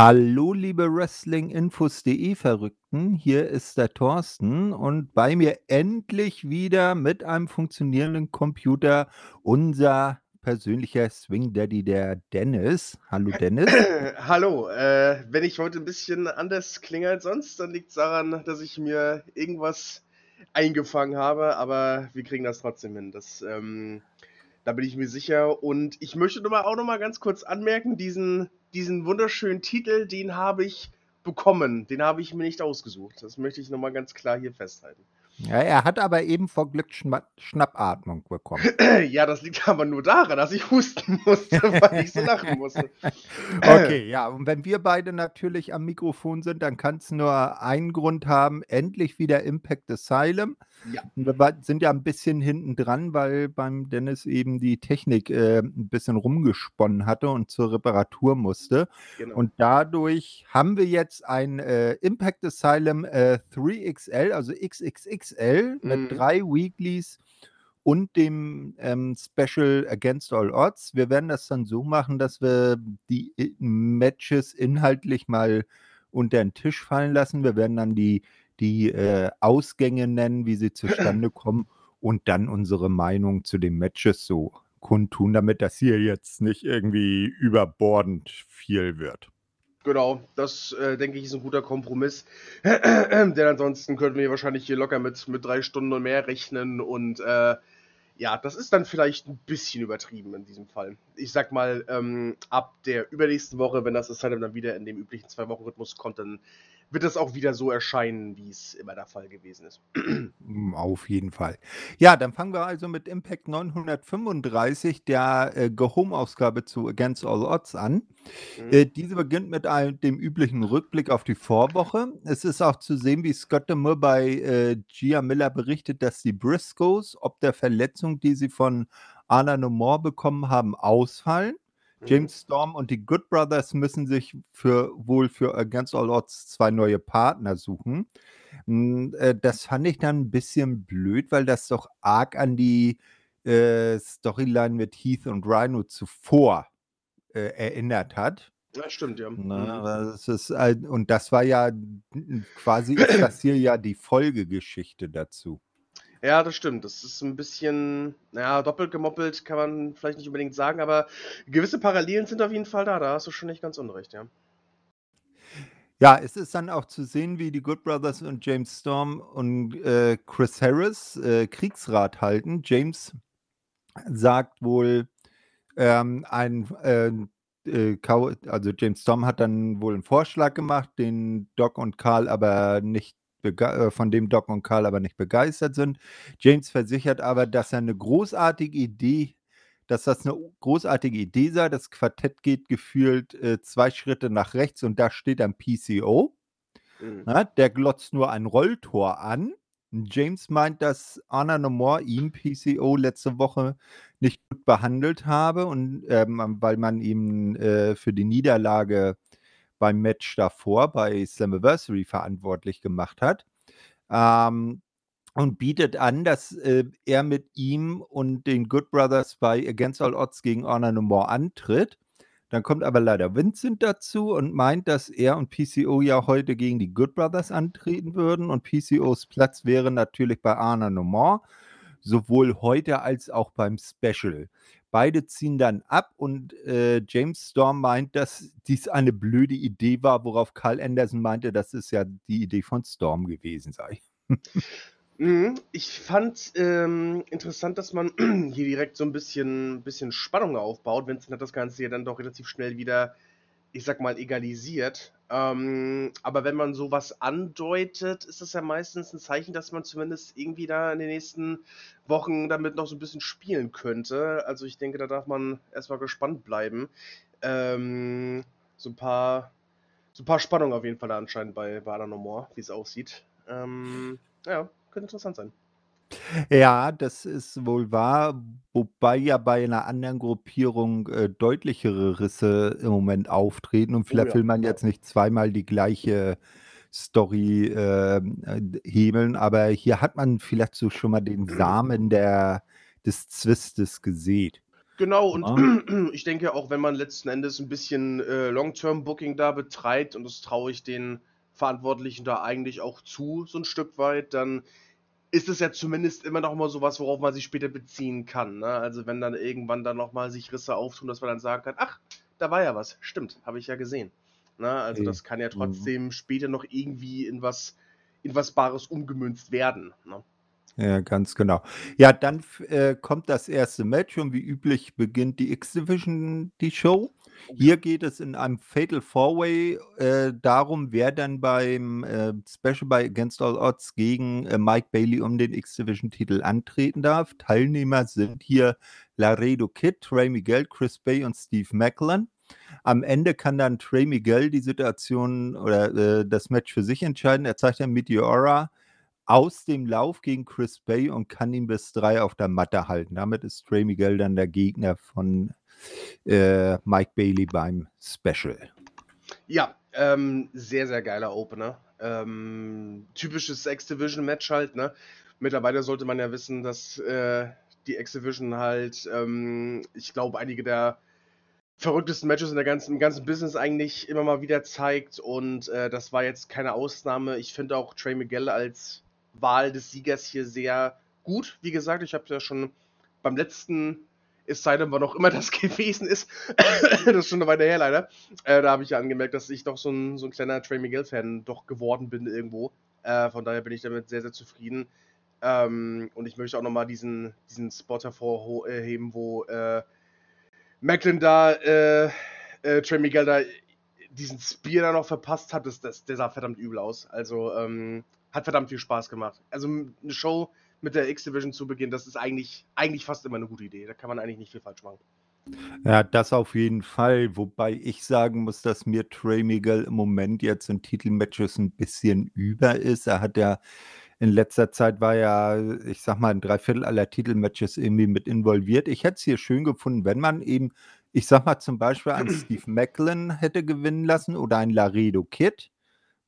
Hallo, liebe Wrestlinginfos.de Verrückten, hier ist der Thorsten und bei mir endlich wieder mit einem funktionierenden Computer unser persönlicher Swing Daddy, der Dennis. Hallo Dennis. Hallo, äh, wenn ich heute ein bisschen anders klinge als sonst, dann liegt es daran, dass ich mir irgendwas eingefangen habe, aber wir kriegen das trotzdem hin. Das, ähm, da bin ich mir sicher. Und ich möchte auch noch mal ganz kurz anmerken, diesen, diesen wunderschönen Titel, den habe ich bekommen. Den habe ich mir nicht ausgesucht. Das möchte ich noch mal ganz klar hier festhalten. Ja, er hat aber eben vor Glück Schna Schnappatmung bekommen. Ja, das liegt aber nur daran, dass ich husten musste, weil ich so lachen musste. Okay, ja, und wenn wir beide natürlich am Mikrofon sind, dann kann es nur einen Grund haben, endlich wieder Impact Asylum. Ja. Wir sind ja ein bisschen hinten dran, weil beim Dennis eben die Technik äh, ein bisschen rumgesponnen hatte und zur Reparatur musste. Genau. Und dadurch haben wir jetzt ein äh, Impact Asylum äh, 3XL, also XXXL mit Mhm. drei Weeklies und dem ähm, Special Against All Odds. Wir werden das dann so machen, dass wir die I Matches inhaltlich mal unter den Tisch fallen lassen. Wir werden dann die die, äh, Ausgänge nennen, wie sie zustande kommen und dann unsere Meinung zu den Matches so kundtun, damit das hier jetzt nicht irgendwie überbordend viel wird. Genau, das, äh, denke ich, ist ein guter Kompromiss. Denn ansonsten könnten wir wahrscheinlich hier locker mit, mit drei Stunden und mehr rechnen und äh, ja, das ist dann vielleicht ein bisschen übertrieben in diesem Fall. Ich sag mal, ähm, ab der übernächsten Woche, wenn das Asylum dann wieder in dem üblichen Zwei-Wochen-Rhythmus kommt, dann wird das auch wieder so erscheinen, wie es immer der Fall gewesen ist. Hm, auf jeden Fall. Ja, dann fangen wir also mit Impact 935, der, äh, Go-Home-Ausgabe zu Against All Odds an. Mhm. Äh, diese beginnt mit einem dem üblichen Rückblick auf die Vorwoche. Es ist auch zu sehen, wie Scott Demore bei, äh, Gia Miller berichtet, dass die Briscoes ob der Verletzung, die sie von Anna No More bekommen haben, ausfallen. Mhm. James Storm und die Good Brothers müssen sich für wohl für Against All Odds 2 neue Partner suchen. Hm, äh, das fand ich dann 'n bisschen blöd, weil das doch arg an die, äh, Storyline mit Heath und Rhino zuvor, äh, erinnert hat. Ja, stimmt, ja. Ne, Mhm. das ist ein und das war ja quasi ist das hier ja die Folgegeschichte dazu. Ja, das stimmt. Das ist ein bisschen, na ja, doppelt gemoppelt kann man vielleicht nicht unbedingt sagen, aber gewisse Parallelen sind auf jeden Fall da. Da hast du schon nicht ganz unrecht, ja. Ja, es ist dann auch zu sehen, wie die Good Brothers und James Storm und, äh, Chris Harris, äh, Kriegsrat halten. James sagt wohl, ähm, ein, äh, äh, also James Storm hat dann wohl 'n Vorschlag gemacht, den Doc und Karl aber nicht von dem Doc und Karl aber nicht begeistert sind. James versichert aber, dass er 'ne großartige Idee dass das 'ne großartige Idee sei. Das Quartett geht gefühlt, äh, 2 Schritte nach rechts und da steht dann PCO. Mhm. Ne? Der glotzt nur ein Rolltor an. James meint, dass Honor No More ihn, PCO, letzte Woche nicht gut behandelt habe und, ähm, weil man ihn, äh, für die Niederlage beim Match davor bei Slammiversary verantwortlich gemacht hat. Ähm, und bietet an, dass, äh, er mit ihm und den Good Brothers bei Against All Odds gegen Honor No More antritt. Dann kommt aber leider Vincent dazu und meint, dass er und PCO ja heute gegen die Good Brothers antreten würden und PCOs Platz wäre natürlich bei Honor No More, sowohl heute als auch beim Special. Beide ziehen dann ab und, äh, James Storm meint, dass dies eine blöde Idee war, worauf Karl Anderson meinte, dass es ja die Idee von Storm gewesen sei. Mhm. Ich fand, ähm, interessant, dass man hier direkt so 'n bisschen bisschen Spannung aufbaut. Vincent hat das Ganze ja dann doch relativ schnell wieder, ich sage mal, egalisiert. Ähm, aber wenn man so was andeutet, ist das ja meistens 'n Zeichen, dass man zumindest irgendwie da in den nächsten Wochen damit noch so 'n bisschen spielen könnte. Also, ich denke, da darf man erst mal gespannt bleiben. Ähm, so 'n paar so paar Spannungen auf jeden Fall da anscheinend bei Honor No More, wie's aussieht. Ähm, ja, könnte interessant sein. Ja, das ist wohl wahr, wobei ja bei 'ner anderen Gruppierung, äh, deutlichere Risse im Moment auftreten und Oh vielleicht ja, will man ja. jetzt nicht zweimal die gleiche Story, ähm, äh, d hebeln, aber hier hat man vielleicht so schon mal den Samen der des Zwistes gesät. Genau, und ich denke auch, wenn man letzten Endes ein bisschen äh, Long-Term-Booking da betreibt, und das traue ich den Verantwortlichen da eigentlich auch zu, so ein Stück weit, dann ist es ja zumindest immer noch mal sowas, worauf man sich später beziehen kann. Ne? Also wenn dann irgendwann dann noch mal sich Risse auftun, dass man dann sagen kann, ach, da war ja was, stimmt, habe ich ja gesehen. Ne? Also das kann ja mhm. trotzdem mhm. später noch irgendwie in was, in was Bares umgemünzt werden. Ne? Ja, ganz genau. Ja, dann äh, kommt das erste Match und wie üblich beginnt die X-Division die Show. Hier geht es in einem Fatal Four-Way äh, darum, wer dann beim äh, Special bei Against All Odds gegen äh, Mike Bailey um den X-Division-Titel antreten darf. Teilnehmer sind hier Laredo Kid, Trey Miguel, Chris Bay und Steve Macklin. Am Ende kann dann Trey Miguel die Situation oder äh, das Match für sich entscheiden. Er zeigt dann Meteora aus dem Lauf gegen Chris Bay und kann ihn bis drei auf der Matte halten. Damit ist Trey Miguel dann der Gegner von äh, Mike Bailey beim Special. Ja, ähm, sehr, sehr geiler Opener. Ähm, typisches X-Division-Match halt, ne? Mittlerweile sollte man ja wissen, dass äh, die X-Division halt, ähm, ich glaube, einige der verrücktesten Matches in der ganzen, im ganzen Business eigentlich immer mal wieder zeigt und äh, das war jetzt keine Ausnahme. Ich finde auch Trey Miguel als Wahl des Siegers hier sehr gut. Wie gesagt, ich habe ja schon beim letzten es sei denn, wann auch immer das gewesen ist. das ist schon eine Weile her, leider. Äh, da habe ich ja angemerkt, dass ich doch so ein, so ein kleiner Trey Miguel-Fan doch geworden bin irgendwo. Äh, von daher bin ich damit sehr, sehr zufrieden. Ähm, und ich möchte auch nochmal diesen, diesen Spot hervorheben, wo äh, Macklin da äh, äh, Trey Miguel da diesen Spear da noch verpasst hat. Das, das, der sah verdammt übel aus. Also ähm, hat verdammt viel Spaß gemacht. Also eine Show, mit der X-Division zu beginnen, das ist eigentlich, eigentlich fast immer eine gute Idee. Da kann man eigentlich nicht viel falsch machen. Ja, das auf jeden Fall. Wobei ich sagen muss, dass mir Trey Miguel im Moment jetzt in Titelmatches ein bisschen über ist. Er hat ja in letzter Zeit war ja, ich sag mal, ein Dreiviertel aller Titelmatches irgendwie mit involviert. Ich hätte es hier schön gefunden, wenn man eben, ich sag mal zum Beispiel einen Steve Macklin hätte gewinnen lassen oder ein Laredo Kid.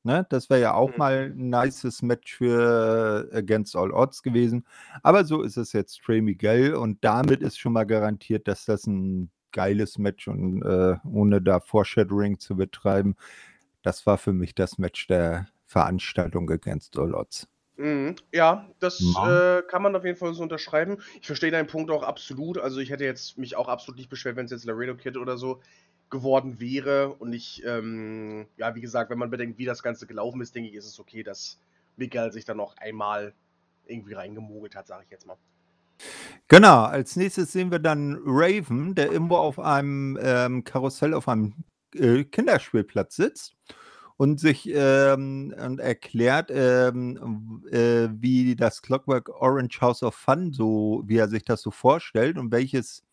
Ne? Das wäre ja auch mhm. mal ein nices Match für äh, Against All Odds gewesen. Aber so ist es jetzt Trey Miguel und damit ist schon mal garantiert, dass das ein geiles Match und äh, ohne da Foreshadowing zu betreiben, das war für mich das Match der Veranstaltung Against All Odds. Mhm. Ja, das äh, kann man auf jeden Fall so unterschreiben. Ich verstehe deinen Punkt auch absolut. Also ich hätte jetzt mich auch absolut nicht beschwert, wenn es jetzt Laredo Kid oder so geworden wäre. Und ich, ähm, ja, wie gesagt, wenn man bedenkt, wie das Ganze gelaufen ist, denke ich, ist es okay, dass Miguel sich dann noch einmal irgendwie reingemogelt hat, sage ich jetzt mal. Genau, als nächstes sehen wir dann Raven, der irgendwo auf einem ähm, Karussell auf einem äh, Kinderspielplatz sitzt und sich ähm, und erklärt, ähm, äh, wie das Clockwork Orange House of Fun so, wie er sich das so vorstellt und welches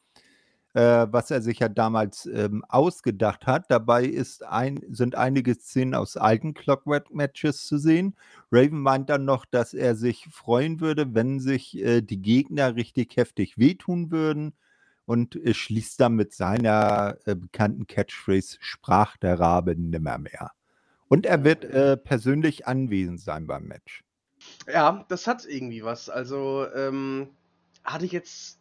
äh, was er sich ja damals ähm, ausgedacht hat. Dabei ist ein, sind einige Szenen aus alten Clockwork-Matches zu sehen. Raven meint dann noch, dass er sich freuen würde, wenn sich äh, die Gegner richtig heftig wehtun würden und äh, schließt dann mit seiner äh, bekannten Catchphrase Sprach der Rabe nimmermehr. Und er wird äh, persönlich anwesend sein beim Match. Ja, das hat irgendwie was. Also ähm, hatte ich jetzt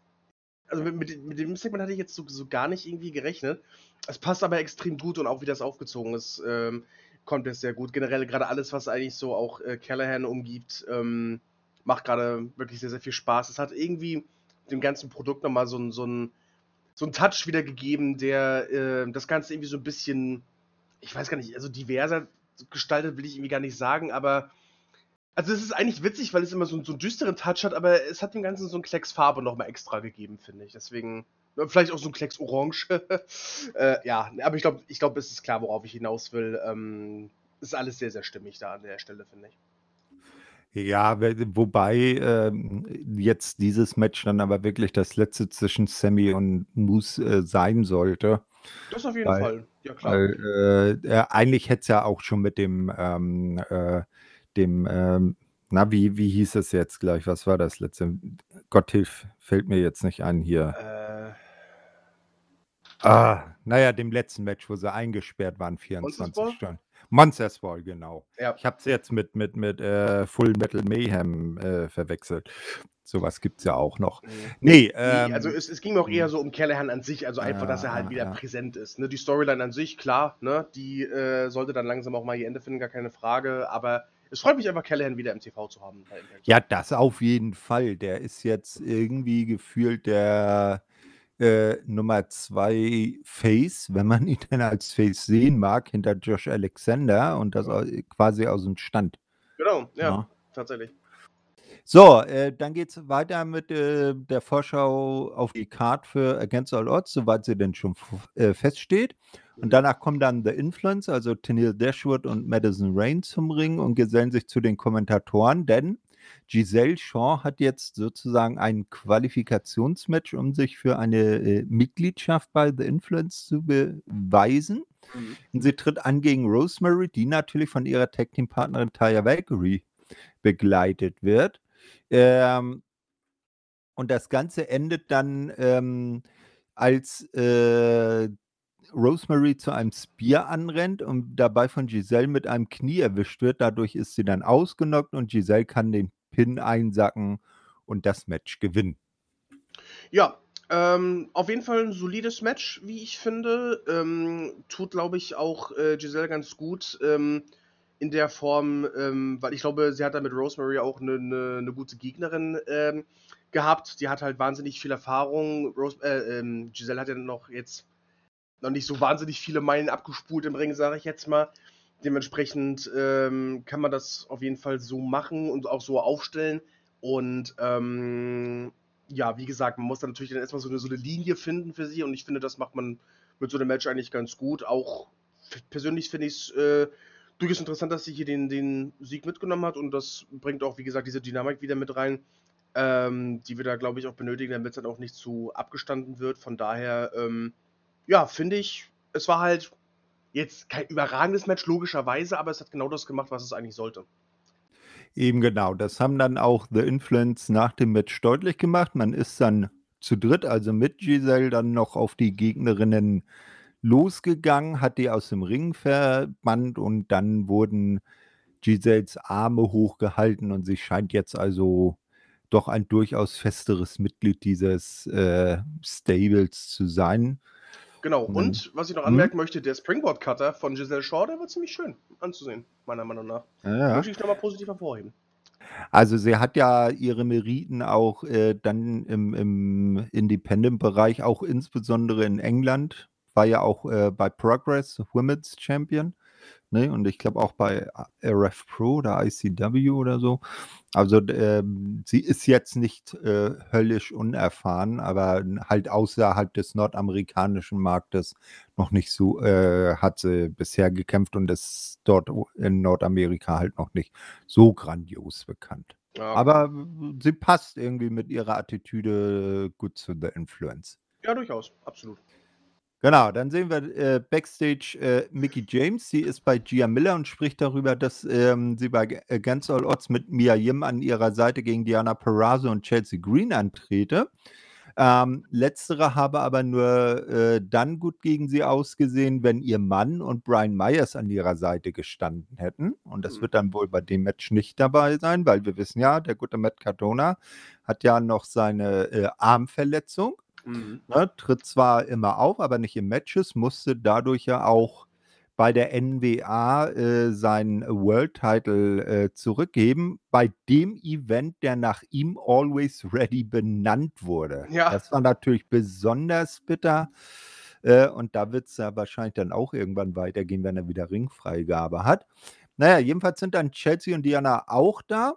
also mit, mit, dem Segment hatte ich jetzt so, so, gar nicht irgendwie gerechnet. Es passt aber extrem gut und auch wie das aufgezogen ist, ähm, kommt es sehr gut. Generell gerade alles, was eigentlich so auch äh, Callahan umgibt, ähm, macht gerade wirklich sehr, sehr viel Spaß. Es hat irgendwie dem ganzen Produkt nochmal so, so, ein, so einen Touch wiedergegeben, der äh, das Ganze irgendwie so ein bisschen, ich weiß gar nicht, also diverser gestaltet will ich irgendwie gar nicht sagen, aber also es ist eigentlich witzig, weil es immer so, so einen düsteren Touch hat, aber es hat dem Ganzen so einen Klecks Farbe nochmal extra gegeben, finde ich. Deswegen, vielleicht auch so ein Klecks Orange. äh, ja, aber ich glaube, ich glaub, es ist klar, worauf ich hinaus will. Ähm, ist alles sehr, sehr stimmig da an der Stelle, finde ich. Ja, wobei äh, jetzt dieses Match dann aber wirklich das letzte zwischen Sammy und Moose äh, sein sollte. Das auf jeden weil, Fall, ja klar. Weil, äh, eigentlich hätte es ja auch schon mit dem ähm, äh, dem, ähm, na, wie, wie hieß es jetzt gleich? Was war das letzte? Gott hilf, fällt mir jetzt nicht ein hier. Äh. Ah, naja, dem letzten Match, wo sie eingesperrt waren, Monsters 24 Ball? Stunden. Monsters Ball, genau. Ja. Ich habe es jetzt mit, mit, mit äh, Full Metal Mayhem äh, verwechselt. Sowas gibt es ja auch noch. Mhm. Nee, Nee, ähm, also es, es ging mir auch eher hm. so um Callahan an sich, also einfach, dass er halt Ja, wieder ja. präsent ist. Ne? Die Storyline an sich, klar, ne? die äh, sollte dann langsam auch mal ihr Ende finden, gar keine Frage, aber es freut mich einfach, Callahan wieder im TV zu haben. ja, das auf jeden Fall. Der ist jetzt irgendwie gefühlt der äh, Nummer zwei Face, wenn man ihn denn als Face sehen mag, hinter Josh Alexander und das au- quasi aus dem Stand. Genau, ja, Ja. tatsächlich. So, äh, dann geht es weiter mit äh, der Vorschau auf die Card für Against All Odds, soweit sie denn schon äh, feststeht. Und danach kommen dann The Influence, also Tennille Dashwood und Madison Rain zum Ring und gesellen sich zu den Kommentatoren, denn Giselle Shaw hat jetzt sozusagen ein Qualifikationsmatch, um sich für eine äh, Mitgliedschaft bei The Influence zu beweisen. Mhm. Und sie tritt an gegen Rosemary, die natürlich von ihrer Tag Team Partnerin Taya Valkyrie begleitet wird. Ähm, und das Ganze endet dann, ähm, als äh, Rosemary zu einem Spear anrennt und dabei von Giselle mit einem Knie erwischt wird. Dadurch ist sie dann ausgenockt und Giselle kann den Pin einsacken und das Match gewinnen. Ja, ähm, auf jeden Fall ein solides Match, wie ich finde. Ähm, tut, glaube ich, auch äh, Giselle ganz gut ähm, in der Form, ähm, weil ich glaube, sie hat da mit Rosemary auch eine ne, ne gute Gegnerin ähm, gehabt. Die hat halt wahnsinnig viel Erfahrung. Rose, äh, ähm, Giselle hat ja noch jetzt noch nicht so wahnsinnig viele Meilen abgespult im Ring, sage ich jetzt mal. Dementsprechend ähm, kann man das auf jeden Fall so machen und auch so aufstellen. Und ähm, ja, wie gesagt, man muss dann natürlich dann erstmal so eine, so eine Linie finden für sie und ich finde, das macht man mit so einem Match eigentlich ganz gut. Auch persönlich finde ich es äh, durchaus interessant, dass sie hier den, den Sieg mitgenommen hat und das bringt auch, wie gesagt, diese Dynamik wieder mit rein, ähm, die wir da, glaube ich, auch benötigen, damit es dann auch nicht zu abgestanden wird. Von daher, ähm, ja, finde ich, es war halt jetzt kein überragendes Match, logischerweise, aber es hat genau das gemacht, was es eigentlich sollte. Eben genau. Das haben dann auch The Influence nach dem Match deutlich gemacht. Man ist dann zu dritt, also mit Giselle, dann noch auf die Gegnerinnen losgegangen, hat die aus dem Ring verbannt und dann wurden Giselles Arme hochgehalten und sie scheint jetzt also doch ein durchaus festeres Mitglied dieses äh, Stables zu sein. Genau, Und und was ich noch Mhm. anmerken möchte, der Springboard Cutter von Giselle Shaw, der war ziemlich schön anzusehen, meiner Meinung nach. Ja. Möchte ich nochmal positiv hervorheben. Also sie hat ja ihre Meriten auch äh, dann im, im Independent-Bereich, auch insbesondere in England, war ja auch äh, bei Progress Women's Champion. Ne? Und ich glaube auch bei RF Pro oder ICW oder so. Also ähm, sie ist jetzt nicht äh, höllisch unerfahren, aber halt außerhalb des nordamerikanischen Marktes noch nicht so, äh, hat sie bisher gekämpft und ist dort in Nordamerika halt noch nicht so grandios bekannt. Ja, Aber sie passt irgendwie mit ihrer Attitüde gut zu The Influence. ja, durchaus, absolut. Genau, dann sehen wir äh, Backstage äh, Mickey James. Sie ist bei Gia Miller und spricht darüber, dass ähm, sie bei Against All Odds mit Mia Yim an ihrer Seite gegen Diana Perazzo und Chelsea Green antrete. Ähm, letztere habe aber nur äh, dann gut gegen sie ausgesehen, wenn ihr Mann und Brian Myers an ihrer Seite gestanden hätten. Und das Mhm. wird dann wohl bei dem Match nicht dabei sein, weil wir wissen ja, der gute Matt Cardona hat ja noch seine äh, Armverletzung. Mhm. Ne, tritt zwar immer auf, aber nicht in Matches, musste dadurch ja auch bei der NWA äh, seinen World Title äh, zurückgeben, bei dem Event, der nach ihm Always Ready benannt wurde. Ja. Das war natürlich besonders bitter. Äh, und da wird es ja wahrscheinlich dann auch irgendwann weitergehen, wenn er wieder Ringfreigabe hat. Naja, jedenfalls sind dann Chelsea und Diana auch da.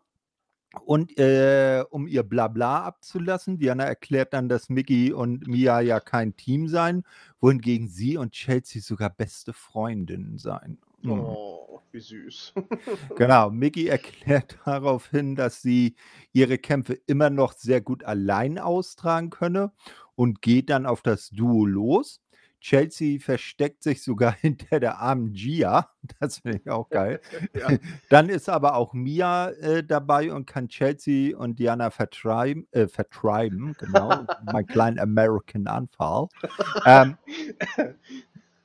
Und äh, um ihr Blabla abzulassen, Diana erklärt dann, dass Mickey und Mia ja kein Team seien, wohingegen sie und Chelsea sogar beste Freundinnen seien. Mhm. Oh, wie süß. Genau, Mickey erklärt daraufhin, dass sie ihre Kämpfe immer noch sehr gut allein austragen könne und geht dann auf das Duo los. Chelsea versteckt sich sogar hinter der armen Gia. Das finde ich auch geil. Ja. Dann ist aber auch Mia äh, dabei und kann Chelsea und Diana vertreiben, äh, vertreiben genau, mein kleinen American Anfall. Ähm,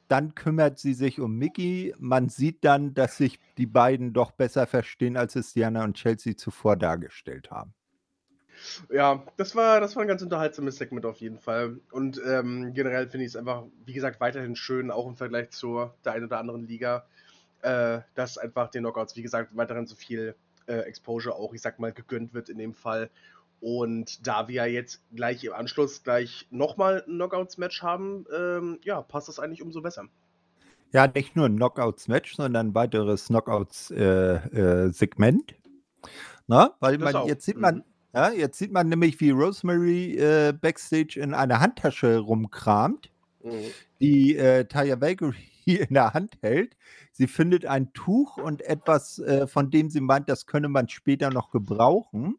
dann kümmert sie sich um Mickey. Man sieht dann, dass sich die beiden doch besser verstehen, als es Diana und Chelsea zuvor dargestellt haben. Ja, das war, das war ein ganz unterhaltsames Segment auf jeden Fall. Und ähm, generell finde ich es einfach, wie gesagt, weiterhin schön, auch im Vergleich zur der einen oder anderen Liga, äh, dass einfach den Knockouts, wie gesagt, weiterhin so viel äh, Exposure auch, ich sag mal, gegönnt wird in dem Fall. Und da wir jetzt gleich im Anschluss gleich nochmal ein Knockouts-Match haben, ähm, ja, passt das eigentlich umso besser. Ja, nicht nur ein Knockouts-Match, sondern ein weiteres Knockouts-Segment. Äh, äh, Weil man, jetzt sieht man, mhm. Ja, jetzt sieht man nämlich, wie Rosemary äh, Backstage in einer Handtasche rumkramt, mhm. die äh, Taya Valkyrie in der Hand hält. Sie findet ein Tuch und etwas, äh, von dem sie meint, das könne man später noch gebrauchen.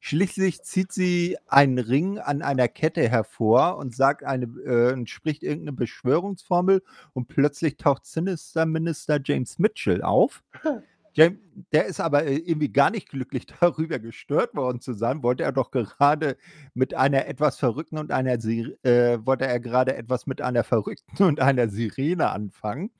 Schließlich zieht sie einen Ring an einer Kette hervor und sagt eine, äh, und spricht irgendeine Beschwörungsformel und plötzlich taucht Sinister Minister James Mitchell auf. Der ist aber äh, irgendwie gar nicht glücklich darüber gestört worden zu sein. Wollte er doch gerade mit einer etwas verrückten und einer äh, wollte er gerade etwas mit einer verrückten und einer Sirene anfangen.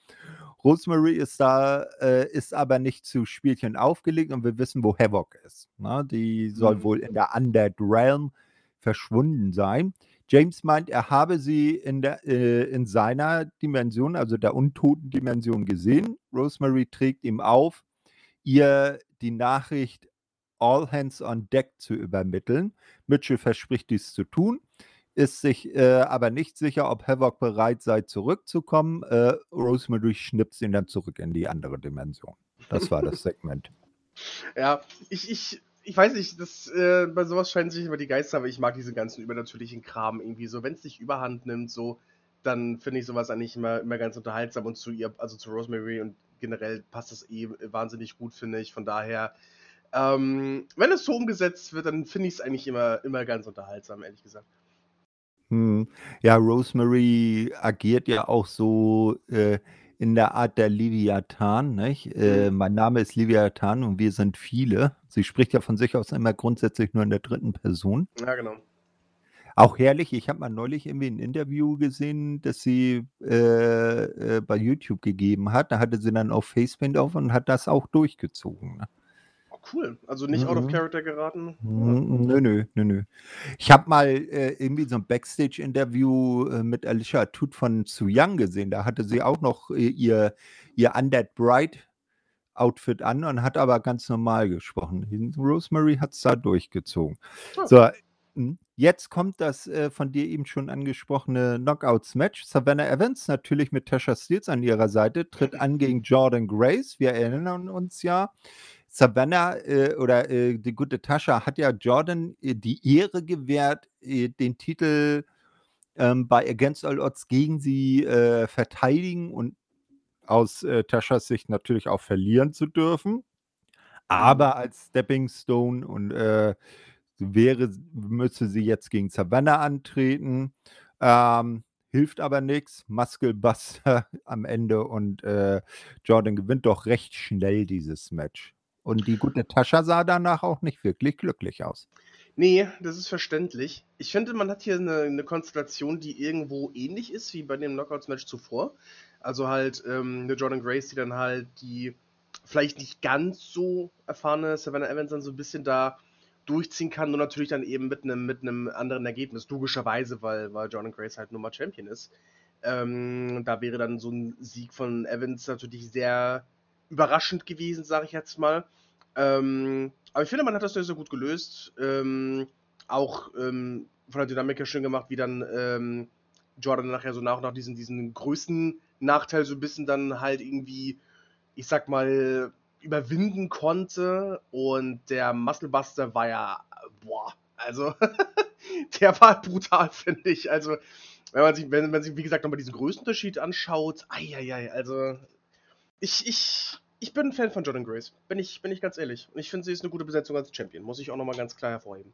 Rosemary ist da, äh, ist aber nicht zu Spielchen aufgelegt und wir wissen, wo Havoc ist. Na, ne? die soll mhm. wohl in der Undead Realm verschwunden sein. James meint, er habe sie in, der, äh, in seiner Dimension, also der untoten Dimension, gesehen. Rosemary trägt ihm auf, ihr die Nachricht All Hands on Deck zu übermitteln. Mitchell verspricht dies zu tun ist sich äh, aber nicht sicher, ob Havoc bereit sei, zurückzukommen. Äh, Rosemary schnipst ihn dann zurück in die andere Dimension. Das war das Segment. ja, ich, ich, ich weiß nicht, das, äh, bei sowas scheinen sich immer die Geister, aber ich mag diesen ganzen übernatürlichen Kram irgendwie so. Wenn es nicht überhand nimmt, so, dann finde ich sowas eigentlich immer, immer ganz unterhaltsam und zu ihr, also zu Rosemary und generell passt das eh wahnsinnig gut, finde ich. Von daher, ähm, wenn es so umgesetzt wird, dann finde ich es eigentlich immer, immer ganz unterhaltsam, ehrlich gesagt. Hm. Ja, Rosemary agiert ja auch so, äh, in der Art der Leviathan, nicht? Äh, mhm. mein Name ist Leviathan und wir sind viele. Sie spricht ja von sich aus immer grundsätzlich nur in der dritten Person. Ja, genau. Auch herrlich, ich habe mal neulich irgendwie ein Interview gesehen, das sie äh, äh, bei YouTube gegeben hat. Da hatte sie dann auf Facepaint auf und hat das auch durchgezogen. Ne? cool. Also nicht mhm. out of mhm. character geraten. Mhm. Nö, nö, nö, nö. Ich habe mal äh, irgendwie so ein Backstage-Interview äh, mit Alicia Tut von Su Young gesehen. Da hatte sie auch noch äh, ihr, ihr Undead Bride Outfit an und hat aber ganz normal gesprochen. Rosemary hat es da durchgezogen. Oh. So, hm, jetzt kommt das äh, von dir eben schon angesprochene Knockouts-Match. Savannah Evans, natürlich mit Tasha Steels an ihrer Seite, tritt an gegen Jordan Grace. Wir erinnern uns ja, Savannah äh, oder äh, die gute Tascha hat ja Jordan äh, die Ehre gewährt, äh, den Titel ähm, bei Against All Odds gegen sie äh, verteidigen und aus äh, Taschas Sicht natürlich auch verlieren zu dürfen. Aber mhm. als Stepping Stone und wäre, müsste sie jetzt gegen Savannah antreten. Ähm, hilft aber nichts. Muskelbuster am Ende und Jordan gewinnt doch recht schnell dieses Match. Und die gute Tascha sah danach auch nicht wirklich glücklich aus. Nee, das ist verständlich. Ich finde, man hat hier eine, eine Konstellation, die irgendwo ähnlich ist wie bei dem Knockouts-Match zuvor. Also halt ähm, eine Jordan Grace, die dann halt die vielleicht nicht ganz so erfahrene Savannah Evans dann so ein bisschen da durchziehen kann, nur natürlich dann eben mit einem mit anderen Ergebnis, logischerweise, weil, weil Jordan Grace halt Nummer Champion ist. Ähm, da wäre dann so ein Sieg von Evans natürlich sehr überraschend gewesen, sage ich jetzt mal. Ähm, aber ich finde, man hat das sehr, sehr gut gelöst. Ähm, auch ähm, von der Dynamik her schön gemacht, wie dann ähm, Jordan nachher so nach und nach diesen, diesen größten Nachteil so ein bisschen dann halt irgendwie, ich sag mal, überwinden konnte. Und der Musclebuster war ja, boah, also der war brutal, finde ich. Also, wenn man sich, wenn man sich, wie gesagt, nochmal diesen Größenunterschied anschaut, eieiei, also ich, ich, ich bin ein Fan von Jordan Grace. Bin ich, bin ich ganz ehrlich. Und ich finde, sie ist eine gute Besetzung als Champion. Muss ich auch nochmal ganz klar hervorheben.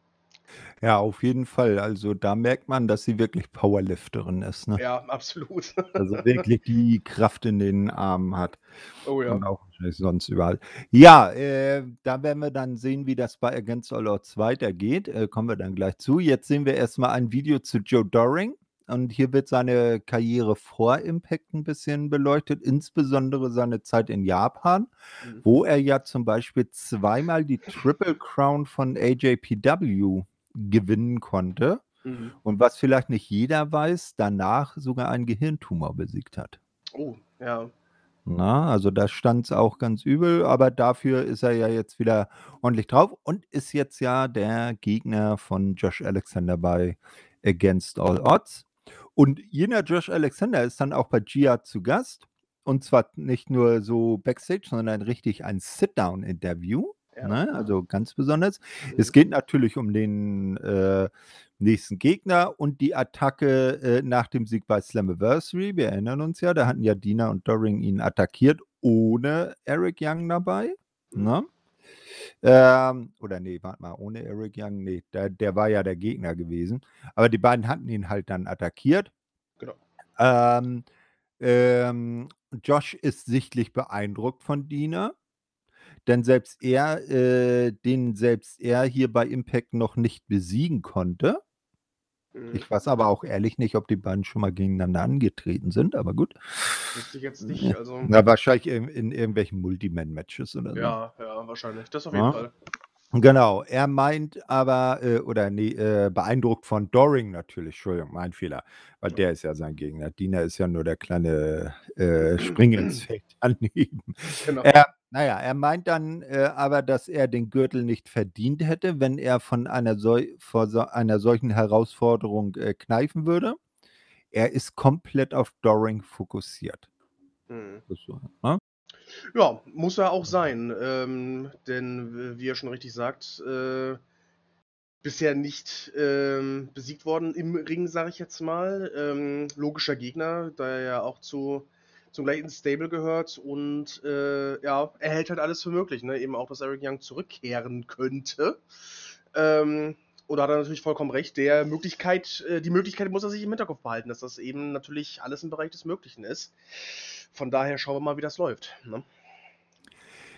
Ja, auf jeden Fall. Also, da merkt man, dass sie wirklich Powerlifterin ist, ne? Ja, absolut. Also, wirklich die Kraft in den Armen hat. Oh ja. Und auch sonst überall. Ja, äh, da werden wir dann sehen, wie das bei Against All Odds weitergeht. Äh, kommen wir dann gleich zu. Jetzt sehen wir erst mal ein Video zu Joe Doring. Und hier wird seine Karriere vor Impact 'n bisschen beleuchtet, insbesondere seine Zeit in Japan, Mhm. wo er ja zum Beispiel zweimal die Triple Crown von AJPW gewinnen konnte. Mhm. Und was vielleicht nicht jeder weiß, danach sogar einen Gehirntumor besiegt hat. Oh, ja. Na, also da stand's auch ganz übel, aber dafür ist er ja jetzt wieder ordentlich drauf und ist jetzt ja der Gegner von Josh Alexander bei Against All Odds. Und jener Josh Alexander ist dann auch bei GIA zu Gast. Und zwar nicht nur so Backstage, sondern richtig ein Sit-Down-Interview, Ja. ne? Also ganz besonders. Es Mhm. geht natürlich um den, äh, nächsten Gegner und die Attacke, äh, nach dem Sieg bei Slammiversary. Wir erinnern uns ja, da hatten ja Deaner und Doring ihn attackiert ohne Eric Young dabei, Mhm. ne? Ähm, oder ne, warte mal, ohne Eric Young, ne, der der war ja der Gegner gewesen. Aber die beiden hatten ihn halt dann attackiert. Genau. Ähm, ähm, Josh ist sichtlich beeindruckt von Deaner, denn selbst er äh, den selbst er hier bei Impact noch nicht besiegen konnte. Mhm. Ich weiß aber auch ehrlich nicht, ob die beiden schon mal gegeneinander angetreten sind, aber gut. Wüsste ich jetzt nicht, also Na, wahrscheinlich in in irgendwelchen Multiman-Matches oder so. Ja, ja, wahrscheinlich. Das auf jeden Ja. Fall. Genau, er meint aber, äh oder ne, äh, beeindruckt von Doring natürlich, Entschuldigung, mein Fehler, weil Ja. der ist ja sein Gegner. Deaner ist ja nur der kleine, äh, Springinsekt daneben. Genau. Er na ja, er meint dann, äh, aber, dass er den Gürtel nicht verdient hätte, wenn er von einer sol vor so einer solchen Herausforderung, äh, kneifen würde. Er ist komplett auf Doring fokussiert. Mhm. So, ne? Ja, muss er auch sein, ähm, denn wie er schon richtig sagt, äh, bisher nicht, ähm, besiegt worden im Ring, sage ich jetzt mal. Ähm, logischer Gegner, da er ja auch zu zum gleichen Stable gehört und, äh, ja, er hält halt alles für möglich, ne? Eben auch, dass Eric Young zurückkehren könnte. Ähm, und hat er natürlich vollkommen recht. Der Möglichkeit äh, die Möglichkeit muss er sich im Hinterkopf behalten, dass das eben natürlich alles im Bereich des Möglichen ist. Von daher schauen wir mal, wie das läuft, ne?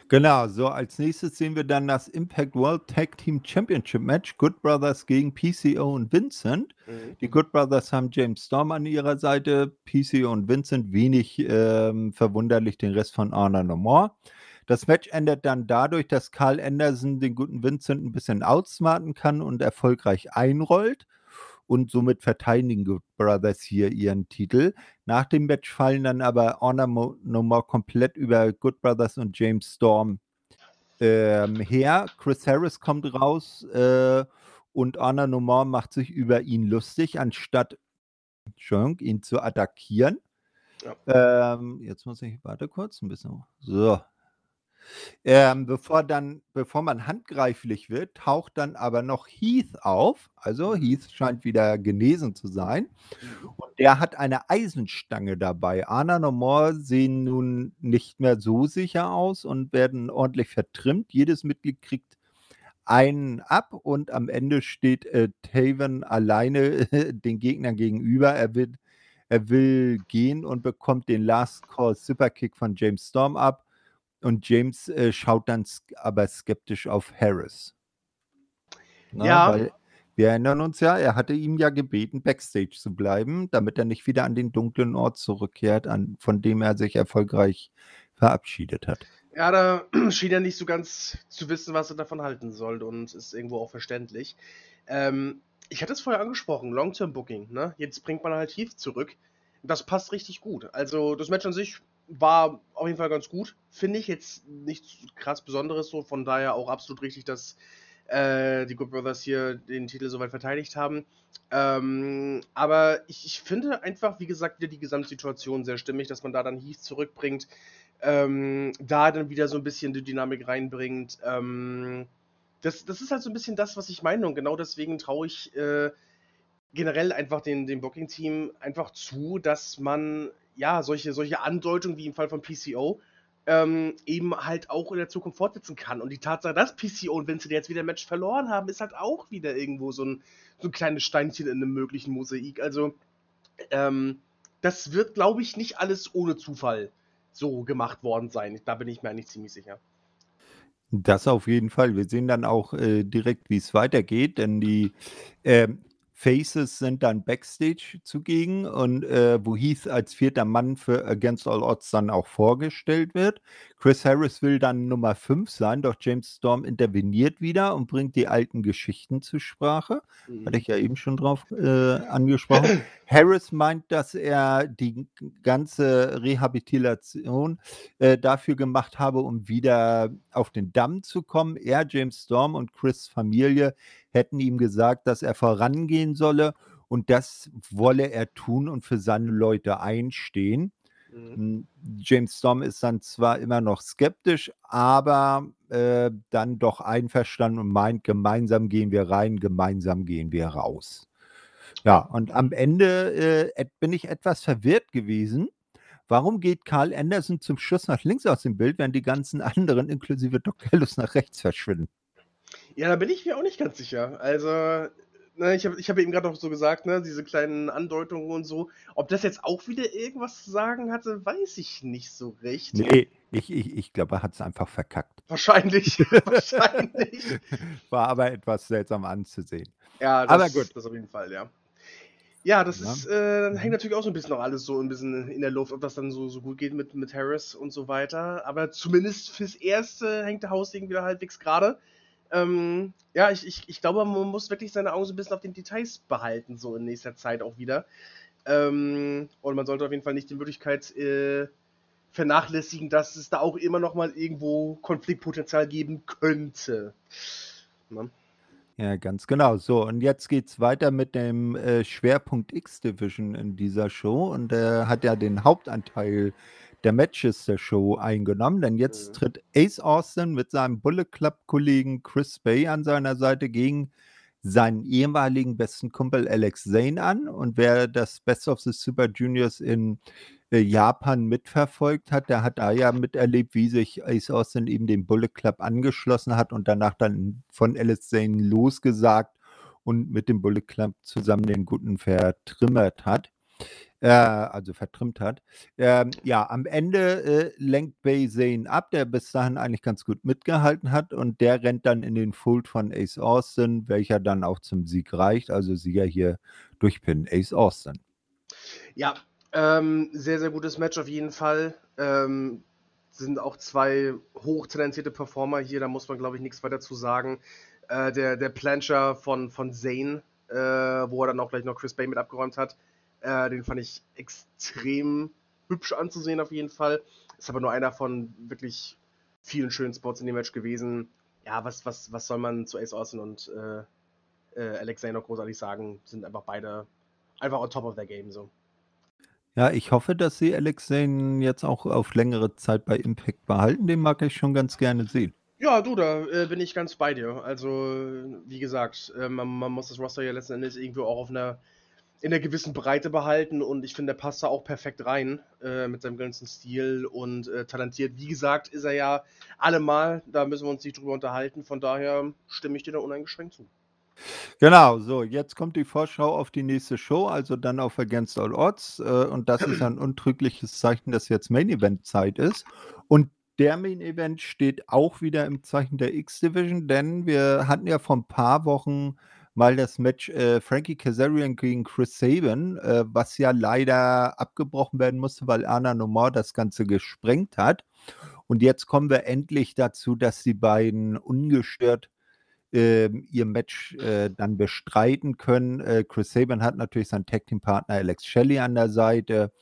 Genau, so als Nächstes sehen wir dann das Impact World Tag Team Championship Match. Good Brothers gegen PCO und Vincent. Mhm. Die Good Brothers haben James Storm an ihrer Seite, PCO und Vincent wenig, ähm, verwunderlich den Rest von Honor No More. Das Match endet dann dadurch, dass Carl Anderson den guten Vincent 'n bisschen outsmarten kann und erfolgreich einrollt. Und somit verteidigen Good Brothers hier ihren Titel. Nach dem Match fallen dann aber Honor Mo No More komplett über Good Brothers und James Storm, ähm, her. Chris Harris kommt raus, äh, und Honor No More macht sich über ihn lustig, anstatt ihn zu attackieren. Ja. Ähm, jetzt muss ich warte kurz, 'n bisschen so. Ähm, bevor dann bevor man handgreiflich wird, taucht dann aber noch Heath auf. Also, Heath scheint wieder genesen zu sein. Mhm. Und der hat eine Eisenstange dabei. Honor No More sehen nun nicht mehr so sicher aus und werden ordentlich vertrimmt. Jedes Mitglied kriegt einen ab und am Ende steht, äh, Taven alleine den Gegnern gegenüber. Er will er will gehen und bekommt den Last Call Superkick von James Storm ab. Und James, äh, schaut dann aber skeptisch auf Harris. Ne, Ja. weil wir erinnern uns ja, er hatte ihn ja gebeten, Backstage zu bleiben, damit er nicht wieder an den dunklen Ort zurückkehrt, an von dem er sich erfolgreich verabschiedet hat. Ja, da schien er nicht so ganz zu wissen, was er davon halten soll und ist irgendwo auch verständlich. Ähm, ich hatte es vorher angesprochen, Long-Term Booking, ne? Jetzt bringt man halt Heath zurück. Das passt richtig gut. Also, das Match an sich war auf jeden Fall ganz gut, finde ich. Jetzt nichts krass Besonderes so, von daher auch absolut richtig, dass, äh, die Good Brothers hier den Titel so weit verteidigt haben. Ähm, aber ich ich finde einfach, wie gesagt, wieder die Gesamtsituation sehr stimmig, dass man da dann Heath zurückbringt, ähm, da dann wieder so 'n bisschen die Dynamik reinbringt. Ähm, das das ist halt so 'n bisschen das, was ich meine und genau deswegen traue ich, äh, generell einfach den dem Booking-Team einfach zu, dass man, ja, solche solche Andeutungen wie im Fall von PCO ähm, eben halt auch in der Zukunft fortsetzen kann. Und die Tatsache, dass PCO und Vincent jetzt wieder ein Match verloren haben, ist halt auch wieder irgendwo so ein, so ein kleines Steinchen in einem möglichen Mosaik. Also, ähm, das wird, glaube ich, nicht alles ohne Zufall so gemacht worden sein. Da bin ich mir eigentlich ziemlich sicher. Das auf jeden Fall. Wir sehen dann auch äh, direkt, wie es weitergeht, denn die äh, Faces sind dann Backstage zugegen und äh, wo Heath als vierter Mann für Against All Odds dann auch vorgestellt wird. Chris Harris will dann Nummer 5 sein, doch James Storm interveniert wieder und bringt die alten Geschichten zur Sprache. Mhm. Hatte ich ja eben schon drauf äh, angesprochen. Harris meint, dass er die ganze Rehabilitation äh, dafür gemacht habe, um wieder auf den Damm zu kommen. Er, James Storm und Chris Familie hätten ihm gesagt, dass er vorangehen solle und das wolle er tun und für seine Leute einstehen. Mhm. Hm, James Storm ist dann zwar immer noch skeptisch, aber äh, dann doch einverstanden und meint, gemeinsam gehen wir rein, gemeinsam gehen wir raus. Ja, und am Ende äh, bin ich etwas verwirrt gewesen. Warum geht Carl Anderson zum Schluss nach links aus dem Bild, während die ganzen anderen, inklusive Dr. Ellis, nach rechts verschwinden? Ja, da bin ich mir auch nicht ganz sicher. Also, ne, ich habe ich hab eben gerade noch so gesagt, ne, diese kleinen Andeutungen und so. Ob das jetzt auch wieder irgendwas zu sagen hatte, weiß ich nicht so recht. Nee, ich, ich, ich glaube, er hat es einfach verkackt. Wahrscheinlich, wahrscheinlich. War aber etwas seltsam anzusehen. Ja, das, aber gut. das auf jeden Fall, ja. Ja, das ja. ist, äh, hängt natürlich auch so ein bisschen noch alles so ein bisschen in der Luft, ob das dann so, so gut geht mit, mit Harris und so weiter. Aber zumindest fürs Erste hängt der Haus irgendwie halbwegs gerade. Ähm, ja, ich, ich, ich glaube, man muss wirklich seine Augen so ein bisschen auf den Details behalten, so in nächster Zeit auch wieder. Ähm, und man sollte auf jeden Fall nicht die Möglichkeit äh, vernachlässigen, dass es da auch immer noch mal irgendwo Konfliktpotenzial geben könnte. Ne? Ja, ganz genau. So, und jetzt geht es weiter mit dem äh, Schwerpunkt X-Division in dieser Show. Und er äh, hat ja den Hauptanteil der Matches der Show eingenommen, denn jetzt mhm. tritt Ace Austin mit seinem Bullet Club-Kollegen Chris Bay an seiner Seite gegen seinen ehemaligen besten Kumpel Alex Zane an. Und wer das Best of the Super Juniors in äh, Japan mitverfolgt hat, der hat da ja miterlebt, wie sich Ace Austin eben dem Bullet Club angeschlossen hat und danach dann von Alex Zane losgesagt und mit dem Bullet Club zusammen den Guten vertrimmert hat äh, also vertrimmt hat. Ähm, ja, am Ende äh, lenkt Bay Zane ab, der bis dahin eigentlich ganz gut mitgehalten hat und der rennt dann in den Fold von Ace Austin, welcher dann auch zum Sieg reicht. Also Sieger hier durch Pin Ace Austin. Ja, ähm, sehr, sehr gutes Match auf jeden Fall. Ähm, sind auch zwei hochtalentierte Performer hier, da muss man, glaube ich, nichts weiter zu sagen. Äh, der, der Plancher von, von Zane, äh, wo er dann auch gleich noch Chris Bay mit abgeräumt hat, äh, den fand ich extrem hübsch anzusehen auf jeden Fall. Ist aber nur einer von wirklich vielen schönen Spots in dem Match gewesen. Ja, was, was, was soll man zu Ace Austin und äh, äh, Alexei noch großartig sagen? Sind einfach beide einfach on top of their game so. Ja, ich hoffe, dass sie Alex Zane jetzt auch auf längere Zeit bei Impact behalten. Den mag ich schon ganz gerne sehen. Ja, du, da äh, bin ich ganz bei dir. Also, wie gesagt, äh, man, man, muss das Roster ja letzten Endes irgendwo auch auf einer in der gewissen Breite behalten und ich finde, der passt da auch perfekt rein äh, mit seinem ganzen Stil und äh, talentiert. Wie gesagt, ist er ja allemal, da müssen wir uns nicht drüber unterhalten, von daher stimme ich dir da uneingeschränkt zu. Genau, so, jetzt kommt die Vorschau auf die nächste Show, also dann auf Against All Odds. Äh, und das ist ein untrügliches Zeichen, dass jetzt Main Event Zeit ist. Und der Main Event steht auch wieder im Zeichen der X-Division, denn wir hatten ja vor ein paar Wochen mal das Match äh, Frankie Kazarian gegen Chris Sabin, äh, was ja leider abgebrochen werden musste, weil Anna Nomor das Ganze gesprengt hat. Und jetzt kommen wir endlich dazu, dass die beiden ungestört äh, ihr Match äh, dann bestreiten können. Äh, Chris Sabin hat natürlich seinen Tag Team Partner Alex Shelley an der Seite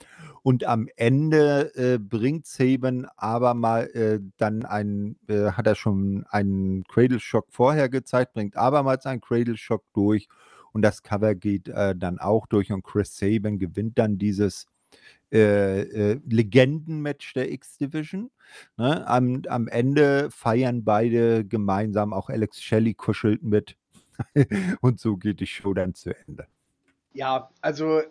und am Ende äh, bringt Saban aber mal äh, dann einen, äh, hat er schon einen Cradle Shock vorher gezeigt, bringt abermals einen Cradle Shock durch und das Cover geht äh, dann auch durch und Chris Saban gewinnt dann dieses äh, äh, Legendenmatch der X-Division. Ne? Am, am Ende feiern beide gemeinsam, auch Alex Shelley kuschelt mit und so geht die Show dann zu Ende. Ja, also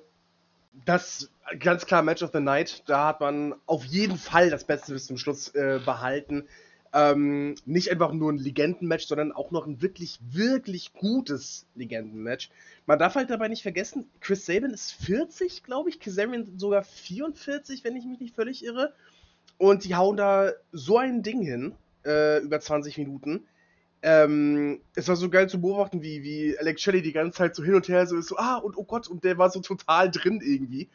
das ganz klar Match of the Night. Da hat man auf jeden Fall das Beste bis zum Schluss äh, behalten. Ähm, nicht einfach nur ein Legendenmatch, sondern auch noch ein wirklich, wirklich gutes Legendenmatch. Man darf halt dabei nicht vergessen, Chris Sabin ist 40, glaube ich, Kazarian sogar 44, wenn ich mich nicht völlig irre. Und die hauen da so ein Ding hin, äh, über 20 Minuten. Ähm, es war so geil zu beobachten, wie, wie Alex Shelley die ganze Zeit so hin und her so ist, so, ah, und oh Gott, und der war so total drin irgendwie.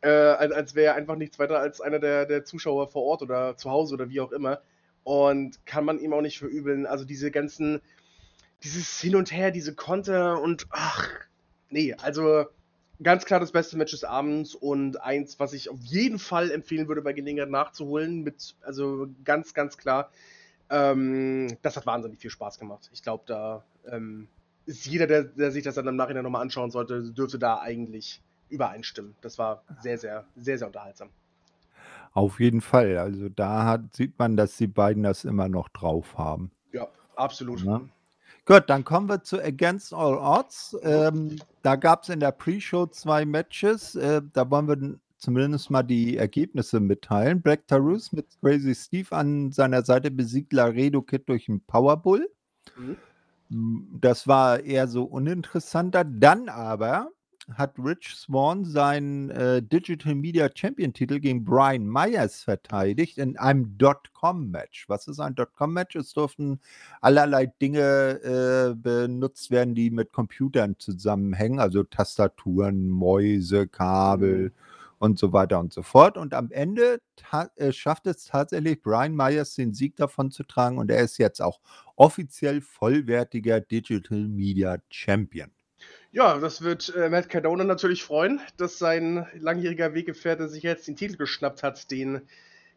Äh, als wäre er einfach nichts weiter als einer der, der Zuschauer vor Ort oder zu Hause oder wie auch immer. Und kann man ihm auch nicht verübeln. Also diese ganzen, dieses Hin und Her, diese Konter und ach, nee, also ganz klar das beste Match des Abends und eins, was ich auf jeden Fall empfehlen würde, bei Gelegenheit nachzuholen. Mit, also ganz, ganz klar. Ähm, das hat wahnsinnig viel Spaß gemacht. Ich glaube, da ähm, ist jeder, der, der, sich das dann im Nachhinein nochmal anschauen sollte, dürfte da eigentlich übereinstimmen. Das war sehr, sehr, sehr, sehr unterhaltsam. Auf jeden Fall. Also da hat, sieht man, dass die beiden das immer noch drauf haben. Ja, absolut. Ja. Gut, dann kommen wir zu Against All Odds. Ähm, da gab es in der Pre-Show zwei Matches. Äh, da wollen wir zumindest mal die Ergebnisse mitteilen. Black Tarus mit Crazy Steve an seiner Seite besiegt Laredo Kid durch einen Powerbull. Mhm. Das war eher so uninteressanter. Dann aber hat Rich Swan seinen äh, Digital Media Champion Titel gegen Brian Myers verteidigt in einem Dot-Com-Match. Was ist ein Dot-Com-Match? Es durften allerlei Dinge äh, benutzt werden, die mit Computern zusammenhängen, also Tastaturen, Mäuse, Kabel. Mhm und so weiter und so fort. Und am Ende äh, schafft es tatsächlich Brian Myers den Sieg davon zu tragen und er ist jetzt auch offiziell vollwertiger Digital Media Champion. Ja, das wird äh, Matt Cardona natürlich freuen, dass sein langjähriger Weggefährte sich jetzt den Titel geschnappt hat, den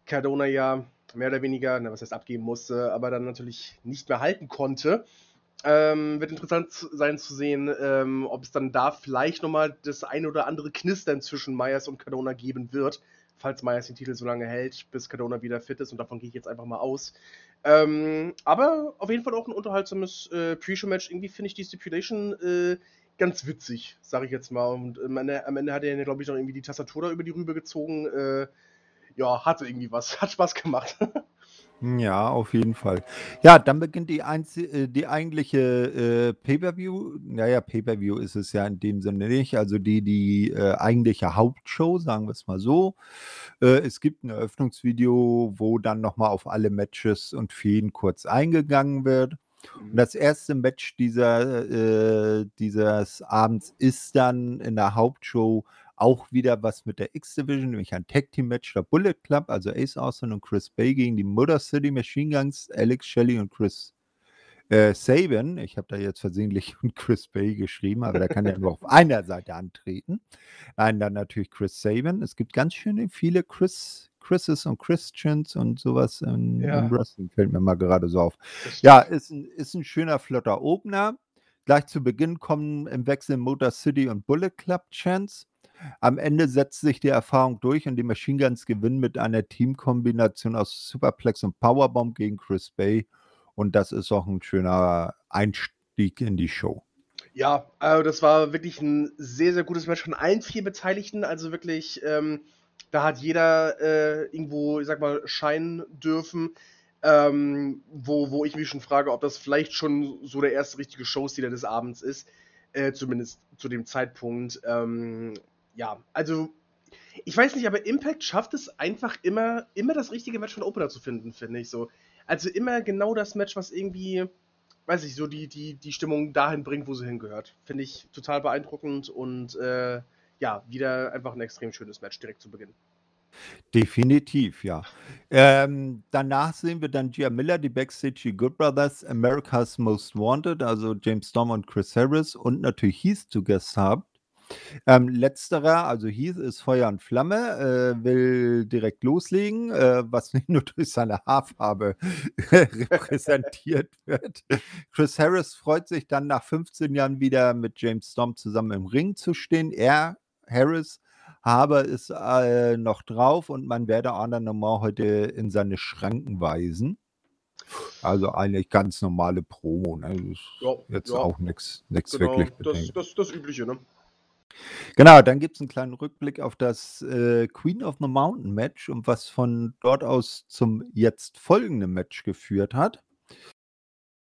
Cardona ja mehr oder weniger, na, was heißt abgeben musste, aber dann natürlich nicht mehr halten konnte. Ähm, wird interessant sein zu sehen, ähm, ob es dann da vielleicht nochmal das ein oder andere Knistern zwischen Myers und Cardona geben wird, falls Myers den Titel so lange hält, bis Cardona wieder fit ist und davon gehe ich jetzt einfach mal aus. Ähm, aber auf jeden Fall auch ein unterhaltsames äh, Pre-Show-Match. Irgendwie finde ich die Stipulation äh, ganz witzig, sage ich jetzt mal. Und am Ende, am Ende hat er, glaube ich, noch irgendwie die Tastatur da über die Rübe gezogen. Äh, ja, hatte irgendwie was. Hat Spaß gemacht. Ja, auf jeden Fall. Ja, dann beginnt die, einzi äh, die eigentliche äh, Pay-per-View. Naja, Pay-per-View ist es ja in dem Sinne nicht. Also die, die äh, eigentliche Hauptshow, sagen wir es mal so. Äh, es gibt ein Eröffnungsvideo, wo dann nochmal auf alle Matches und Feen kurz eingegangen wird. Und mhm. das erste Match dieser, äh, dieses Abends ist dann in der Hauptshow auch wieder was mit der X-Division, nämlich ein Tag-Team-Match der Bullet Club, also Ace Austin und Chris Bay gegen die Motor City Machine Guns, Alex Shelley und Chris äh, Saban. Ich habe da jetzt versehentlich Chris Bay geschrieben, aber der kann ja nur auf einer Seite antreten. Nein, dann natürlich Chris Saban. Es gibt ganz schön viele Chris, Chrises und Christians und sowas in, ja. im Wrestling, fällt mir mal gerade so auf. Ja, ist ein, ist ein schöner, flotter Opener. Gleich zu Beginn kommen im Wechsel Motor City und Bullet Club Chance. Am Ende setzt sich die Erfahrung durch und die Machine Guns gewinnen mit einer Teamkombination aus Superplex und Powerbomb gegen Chris Bay. Und das ist auch ein schöner Einstieg in die Show. Ja, also das war wirklich ein sehr, sehr gutes Match von allen vier Beteiligten. Also wirklich, ähm, da hat jeder äh, irgendwo, ich sag mal, scheinen dürfen. Ähm, wo, wo ich mich schon frage, ob das vielleicht schon so der erste richtige Showstealer des Abends ist. Äh, zumindest zu dem Zeitpunkt. Ähm, ja, also ich weiß nicht, aber Impact schafft es einfach immer, immer das richtige Match von Opener zu finden, finde ich so. Also immer genau das Match, was irgendwie, weiß ich, so die, die, die Stimmung dahin bringt, wo sie hingehört. Finde ich total beeindruckend und äh, ja, wieder einfach ein extrem schönes Match direkt zu Beginn. Definitiv, ja. Ähm, danach sehen wir dann Gia Miller, die Backstage Good Brothers, America's Most Wanted, also James Storm und Chris Harris und natürlich Heath zu Gast haben. Ähm, letzterer, also Heath ist Feuer und Flamme, äh, will direkt loslegen, äh, was nicht nur durch seine Haarfarbe repräsentiert wird. Chris Harris freut sich dann nach 15 Jahren wieder mit James Storm zusammen im Ring zu stehen. Er, Harris, habe es äh, noch drauf und man werde Arne Normal heute in seine Schranken weisen. Also eigentlich ganz normale Promo. Ne? Ja, jetzt ja. auch nichts genau, wirklich. Das, das, das Übliche, ne? Genau, dann gibt es einen kleinen Rückblick auf das äh, Queen of the Mountain Match und was von dort aus zum jetzt folgenden Match geführt hat.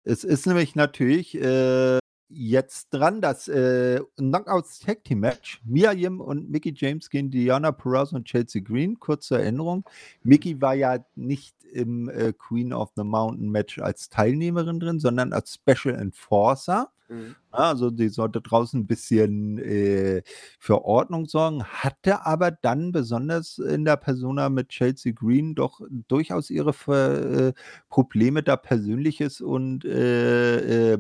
Es ist nämlich natürlich äh, jetzt dran das äh, Knockouts Tag Team Match. Mia Yim und Mickey James gegen Diana Perazzo und Chelsea Green. Kurze Erinnerung. Mickey war ja nicht im äh, Queen of the Mountain Match als Teilnehmerin drin, sondern als Special Enforcer. Mhm. Also die sollte draußen ein bisschen äh, für Ordnung sorgen, hatte aber dann besonders in der Persona mit Chelsea Green doch durchaus ihre äh, Probleme da persönliches und äh, äh, äh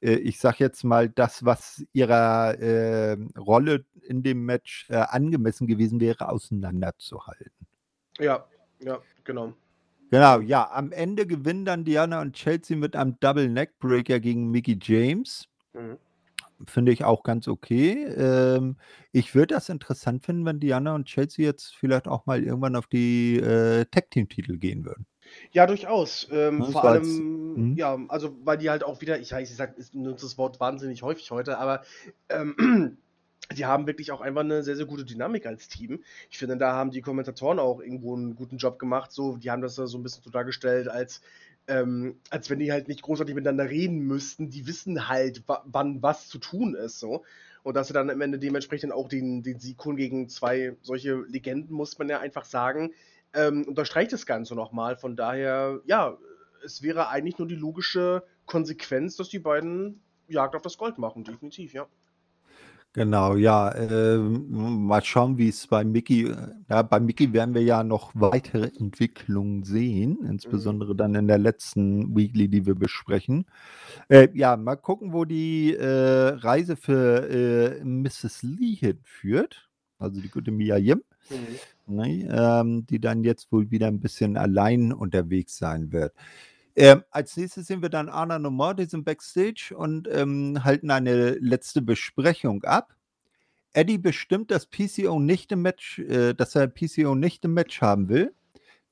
ich sag jetzt mal das, was ihrer äh, Rolle in dem Match äh, angemessen gewesen wäre, auseinanderzuhalten. Ja, ja, genau. Genau, ja, am Ende gewinnen dann Diana und Chelsea mit einem Double Neckbreaker gegen Mickey James. Mhm. Finde ich auch ganz okay. Ähm, ich würde das interessant finden, wenn Diana und Chelsea jetzt vielleicht auch mal irgendwann auf die äh, Tag-Team-Titel gehen würden. Ja, durchaus. Ähm, vor allem, als, hm? ja, also weil die halt auch wieder, ich, ich sag, ich nutze das Wort wahnsinnig häufig heute, aber ähm, die haben wirklich auch einfach eine sehr, sehr gute Dynamik als Team. Ich finde, da haben die Kommentatoren auch irgendwo einen guten Job gemacht. So, die haben das da so ein bisschen so dargestellt, als, ähm, als wenn die halt nicht großartig miteinander reden müssten. Die wissen halt, wann was zu tun ist. So. Und dass sie dann am Ende dementsprechend auch den, den Sieg holen gegen zwei solche Legenden, muss man ja einfach sagen, ähm, unterstreicht das Ganze nochmal. Von daher, ja, es wäre eigentlich nur die logische Konsequenz, dass die beiden Jagd auf das Gold machen, definitiv, ja. Genau, ja, ähm, mal schauen, wie es bei Mickey äh, ja, bei Mickey werden wir ja noch weitere Entwicklungen sehen, Mhm. insbesondere dann in der letzten Weekly, die wir besprechen. Äh, ja, mal gucken, wo die, äh, Reise für, äh, Mrs. Lee hinführt, also die gute Mia Yim, Mhm. ne, ähm, die dann jetzt wohl wieder ein bisschen allein unterwegs sein wird. Ähm, als nächstes sehen wir dann Anna Nomor, die sind Backstage und ähm, halten eine letzte Besprechung ab. Eddie bestimmt, dass PCO nicht im Match, äh, dass er PCO nicht im Match haben will.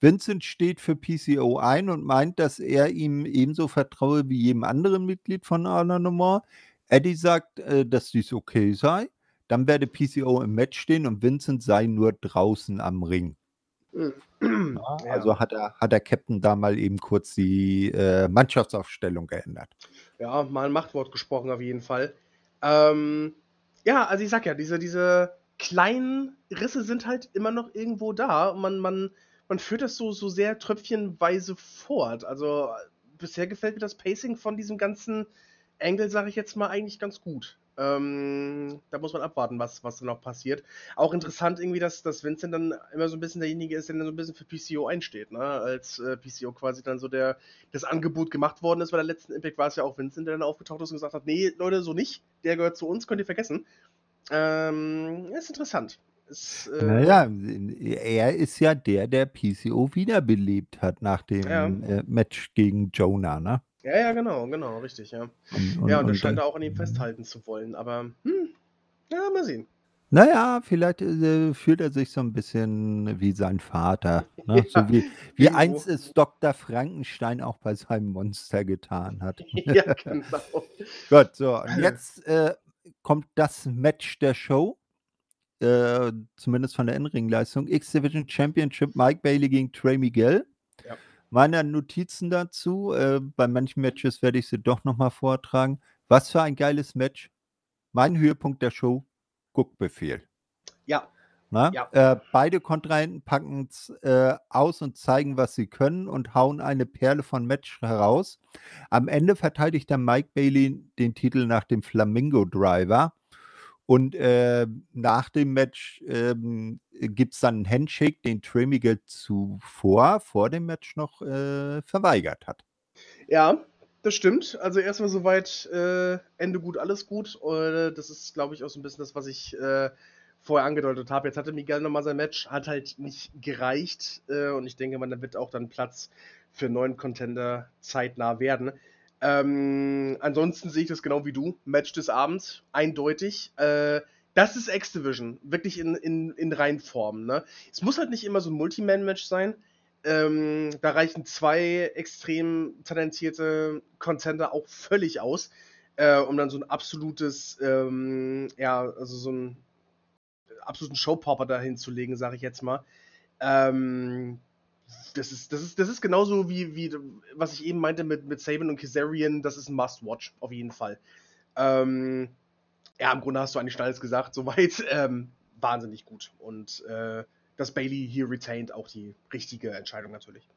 Vincent steht für PCO ein und meint, dass er ihm ebenso vertraue wie jedem anderen Mitglied von Anna Nomor. Eddie sagt, äh, dass dies okay sei. Dann werde PCO im Match stehen und Vincent sei nur draußen am Ring. Ja, ja. Also hat der, hat der Captain da mal eben kurz die äh, Mannschaftsaufstellung geändert. Ja, mal ein Machtwort gesprochen auf jeden Fall. Ähm, ja, also ich sag ja, diese, diese kleinen Risse sind halt immer noch irgendwo da. Man, man, man führt das so, so sehr tröpfchenweise fort. Also bisher gefällt mir das Pacing von diesem ganzen Angle, sage ich jetzt mal, eigentlich ganz gut. Ähm, da muss man abwarten, was, was dann noch passiert. Auch interessant irgendwie, dass, dass Vincent dann immer so ein bisschen derjenige ist, der dann so ein bisschen für PCO einsteht, ne? Als äh, PCO quasi dann so der, das Angebot gemacht worden ist, weil der letzten Impact war es ja auch Vincent, der dann aufgetaucht ist und gesagt hat, nee, Leute, so nicht, der gehört zu uns, könnt ihr vergessen. Ähm, ist interessant. Ist, äh, naja, er ist ja der, der PCO wiederbelebt hat nach dem ja. äh, Match gegen Jonah, ne? Ja, ja, genau, genau, richtig, ja. Und, und, ja, und er scheint da auch an ihm festhalten zu wollen, aber hm, ja, mal sehen. Naja, vielleicht äh, fühlt er sich so ein bisschen wie sein Vater. Ne? So wie, wie einst es Dr. Frankenstein auch bei seinem Monster getan hat. Ja, genau. Gut, so, und jetzt äh, kommt das Match der Show. Äh, zumindest von der Innenringleistung. X-Division Championship Mike Bailey gegen Trey Miguel meine Notizen dazu. Äh, bei manchen Matches werde ich sie doch nochmal vortragen. Was für ein geiles Match. Mein Höhepunkt der Show, Guckbefehl. Ja. Na? ja. Äh, beide Kontrahenten packen es äh, aus und zeigen, was sie können und hauen eine Perle von Match heraus. Am Ende verteidigt der Mike Bailey den Titel nach dem Flamingo Driver. Und äh, nach dem Match ähm, gibt es dann einen Handshake, den Trey Miguel zuvor, vor dem Match noch äh, verweigert hat. Ja, das stimmt. Also erstmal soweit äh, Ende gut, alles gut. Äh, das ist, glaube ich, auch so ein bisschen das, was ich äh, vorher angedeutet habe. Jetzt hatte Miguel nochmal sein Match, hat halt nicht gereicht. Äh, und ich denke da wird auch dann Platz für neuen Contender zeitnah werden. Ähm, ansonsten sehe ich das genau wie du. Match des Abends, eindeutig. Äh, das ist X-Division, wirklich in, in, in Reinform. Ne? Es muss halt nicht immer so ein Multiman-Match sein. Ähm, da reichen zwei extrem talentierte Contender auch völlig aus. äh, um dann so ein absolutes, ähm, ja, also so ein absoluten Showpopper dahin zu legen, sage ich jetzt mal. Ähm, das ist, das ist, das ist genauso wie, wie, was ich eben meinte mit, mit Saban und Kazarian, das ist ein Must-Watch, auf jeden Fall. Ähm, ja, im Grunde hast du eigentlich schon alles gesagt, soweit. Ähm, wahnsinnig gut. Und äh, dass Bailey hier retained, auch die richtige Entscheidung natürlich.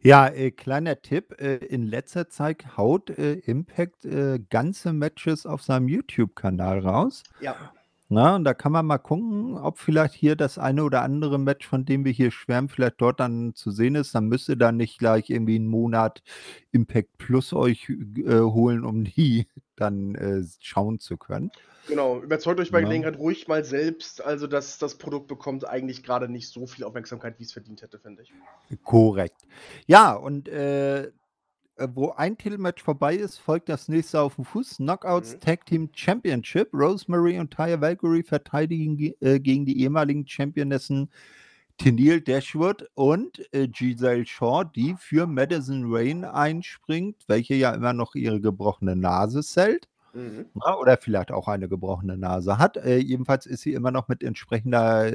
Ja, äh, kleiner Tipp, äh, in letzter Zeit haut äh, Impact äh, ganze Matches auf seinem YouTube-Kanal raus. Ja. Na, und da kann man mal gucken, ob vielleicht hier das eine oder andere Match, von dem wir hier schwärmen, vielleicht dort dann zu sehen ist. Dann müsst ihr dann nicht gleich irgendwie einen Monat Impact Plus euch äh, holen, um die dann äh, schauen zu können. Genau, überzeugt euch bei Ja. Gelegenheit ruhig mal selbst. Also, dass das Produkt bekommt eigentlich gerade nicht so viel Aufmerksamkeit, wie es verdient hätte, finde ich. Korrekt. Ja, und äh, wo ein Titelmatch vorbei ist, folgt das nächste auf dem Fuß. Knockouts Mhm. Tag Team Championship. Rosemary und Taya Valkyrie verteidigen ge- äh, gegen die ehemaligen Championessen Tennille Dashwood und äh, Giselle Shaw, die für Madison Rain einspringt, welche ja immer noch ihre gebrochene Nase zählt. Mhm. Ja, oder vielleicht auch eine gebrochene Nase hat. Äh, jedenfalls ist sie immer noch mit entsprechender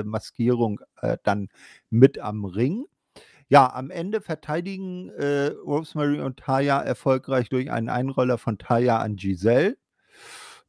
äh, Maskierung äh, dann mit am Ring. Ja, am Ende verteidigen äh, Rosemary und Taya erfolgreich durch einen Einroller von Taya an Giselle.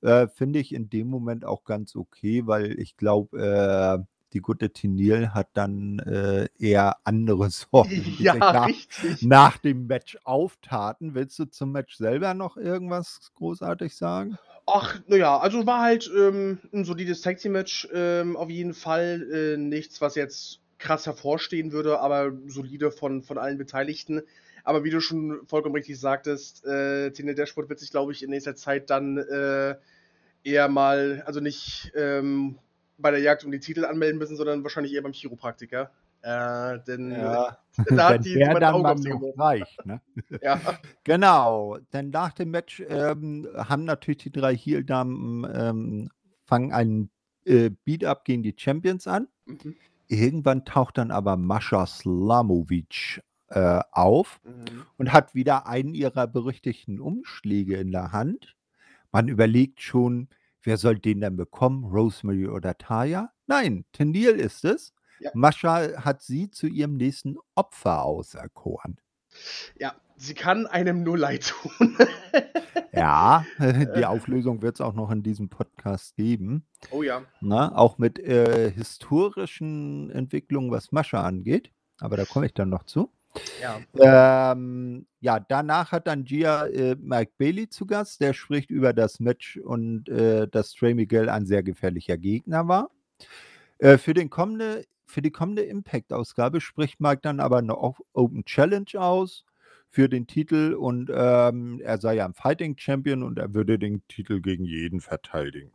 Äh, Finde ich in dem Moment auch ganz okay, weil ich glaube, äh, die gute Tennille hat dann äh, eher andere Sorgen, Ja, nach, richtig. nach dem Match auftaten. Willst du zum Match selber noch irgendwas großartig sagen? Ach, naja, also war halt ähm, ein solides Tag Team Match, ähm, auf jeden Fall. Äh, nichts, was jetzt krass hervorstehen würde, aber solide von, von allen Beteiligten. Aber wie du schon vollkommen richtig sagtest, äh, Tine Dashwood wird sich, glaube ich, in nächster Zeit dann äh, eher mal, also nicht ähm, bei der Jagd um die Titel anmelden müssen, sondern wahrscheinlich eher beim Chiropraktiker. Äh, denn Ja, da hat die mein dann Auge auf reicht. Ne? Ja. Genau, denn nach dem Match ähm, haben natürlich die drei Heel-Damen ähm, fangen einen äh, Beat-Up gegen die Champions an. Mhm. Irgendwann taucht dann aber Mascha Slamovic äh, auf Mhm. und hat wieder einen ihrer berüchtigten Umschläge in der Hand. Man überlegt schon, wer soll den denn bekommen? Rosemary oder Taya? Nein, Tennille ist es. Ja. Mascha hat sie zu ihrem nächsten Opfer auserkoren. ja, sie kann einem nur leid tun. Ja, die Auflösung wird es auch noch in diesem Podcast geben. oh ja. Ne? Auch mit äh, historischen Entwicklungen, was Mascha angeht. Aber da komme ich dann noch zu. Ja. Ähm, ja, danach hat dann Gia äh, Mike Bailey zu Gast. Der spricht über das Match und äh, dass Trey Miguel ein sehr gefährlicher Gegner war. Äh, für, den kommende, für die kommende Impact-Ausgabe spricht Mike dann aber eine Open Challenge aus für den Titel und ähm, er sei ja ein Fighting Champion und er würde den Titel gegen jeden verteidigen.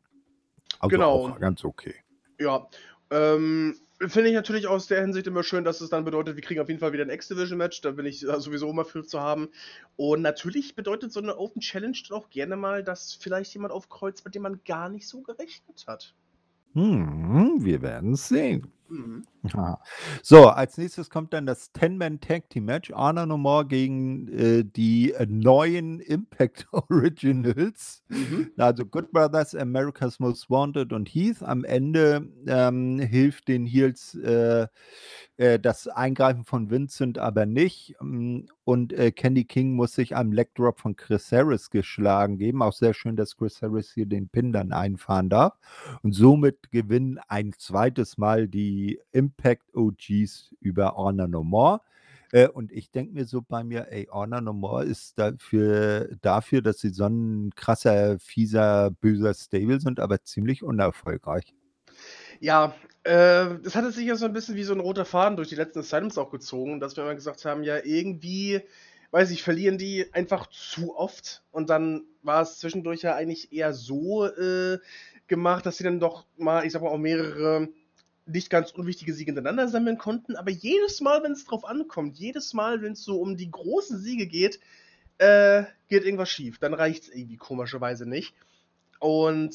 Also Genau. auch ganz okay. Ja, ähm, finde ich natürlich aus der Hinsicht immer schön, dass es dann bedeutet, wir kriegen auf jeden Fall wieder ein X-Division-Match. Da bin ich äh, sowieso immer für zu haben. Und natürlich bedeutet so eine Open Challenge dann auch gerne mal, dass vielleicht jemand aufkreuzt, mit dem man gar nicht so gerechnet hat. Hm, wir werden es sehen. Mhm. Ja. So, als nächstes kommt dann das 10-Man-Tag-Team-Match. Honor No More gegen äh, die neuen Impact Originals. Mhm. Also Good Brothers, America's Most Wanted und Heath. Am Ende ähm, hilft den Heels äh, äh, das Eingreifen von Vincent aber nicht. Ähm, Und äh, Candy King muss sich am Leg Drop von Chris Harris geschlagen geben. Auch sehr schön, dass Chris Harris hier den Pin dann einfahren darf. Und somit gewinnen ein zweites Mal die Impact OGs über Honor No More. Äh, und ich denke mir so bei mir, ey, Honor No More ist dafür, dafür, dass sie so ein krasser, fieser, böser Stable sind, aber ziemlich unerfolgreich. Ja, äh, das hatte sich ja so ein bisschen wie so ein roter Faden durch die letzten Asylums auch gezogen, dass wir immer gesagt haben, ja, irgendwie, weiß ich, verlieren die einfach zu oft. Und dann war es zwischendurch ja eigentlich eher so äh, gemacht, dass sie dann doch mal, ich sag mal, auch mehrere nicht ganz unwichtige Siege hintereinander sammeln konnten. Aber jedes Mal, wenn es drauf ankommt, jedes Mal, wenn es so um die großen Siege geht, äh, geht irgendwas schief. Dann reicht es irgendwie komischerweise nicht. Und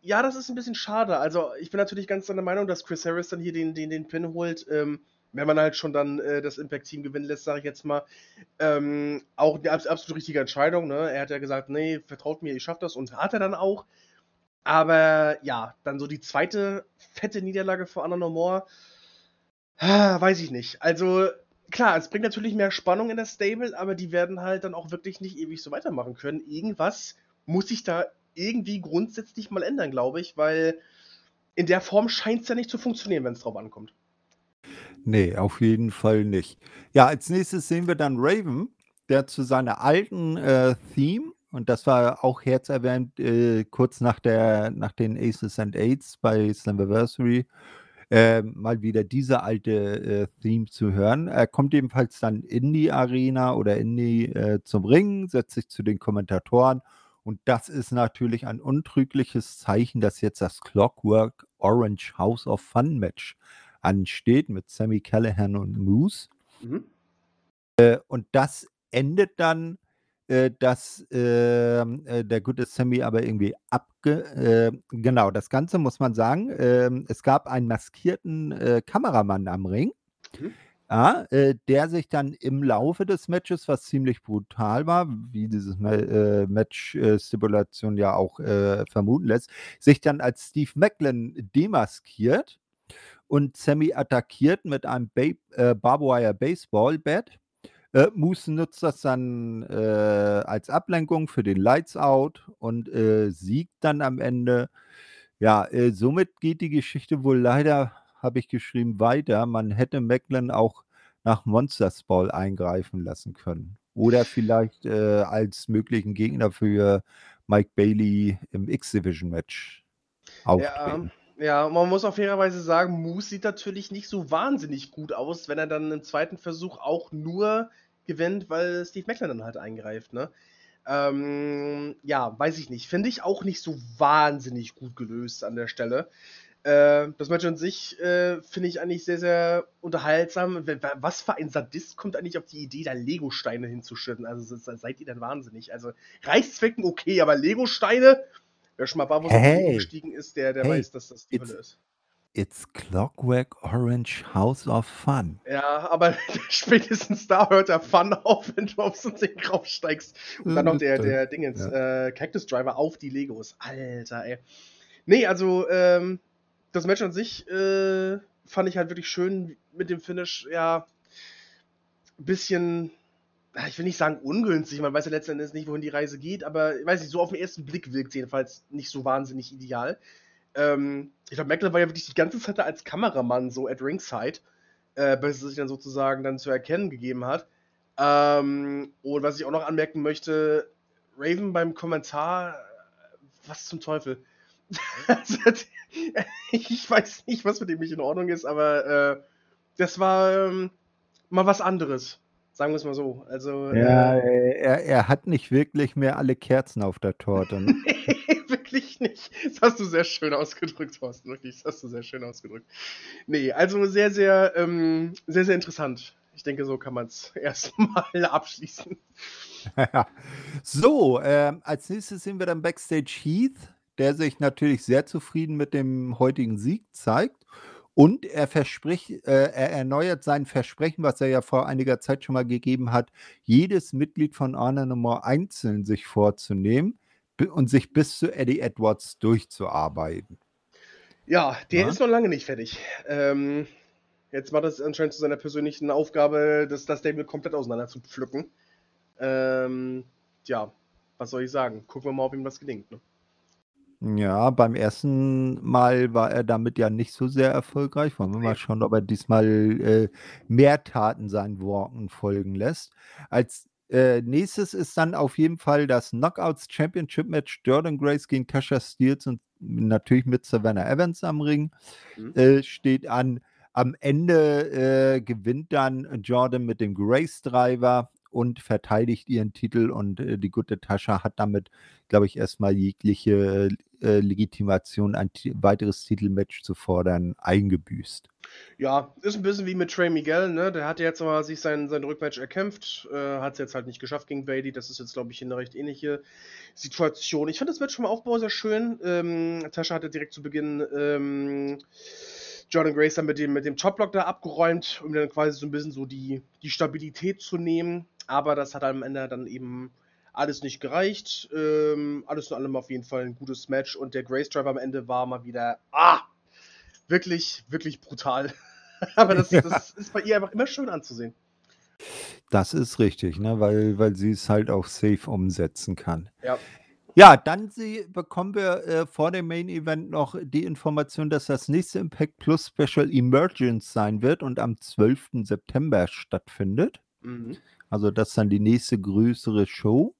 ja, das ist ein bisschen schade. Also, ich bin natürlich ganz der Meinung, dass Chris Harris dann hier den, den, den Pin holt. Ähm, wenn man halt schon dann äh, das Impact-Team gewinnen lässt, sage ich jetzt mal. Ähm, auch eine absolut richtige Entscheidung. Ne? Er hat ja gesagt, nee, vertraut mir, ich schaffe das und hat er dann auch. Aber ja, dann so die zweite fette Niederlage vor Anna No More, ah, weiß ich nicht. Also klar, es bringt natürlich mehr Spannung in das Stable, aber die werden halt dann auch wirklich nicht ewig so weitermachen können. Irgendwas muss sich da irgendwie grundsätzlich mal ändern, glaube ich, weil in der Form scheint es ja nicht zu funktionieren, wenn es drauf ankommt. Nee, auf jeden Fall nicht. Ja, als nächstes sehen wir dann Raven, der zu seiner alten äh, Theme, und das war auch herzerwähnt, äh, kurz nach, der, nach den Aces and Aids bei Slammiversary, äh, mal wieder diese alte äh, Theme zu hören. Er kommt ebenfalls dann in die Arena oder in die äh, zum Ring, setzt sich zu den Kommentatoren und das ist natürlich ein untrügliches Zeichen, dass jetzt das Clockwork Orange House of Fun Match ansteht mit Sammy Callahan und Moose. Mhm. Äh, und das endet dann, äh, dass ähm, äh, der gute Sammy aber irgendwie abge... Äh, genau, das Ganze muss man sagen. Ähm, es gab einen maskierten äh, Kameramann am Ring. Mhm. Ja, äh, der sich dann im Laufe des Matches, was ziemlich brutal war, wie dieses Match-Stipulation ja auch vermuten lässt, sich dann als Steve Macklin demaskiert und Sammy attackiert mit einem ba äh, Barbwire Baseball Bat. Äh, Moose nutzt das dann äh, als Ablenkung für den Lights Out und äh, siegt dann am Ende. Ja, äh, somit geht die Geschichte wohl leider, habe ich geschrieben, weiter. Man hätte Macklin auch nach Monsters Ball eingreifen lassen können. Oder vielleicht äh, als möglichen Gegner für Mike Bailey im X-Division-Match auftreten. Ja, ja, man muss auf fairerweise sagen, Moose sieht natürlich nicht so wahnsinnig gut aus, wenn er dann im zweiten Versuch auch nur gewinnt, weil Steve Macklin dann halt eingreift, ne? Ähm, ja, weiß ich nicht. Finde ich auch nicht so wahnsinnig gut gelöst an der Stelle. Äh, das Match an sich äh, finde ich eigentlich sehr, sehr unterhaltsam. Was für ein Sadist kommt eigentlich auf die Idee, da Lego-Steine hinzuschütten? Also seid ihr denn wahnsinnig? Also Reißzwecken okay, aber Lego-Steine, Wer schon mal Barbos hey. gestiegen ist, der, der hey. weiß, dass das die It's, Hölle ist. It's Clockwork Orange House of Fun. Ja, aber spätestens da hört der Fun auf, wenn du auf so ein Ding raufsteigst. Und dann noch der, der Dingens, ja. äh, Cactus Driver auf die Legos. Alter, ey. Nee, also, ähm, das Match an sich äh, fand ich halt wirklich schön mit dem Finish, ja, ein bisschen ich will nicht sagen ungünstig, man weiß ja letzten Endes nicht, wohin die Reise geht, aber ich weiß nicht, so auf den ersten Blick wirkt es jedenfalls nicht so wahnsinnig ideal. Ähm, ich glaube, Meckler war ja wirklich die ganze Zeit als Kameramann so at Ringside, äh, bis er sich dann sozusagen dann zu erkennen gegeben hat. Ähm, und was ich auch noch anmerken möchte, Raven beim Kommentar, was zum Teufel? ich weiß nicht, was mit dem nicht in Ordnung ist, aber äh, das war ähm, mal was anderes. Sagen wir es mal so. Also, ja, äh, er, er hat nicht wirklich mehr alle Kerzen auf der Torte. Ne? wirklich nicht. Das hast du sehr schön ausgedrückt, Thorsten. Wirklich, das hast du sehr schön ausgedrückt. Nee, also sehr, sehr, ähm, sehr, sehr interessant. Ich denke, so kann man es erstmal abschließen. so, äh, als nächstes sehen wir dann Backstage Heath, der sich natürlich sehr zufrieden mit dem heutigen Sieg zeigt und er verspricht, äh, er erneuert sein Versprechen, was er ja vor einiger Zeit schon mal gegeben hat, jedes Mitglied von Honor Nummer einzeln sich vorzunehmen und sich bis zu Eddie Edwards durchzuarbeiten. Ja, der ja? ist noch lange nicht fertig. Ähm, jetzt macht es anscheinend zu seiner persönlichen Aufgabe, das, das Stable komplett auseinander zu pflücken. Ähm, ja, was soll ich sagen? Gucken wir mal, ob ihm das gelingt. Ne? Ja, beim ersten Mal war er damit ja nicht so sehr erfolgreich. Wollen wir mal schauen, ob er diesmal äh, mehr Taten seinen Worten folgen lässt. Als äh, nächstes ist dann auf jeden Fall das Knockouts Championship Match Jordan Grace gegen Tasha Steels und natürlich mit Savannah Evans am Ring. Mhm. Äh, steht an. Am Ende äh, gewinnt dann Jordan mit dem Grace Driver und verteidigt ihren Titel und äh, die gute Tascha hat damit, glaube ich, erstmal jegliche äh, Legitimation, ein weiteres Titelmatch zu fordern, eingebüßt. Ja, ist ein bisschen wie mit Trey Miguel, ne? Der hat jetzt aber sich sein, sein Rückmatch erkämpft, äh, hat es jetzt halt nicht geschafft gegen Bailey. Das ist jetzt, glaube ich, eine recht ähnliche Situation. Ich fand das Match vom Aufbau sehr schön. Ähm, Tascha hatte direkt zu Beginn ähm, Jordan Grace dann mit dem, mit dem Chopblock da abgeräumt, um dann quasi so ein bisschen so die, die Stabilität zu nehmen. Aber das hat am Ende dann eben alles nicht gereicht. Ähm, alles in allem auf jeden Fall ein gutes Match. Und der Grace Driver am Ende war mal wieder, ah, wirklich, wirklich brutal. Aber das, ja. das ist bei ihr einfach immer schön anzusehen. Das ist richtig, ne? weil, weil sie es halt auch safe umsetzen kann. Ja. Ja, dann sie, bekommen wir äh, vor dem Main Event noch die Information, dass das nächste Impact Plus Special Emergence sein wird und am 12. September stattfindet. Mhm. Also das ist dann die nächste größere Show.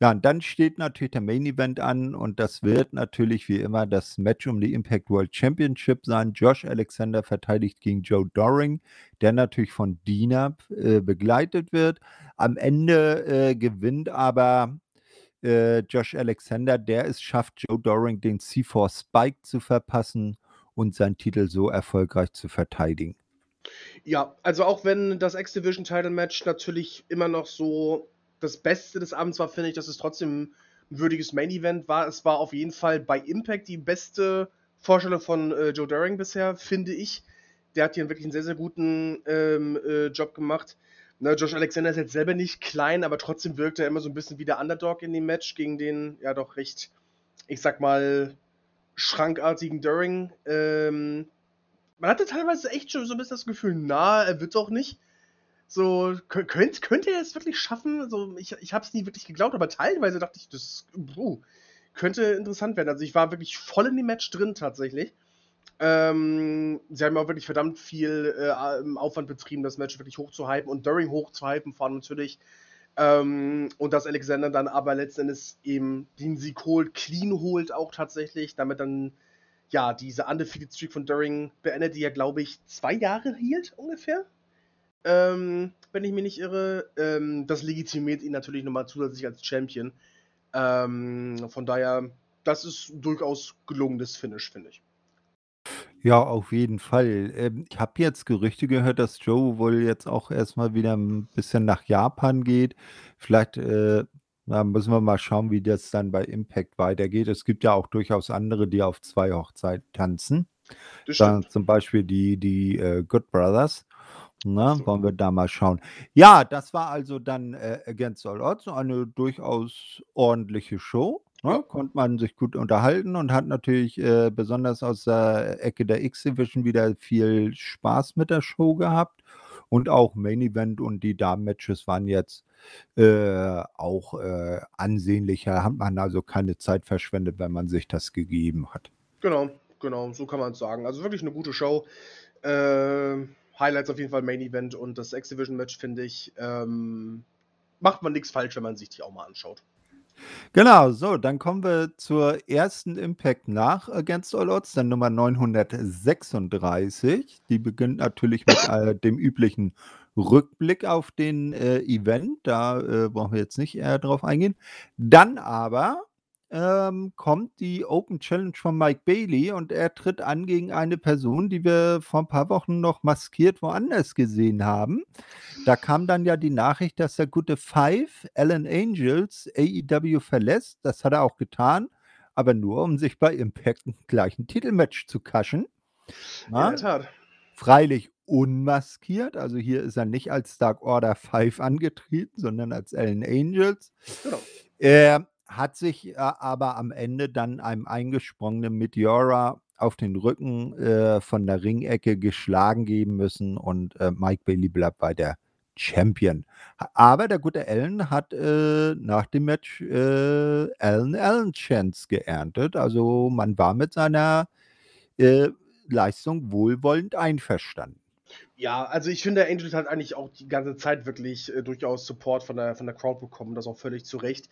Ja, und dann steht natürlich der Main Event an und das wird natürlich wie immer das Match um die Impact World Championship sein. Josh Alexander verteidigt gegen Joe Doring, der natürlich von Dina äh, begleitet wird. Am Ende äh, gewinnt aber äh, Josh Alexander, der es schafft, Joe Doring den C4 Spike zu verpassen und seinen Titel so erfolgreich zu verteidigen. Ja, also auch wenn das X-Division Title Match natürlich immer noch so das Beste des Abends war, finde ich, dass es trotzdem ein würdiges Main Event war. Es war auf jeden Fall bei Impact die beste Vorstellung von äh, Joe Daring bisher, finde ich. Der hat hier wirklich einen sehr, sehr guten ähm, äh, Job gemacht. Na, Josh Alexander ist jetzt selber nicht klein, aber trotzdem wirkt er immer so ein bisschen wie der Underdog in dem Match gegen den, ja doch recht, ich sag mal, schrankartigen Daring. Ähm, man hatte teilweise echt schon so ein bisschen das Gefühl, na, er wird doch nicht. So, könnt, könnte er es wirklich schaffen? Also, ich, ich habe es nie wirklich geglaubt, aber teilweise dachte ich, das uh, könnte interessant werden. Also, ich war wirklich voll in dem Match drin tatsächlich. Ähm, sie haben auch wirklich verdammt viel äh, Aufwand betrieben, das Match wirklich hochzuhypen und During hochzuhypen, vor allem natürlich. Ähm, und dass Alexander dann aber letztendlich eben den Sieg holt, clean holt auch tatsächlich, damit dann ja diese undefeated Streak von During beendet, die ja glaube ich zwei Jahre hielt ungefähr ähm, wenn ich mich nicht irre. Ähm, das legitimiert ihn natürlich nochmal zusätzlich als Champion. Ähm, von daher, das ist durchaus gelungenes Finish, finde ich. Ja, auf jeden Fall. Ähm, ich habe jetzt Gerüchte gehört, dass Joe wohl jetzt auch erstmal wieder ein bisschen nach Japan geht. Vielleicht äh, müssen wir mal schauen, wie das dann bei Impact weitergeht. Es gibt ja auch durchaus andere, die auf zwei Hochzeiten tanzen. Das zum Beispiel die, die äh, Good Brothers. Na, so. wollen wir da mal schauen. Ja, das war also dann äh, Against All Odds, eine durchaus ordentliche Show. Ne? Konnte man sich gut unterhalten und hat natürlich äh, besonders aus der Ecke der X-Division wieder viel Spaß mit der Show gehabt. Und auch Main Event und die Damen-Matches waren jetzt äh, auch äh, ansehnlicher. Hat man also keine Zeit verschwendet, wenn man sich das gegeben hat. Genau, genau, so kann man es sagen. Also wirklich eine gute Show. Äh, Highlights auf jeden Fall Main Event und das X-Division-Match, finde ich. Ähm, macht man nichts falsch, wenn man sich die auch mal anschaut. Genau, so, dann kommen wir zur ersten Impact nach Against All Odds, dann Nummer 936. Die beginnt natürlich mit äh, dem üblichen Rückblick auf den äh, Event. Da äh, brauchen wir jetzt nicht eher drauf eingehen. Dann aber ähm, kommt die Open Challenge von Mike Bailey und er tritt an gegen eine Person, die wir vor ein paar Wochen noch maskiert woanders gesehen haben. Da kam dann ja die Nachricht, dass der gute Five, Alan Angels, AEW verlässt. Das hat er auch getan, aber nur, um sich bei Impact einen gleichen Titelmatch zu kaschen. Ja, Tat. Freilich unmaskiert, also hier ist er nicht als Dark Order 5 angetreten, sondern als Alan Angels. Genau. Er hat sich äh, aber am Ende dann einem eingesprungenen Meteora auf den Rücken äh, von der Ringecke geschlagen geben müssen und äh, Mike Bailey bleibt bei der Champion. Aber der gute Allen hat äh, nach dem Match äh, Allen Allen Chance geerntet. Also man war mit seiner äh, Leistung wohlwollend einverstanden. Ja, also ich finde, Angel hat eigentlich auch die ganze Zeit wirklich durchaus Support von der, von der Crowd bekommen, das auch völlig zu Recht.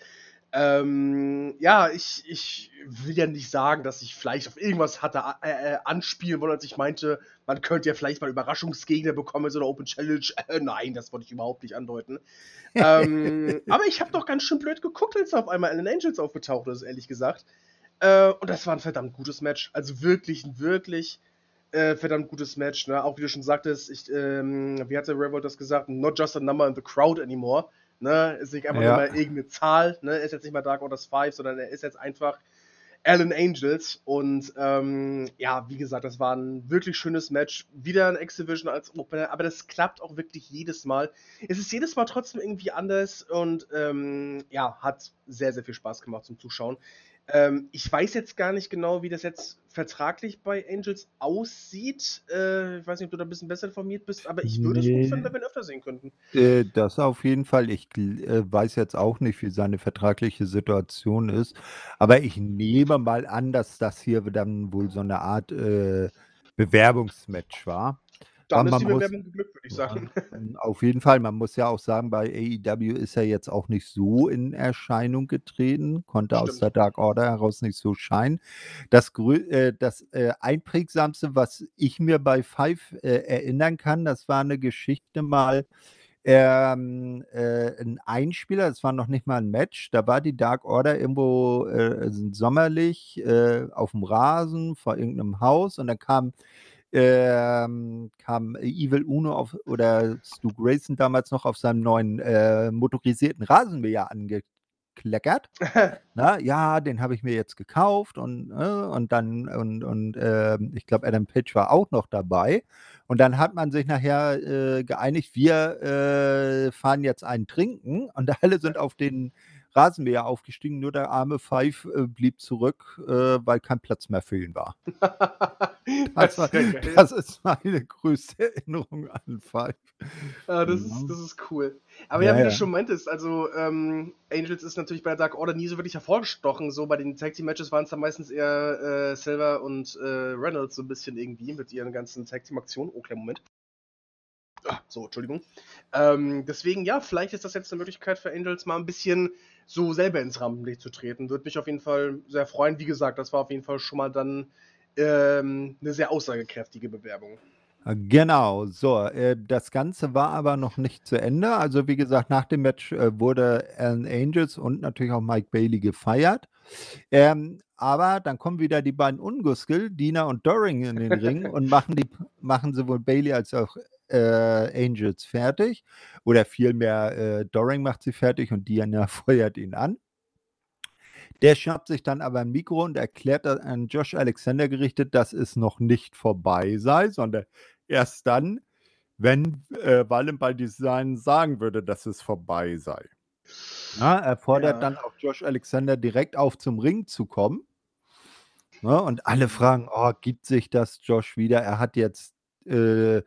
Ähm, ja, ich, ich will ja nicht sagen, dass ich vielleicht auf irgendwas hatte äh, äh, anspielen wollen, als ich meinte, man könnte ja vielleicht mal Überraschungsgegner bekommen so einer Open Challenge. Äh, nein, das wollte ich überhaupt nicht andeuten. ähm, aber ich habe doch ganz schön blöd geguckt, als auf einmal Alan Angels aufgetaucht ist, ehrlich gesagt. Äh, und das war ein verdammt gutes Match. Also wirklich, ein wirklich äh, verdammt gutes Match. Ne? Auch wie du schon sagtest, ich, ähm, wie hatte Revolt das gesagt? Not just a number in the crowd anymore. Ne? Ist nicht einfach ja. nur mal irgendeine Zahl, ne? Ist jetzt nicht mal Dark Orders 5, sondern er ist jetzt einfach, Allen Angels. Und ähm, ja, wie gesagt, das war ein wirklich schönes Match. Wieder ein X-Division als Opener, aber das klappt auch wirklich jedes Mal. Es ist jedes Mal trotzdem irgendwie anders und ähm, ja, hat sehr, sehr viel Spaß gemacht zum Zuschauen. Ähm, ich weiß jetzt gar nicht genau, wie das jetzt vertraglich bei Angels aussieht. Äh, ich weiß nicht, ob du da ein bisschen besser informiert bist, aber ich würde nee. es gut finden, wenn wir ihn öfter sehen könnten. Äh, das auf jeden Fall. Ich äh, weiß jetzt auch nicht, wie seine vertragliche Situation ist, aber ich nehme mal an, dass das hier dann wohl so eine Art äh, Bewerbungsmatch war. Dann ist die Bewerbung geglückt, würde ich sagen. Auf jeden Fall. Man muss ja auch sagen, bei AEW ist er jetzt auch nicht so in Erscheinung getreten, konnte Stimmt. aus der Dark Order heraus nicht so scheinen. Das, äh, das äh, einprägsamste, was ich mir bei Five äh, erinnern kann, das war eine Geschichte mal, ähm, äh, ein Einspieler, das war noch nicht mal ein Match, da war die Dark Order irgendwo sommerlich auf dem Rasen vor irgendeinem Haus und dann kam ähm, kam Evil Uno auf, oder Stu Grayson damals noch auf seinem neuen äh, motorisierten Rasenmäher angekleckert. Na, ja, den habe ich mir jetzt gekauft und, äh, und dann, und, und äh, ich glaube, Adam Page war auch noch dabei. Und dann hat man sich nachher äh, geeinigt, wir äh, fahren jetzt einen trinken und alle sind auf den Rasenmäher aufgestiegen, nur der arme Five äh, blieb zurück, äh, weil kein Platz mehr für ihn war. das, das, war das, ist meine größte Erinnerung an Five. Ah, das, ja. ist, das ist cool. Aber ja, ja wie du schon meintest, also ähm, Angels ist natürlich bei der Dark Order nie so wirklich hervorgestochen. So bei den Tag Team Matches waren es dann meistens eher äh, Silver und äh, Reynolds so ein bisschen irgendwie mit ihren ganzen Tag Team Aktionen. Oh, kleinen Moment. Ah, so, Entschuldigung. Ähm, deswegen, ja, vielleicht ist das jetzt eine Möglichkeit für Angels mal ein bisschen so selber ins Rampenlicht zu treten. Würde mich auf jeden Fall sehr freuen. Wie gesagt, das war auf jeden Fall schon mal dann ähm, eine sehr aussagekräftige Bewerbung. Genau, so, äh, das Ganze war aber noch nicht zu Ende. Also wie gesagt, nach dem Match äh, wurde Alan Angels und natürlich auch Mike Bailey gefeiert. Ähm, aber dann kommen wieder die beiden Unguskel, Dina und Doring in den Ring und machen, die, machen sowohl Bailey als auch äh, Angels fertig. Oder vielmehr äh, Doring macht sie fertig und Diana feuert ihn an. Der schnappt sich dann aber ein Mikro und erklärt an Josh Alexander gerichtet, dass es noch nicht vorbei sei, sondern erst dann, wenn äh, Wallenball Design sagen würde, dass es vorbei sei. Ja, er fordert ja. dann auch Josh Alexander direkt auf zum Ring zu kommen. Ja, und alle fragen, oh, gibt sich das Josh wieder? Er hat jetzt äh,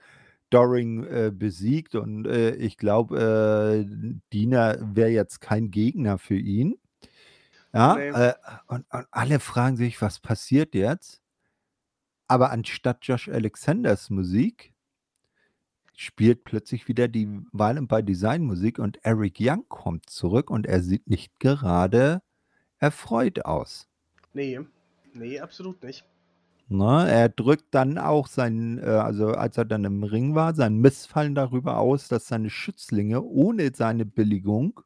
Doring äh, besiegt und äh, ich glaube, äh, Dina wäre jetzt kein Gegner für ihn. Ja, nee. Äh, und, und, alle fragen sich, was passiert jetzt? Aber anstatt Josh Alexanders Musik spielt plötzlich wieder die Violent by Design Musik und Eric Young kommt zurück und er sieht nicht gerade erfreut aus. Nee, nee, absolut nicht. Ne, er drückt dann auch sein, äh, also als er dann im Ring war, sein Missfallen darüber aus, dass seine Schützlinge ohne seine Billigung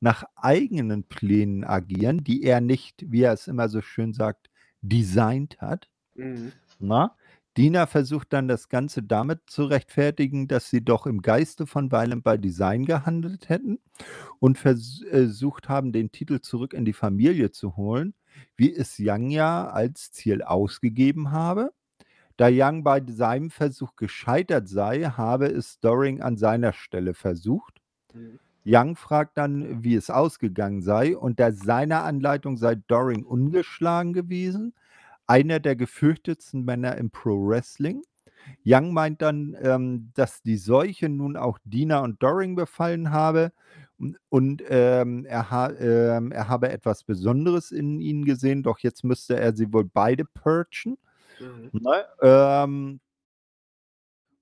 nach eigenen Plänen agieren, die er nicht, wie er es immer so schön sagt, designt hat. Mhm. Na? Dina versucht dann das Ganze damit zu rechtfertigen, dass sie doch im Geiste von Violent by Design gehandelt hätten und versucht haben, den Titel zurück in die Familie zu holen wie es Young ja als Ziel ausgegeben habe. Da Young bei seinem Versuch gescheitert sei, habe es Doring an seiner Stelle versucht. Mhm. Young fragt dann, wie es ausgegangen sei, und da seiner Anleitung sei Doring ungeschlagen gewesen, einer der gefürchtetsten Männer im Pro Wrestling. Young meint dann, ähm, dass die Seuche nun auch Dina und Doring befallen habe und ähm, er, ha ähm, er habe etwas Besonderes in ihnen gesehen, doch jetzt müsste er sie wohl beide purgen. Mhm. Ne? Ähm,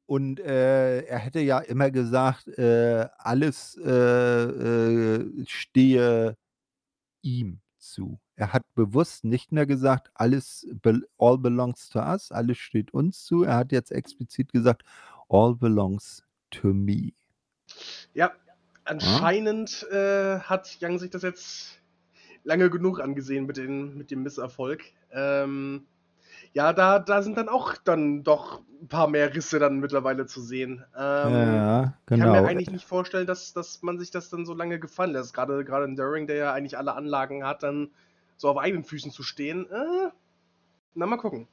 und äh, er hätte ja immer gesagt, äh, alles äh, äh stehe ihm zu. Er hat bewusst nicht mehr gesagt, alles be all belongs to us, alles steht uns zu. Er hat jetzt explizit gesagt, all belongs to me. Ja, Anscheinend äh, hat Young sich das jetzt lange genug angesehen mit, den, mit dem Misserfolg. Ähm, ja, da, da sind dann auch dann doch ein paar mehr Risse dann mittlerweile zu sehen. Ähm, ja, genau. Ich kann mir genau. eigentlich nicht vorstellen, dass, dass man sich das dann so lange gefallen lässt. Gerade gerade in During, der ja eigentlich alle Anlagen hat, dann so auf eigenen Füßen zu stehen. Äh, na, mal gucken.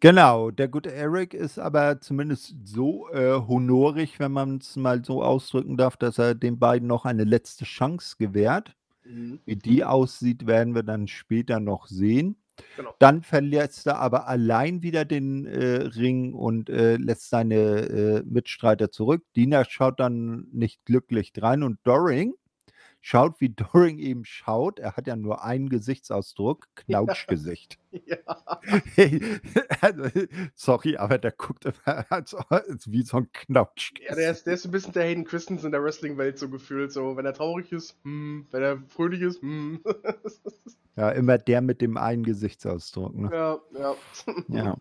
Genau, der gute Eric ist aber zumindest so äh, honorig, wenn man es mal so ausdrücken darf, dass er den beiden noch eine letzte Chance gewährt. Mhm. Wie die aussieht, werden wir dann später noch sehen. Genau. Dann verlässt er aber allein wieder den äh, Ring und äh, lässt seine äh, Mitstreiter zurück. Dina schaut dann nicht glücklich drein und Doring schaut, wie Doring eben schaut. Er hat ja nur einen Gesichtsausdruck, Knautschgesicht. Ja. Hey, also, sorry, aber der guckt immer als, als wie so ein Knautschgesicht. Ja, der ist, der ist ein bisschen der Hayden Christensen in der Wrestling-Welt so gefühlt. So, wenn er traurig ist, hm, wenn er fröhlich ist, hm. Ja, immer der mit dem einen Gesichtsausdruck. Ne? ja, ja. Ja.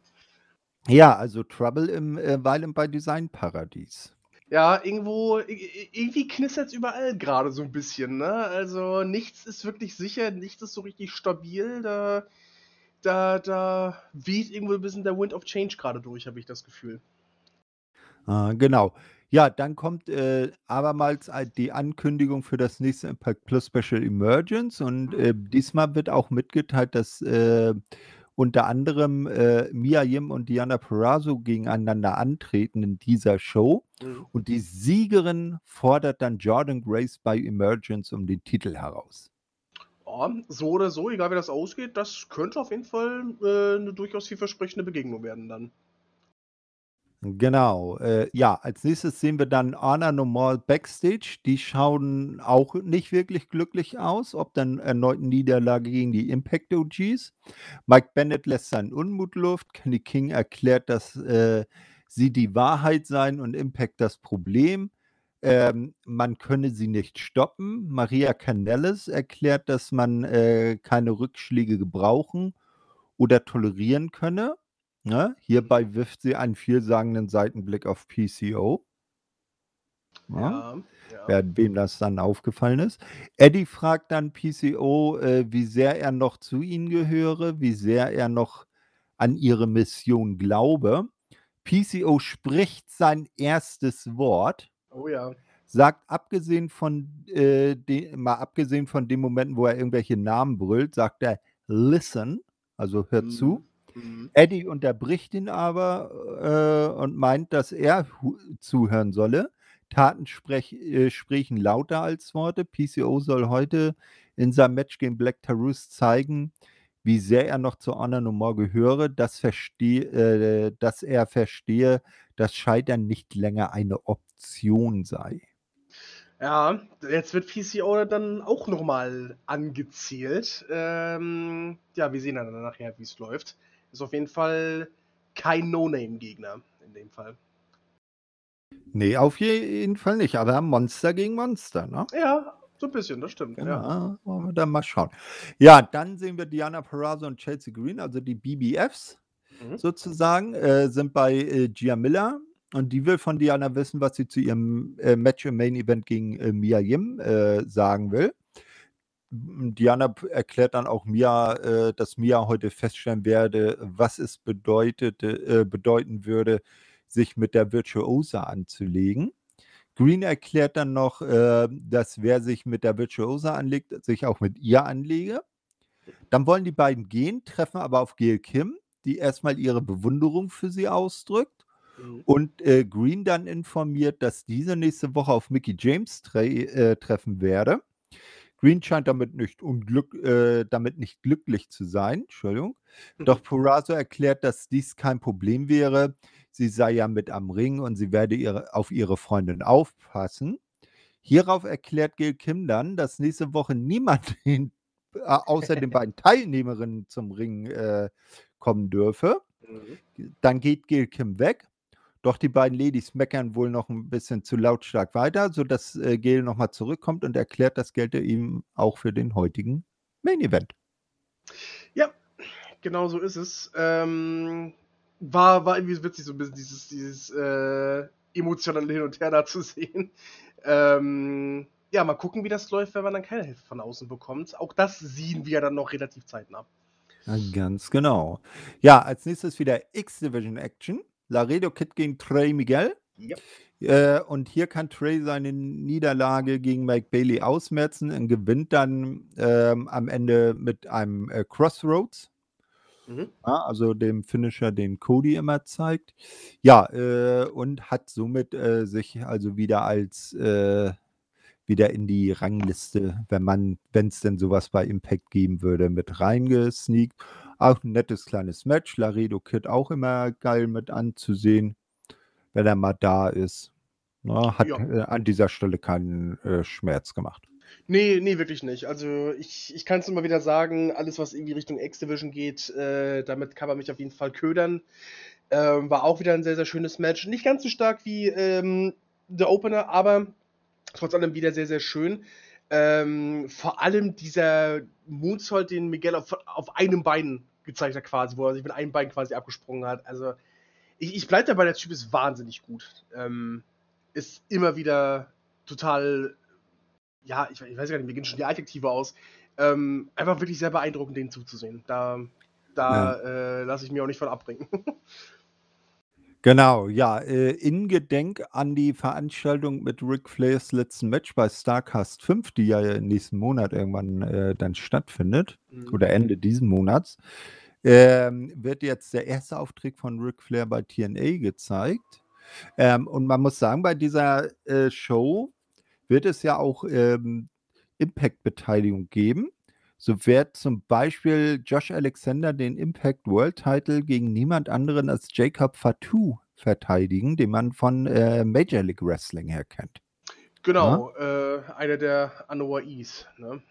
Ja, also Trouble im äh, Violent by Design Paradies. Ja, irgendwo, irgendwie knistert es überall gerade so ein bisschen, ne? Also nichts ist wirklich sicher, nichts ist so richtig stabil. Da, da, da weht irgendwo ein bisschen der Wind of Change gerade durch, habe ich das Gefühl. Ah, genau. Ja, dann kommt äh, abermals ein- die Ankündigung für das nächste Impact Plus Special Emergence und äh, diesmal wird auch mitgeteilt, dass äh, unter anderem äh, Mia Yim und Diana Perazzo gegeneinander antreten in dieser Show und die Siegerin fordert dann Jordan Grace bei Emergence um den Titel heraus. Ja, so oder so, egal wie das ausgeht, das könnte auf jeden Fall äh, eine durchaus vielversprechende Begegnung werden dann. Genau. Äh, ja, als nächstes sehen wir dann Honor No More Backstage. Die schauen auch nicht wirklich glücklich aus, ob dann erneut Niederlage gegen die Impact OGs. Mike Bennett lässt seinen Unmut Luft. Kenny King erklärt, dass äh, sie die Wahrheit seien und Impact das Problem. Ähm, man könne sie nicht stoppen. Maria Canellis erklärt, dass man äh, keine Rückschläge gebrauchen oder tolerieren könne. Ne? Hierbei wirft sie einen vielsagenden Seitenblick auf PCO. Ja, Ja, wer, wem das dann aufgefallen ist. Eddie fragt dann PCO, äh, wie sehr er noch zu ihnen gehöre, wie sehr er noch an ihre Mission glaube. PCO spricht sein erstes Wort, Oh ja. sagt abgesehen von äh, de, mal abgesehen von den Momenten, wo er irgendwelche Namen brüllt, sagt er listen, also hört zu. Mhm. Eddie unterbricht ihn aber äh, und meint, dass er zuhören solle. Taten sprech, äh, sprechen lauter als Worte. PCO soll heute in seinem Match gegen Black Taurus zeigen, wie sehr er noch zu Honor No More gehöre, dass, versteh, äh, dass er verstehe, dass Scheitern nicht länger eine Option sei. Ja, jetzt wird PCO dann auch nochmal angezielt. Ähm, ja, wir sehen dann nachher, wie es läuft. Ist auf jeden Fall kein No-Name-Gegner in dem Fall. Nee, auf jeden Fall nicht, aber Monster gegen Monster, ne? Ja, so ein bisschen, das stimmt. Ja. Genau, wollen wir dann mal schauen. Ja, dann sehen wir Diana Perazzo und Chelsea Green, also die BBFs Mhm. sozusagen, äh, sind bei äh, Gia Miller und die will von Diana wissen, was sie zu ihrem äh, Match im Main Event gegen äh, Mia Yim äh, sagen will. Diana erklärt dann auch Mia, äh, dass Mia heute feststellen werde, was es bedeutete, äh, bedeuten würde, sich mit der Virtuosa anzulegen. Green erklärt dann noch, äh, dass wer sich mit der Virtuosa anlegt, sich auch mit ihr anlege. Dann wollen die beiden gehen, treffen aber auf Gail Kim, die erstmal ihre Bewunderung für sie ausdrückt. Mhm. Und äh, Green dann informiert, dass diese nächste Woche auf Mickey James tre äh, treffen werde. Green scheint damit nicht, unglück äh, damit nicht glücklich zu sein. Entschuldigung. Doch Purazo erklärt, dass dies kein Problem wäre. Sie sei ja mit am Ring und sie werde ihre, auf ihre Freundin aufpassen. Hierauf erklärt Gail Kim dann, dass nächste Woche niemand hin, äh, außer den beiden Teilnehmerinnen zum Ring äh, kommen dürfe. Mhm. Dann geht Gail Kim weg. Doch die beiden Ladies meckern wohl noch ein bisschen zu lautstark weiter, sodass äh, Gail nochmal zurückkommt und erklärt, das gelte ihm auch für den heutigen Main Event. Ja, genau so ist es. Ähm, war, war irgendwie witzig, so ein bisschen dieses, dieses äh, emotionale Hin und Her da zu sehen. Ähm, ja, mal gucken, wie das läuft, wenn man dann keine Hilfe von außen bekommt. Auch das sehen wir dann noch relativ zeitnah. Ja, ganz genau. Ja, als nächstes wieder X-Division Action. Laredo Kid gegen Trey Miguel. Ja. Äh, und hier kann Trey seine Niederlage gegen Mike Bailey ausmerzen und gewinnt dann ähm, am Ende mit einem äh, Crossroads. Mhm. Ja, also dem Finisher, den Cody immer zeigt. Ja, äh, und hat somit äh, sich also wieder als äh, wieder in die Rangliste, wenn man, wenn es denn sowas bei Impact geben würde, mit reingesneakt. Auch ein nettes kleines Match. Laredo Kid auch immer geil mit anzusehen, wenn er mal da ist. Na, hat Ja. äh, an dieser Stelle keinen äh, Schmerz gemacht. Nee, nee, wirklich nicht. Also ich, ich kann es immer wieder sagen, alles, was irgendwie Richtung X-Division geht, äh, damit kann man mich auf jeden Fall ködern. Ähm, war auch wieder ein sehr, sehr schönes Match. Nicht ganz so stark wie ähm, der Opener, aber trotz allem wieder sehr, sehr schön. Ähm, vor allem dieser Moonsault, den Miguel auf, auf einem Bein gezeigt hat, quasi, wo er sich mit einem Bein quasi abgesprungen hat. Also ich, ich bleibe dabei, der Typ ist wahnsinnig gut. Ähm, ist immer wieder total ja, ich, ich weiß gar nicht, mir gehen schon die Adjektive aus. Ähm, einfach wirklich sehr beeindruckend, den zuzusehen. Da, da äh, lasse ich mir auch nicht von abbringen. Genau, ja, äh, in Gedenk an die Veranstaltung mit Ric Flairs letzten Match bei Starcast 5, die ja nächsten Monat irgendwann äh, dann stattfindet, Mhm. oder Ende diesen Monats, ähm, wird jetzt der erste Auftritt von Ric Flair bei TNA gezeigt. Ähm, und man muss sagen, bei dieser äh, Show wird es ja auch ähm, Impact-Beteiligung geben. So wird zum Beispiel Josh Alexander den Impact World Title gegen niemand anderen als Jacob Fatou verteidigen, den man von äh, Major League Wrestling her kennt. Genau, äh, einer der Anoais. Ne?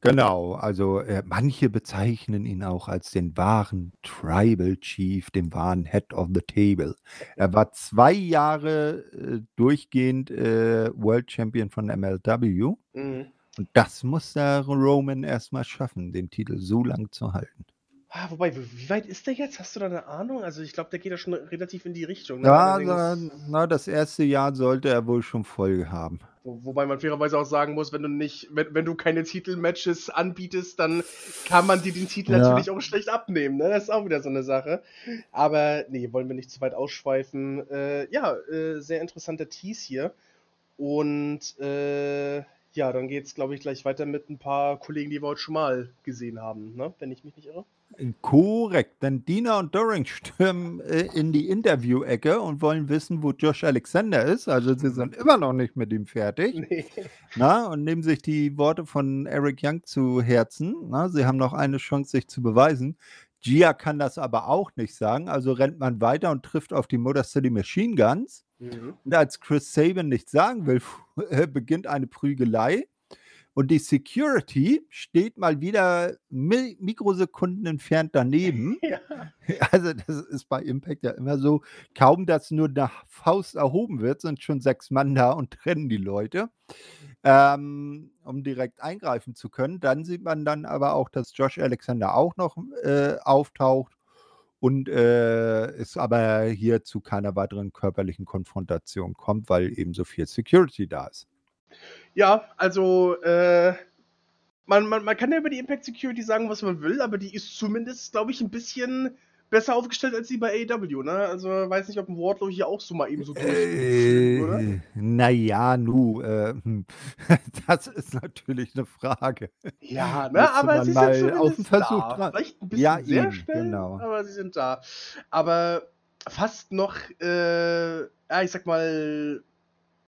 Genau, also äh, manche bezeichnen ihn auch als den wahren Tribal Chief, den wahren Head of the Table. Er war zwei Jahre äh, durchgehend äh, World Champion von MLW Mhm. Und das muss der Roman erstmal schaffen, den Titel so lang zu halten. Ah, wobei, wie weit ist der jetzt? Hast du da eine Ahnung? Also ich glaube, der geht ja schon relativ in die Richtung. Ne? Ja, na, na, das erste Jahr sollte er wohl schon voll haben. Wo, wobei man fairerweise auch sagen muss, wenn du nicht, wenn, wenn du keine Titelmatches anbietest, dann kann man dir den Titel Ja. natürlich auch schlecht abnehmen. Ne? Das ist auch wieder so eine Sache. Aber nee, wollen wir nicht zu weit ausschweifen. Äh, ja, äh, sehr interessanter Tease hier. Und äh, ja, dann geht's, glaube ich, gleich weiter mit ein paar Kollegen, die wir heute schon mal gesehen haben, ne? wenn ich mich nicht irre. Korrekt, denn Dina und Doring stürmen äh, in die Interview-Ecke und wollen wissen, wo Josh Alexander ist. Also sie sind immer noch nicht mit ihm fertig. Nee. Na, und nehmen sich die Worte von Eric Young zu Herzen. Na, sie haben noch eine Chance, sich zu beweisen. Gia kann das aber auch nicht sagen, also rennt man weiter und trifft auf die Motor City Machine Guns. Mhm. Und als Chris Sabin nichts sagen will, beginnt eine Prügelei. Und die Security steht mal wieder Mi Mikrosekunden entfernt daneben. Ja. Also, das ist bei Impact ja immer so. Kaum, dass nur eine Faust erhoben wird, sind schon sechs Mann da und trennen die Leute, ähm, um direkt eingreifen zu können. Dann sieht man dann aber auch, dass Josh Alexander auch noch äh, auftaucht und äh, es aber hier zu keiner weiteren körperlichen Konfrontation kommt, weil eben so viel Security da ist. Ja, also äh, man, man, man kann ja über die Impact Security sagen, was man will, aber die ist zumindest, glaube ich, ein bisschen besser aufgestellt als die bei AEW, ne? Also weiß nicht, ob ein Wardlow hier auch so mal eben so durchfliegt, oder? Äh, naja, nu, äh, hm, das ist natürlich eine Frage. Ja, ne, aber sie sind zumindest Versuch da. dran. Vielleicht ein bisschen Ja, sehr eben, schnell, genau. aber sie sind da. Aber fast noch, äh, ja, ich sag mal,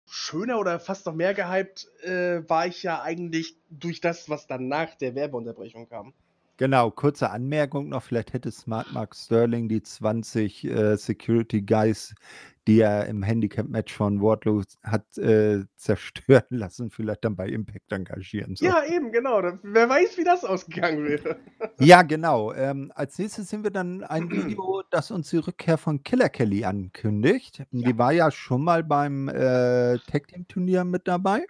schöner oder fast noch mehr gehypt äh, war ich ja eigentlich durch das, was dann nach der Werbeunterbrechung kam. Genau, kurze Anmerkung noch, vielleicht hätte Smart Mark Sterling die 20 äh, Security Guys, die er im Handicap-Match von Wardlow hat äh, zerstören lassen, vielleicht dann bei Impact engagieren. sollen. Ja, eben, genau. Wer weiß, wie das ausgegangen wäre. Ja, genau. Ähm, als nächstes sehen wir dann ein Video, das uns die Rückkehr von Killer Kelly ankündigt. Ja. Die war ja schon mal beim äh, Tag Team Turnier mit dabei,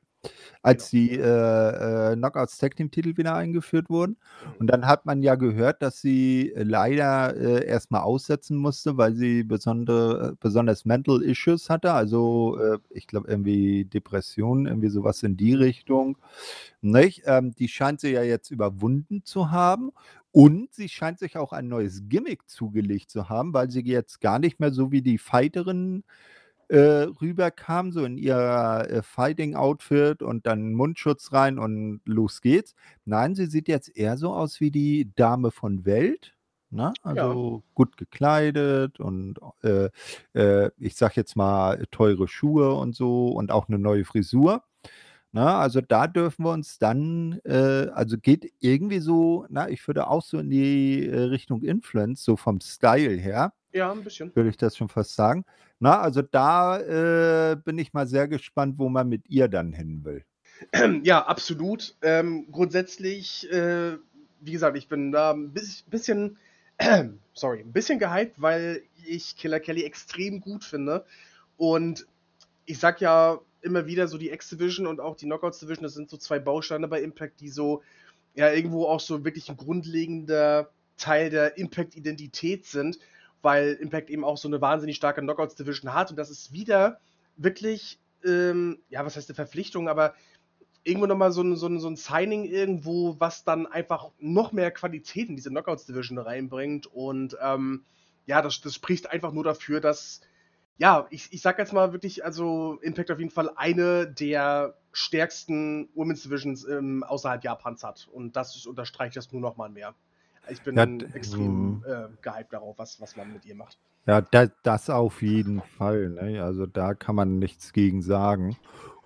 als die äh, äh, Knockouts Tag Team Titel wieder eingeführt wurden. Und dann hat man ja gehört, dass sie äh, leider äh, erstmal aussetzen musste, weil sie besondere, besonders Mental Issues hatte. Also äh, ich glaube irgendwie Depressionen, irgendwie sowas in die Richtung. Nicht? Ähm, die scheint sie ja jetzt überwunden zu haben. Und sie scheint sich auch ein neues Gimmick zugelegt zu haben, weil sie jetzt gar nicht mehr so wie die Fighterin äh, rüberkam, so in ihrer äh, Fighting-Outfit und dann Mundschutz rein und los geht's. Nein, sie sieht jetzt eher so aus wie die Dame von Welt. Ne? Also ja. gut gekleidet und äh, äh, ich sag jetzt mal teure Schuhe und so und auch eine neue Frisur. Ne? Also da dürfen wir uns dann, äh, also geht irgendwie so, na, ich würde auch so in die äh, Richtung Influence, so vom Style her. Ja, ein bisschen. Würde ich das schon fast sagen. Na, also da äh, bin ich mal sehr gespannt, wo man mit ihr dann hin will. Ja, absolut. Ähm, grundsätzlich, äh, wie gesagt, ich bin da ein bisschen, sorry, ein bisschen gehypt, weil ich Killer Kelly extrem gut finde. Und ich sag ja immer wieder so die X-Division und auch die Knockouts Division, das sind so zwei Bausteine bei Impact, die so ja irgendwo auch so wirklich ein grundlegender Teil der Impact-Identität sind weil Impact eben auch so eine wahnsinnig starke Knockouts-Division hat und das ist wieder wirklich, ähm, ja, was heißt eine Verpflichtung, aber irgendwo nochmal so ein, so, ein, so ein Signing irgendwo, was dann einfach noch mehr Qualität in diese Knockouts-Division reinbringt und ähm, ja, das, das spricht einfach nur dafür, dass ja, ich, ich sag jetzt mal wirklich, also Impact auf jeden Fall eine der stärksten Women's Divisions ähm, außerhalb Japans hat. Und das unterstreicht das nur noch mal mehr. Ich bin ja, extrem äh, gehypt darauf, was, was man mit ihr macht. Ja, das, das auf jeden Fall. Ne? Also da kann man nichts gegen sagen.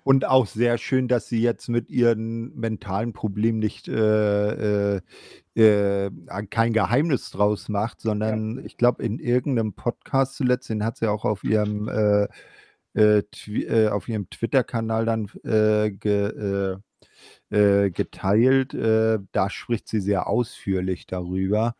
Und auch sehr schön, dass sie jetzt mit ihren mentalen Problemen nicht äh, äh, äh, kein Geheimnis draus macht, sondern ja. ich glaube, in irgendeinem Podcast zuletzt, den hat sie auch auf ihrem äh, äh, auf ihrem Twitter-Kanal dann ge, äh, geteilt. Äh, da spricht sie sehr ausführlich darüber.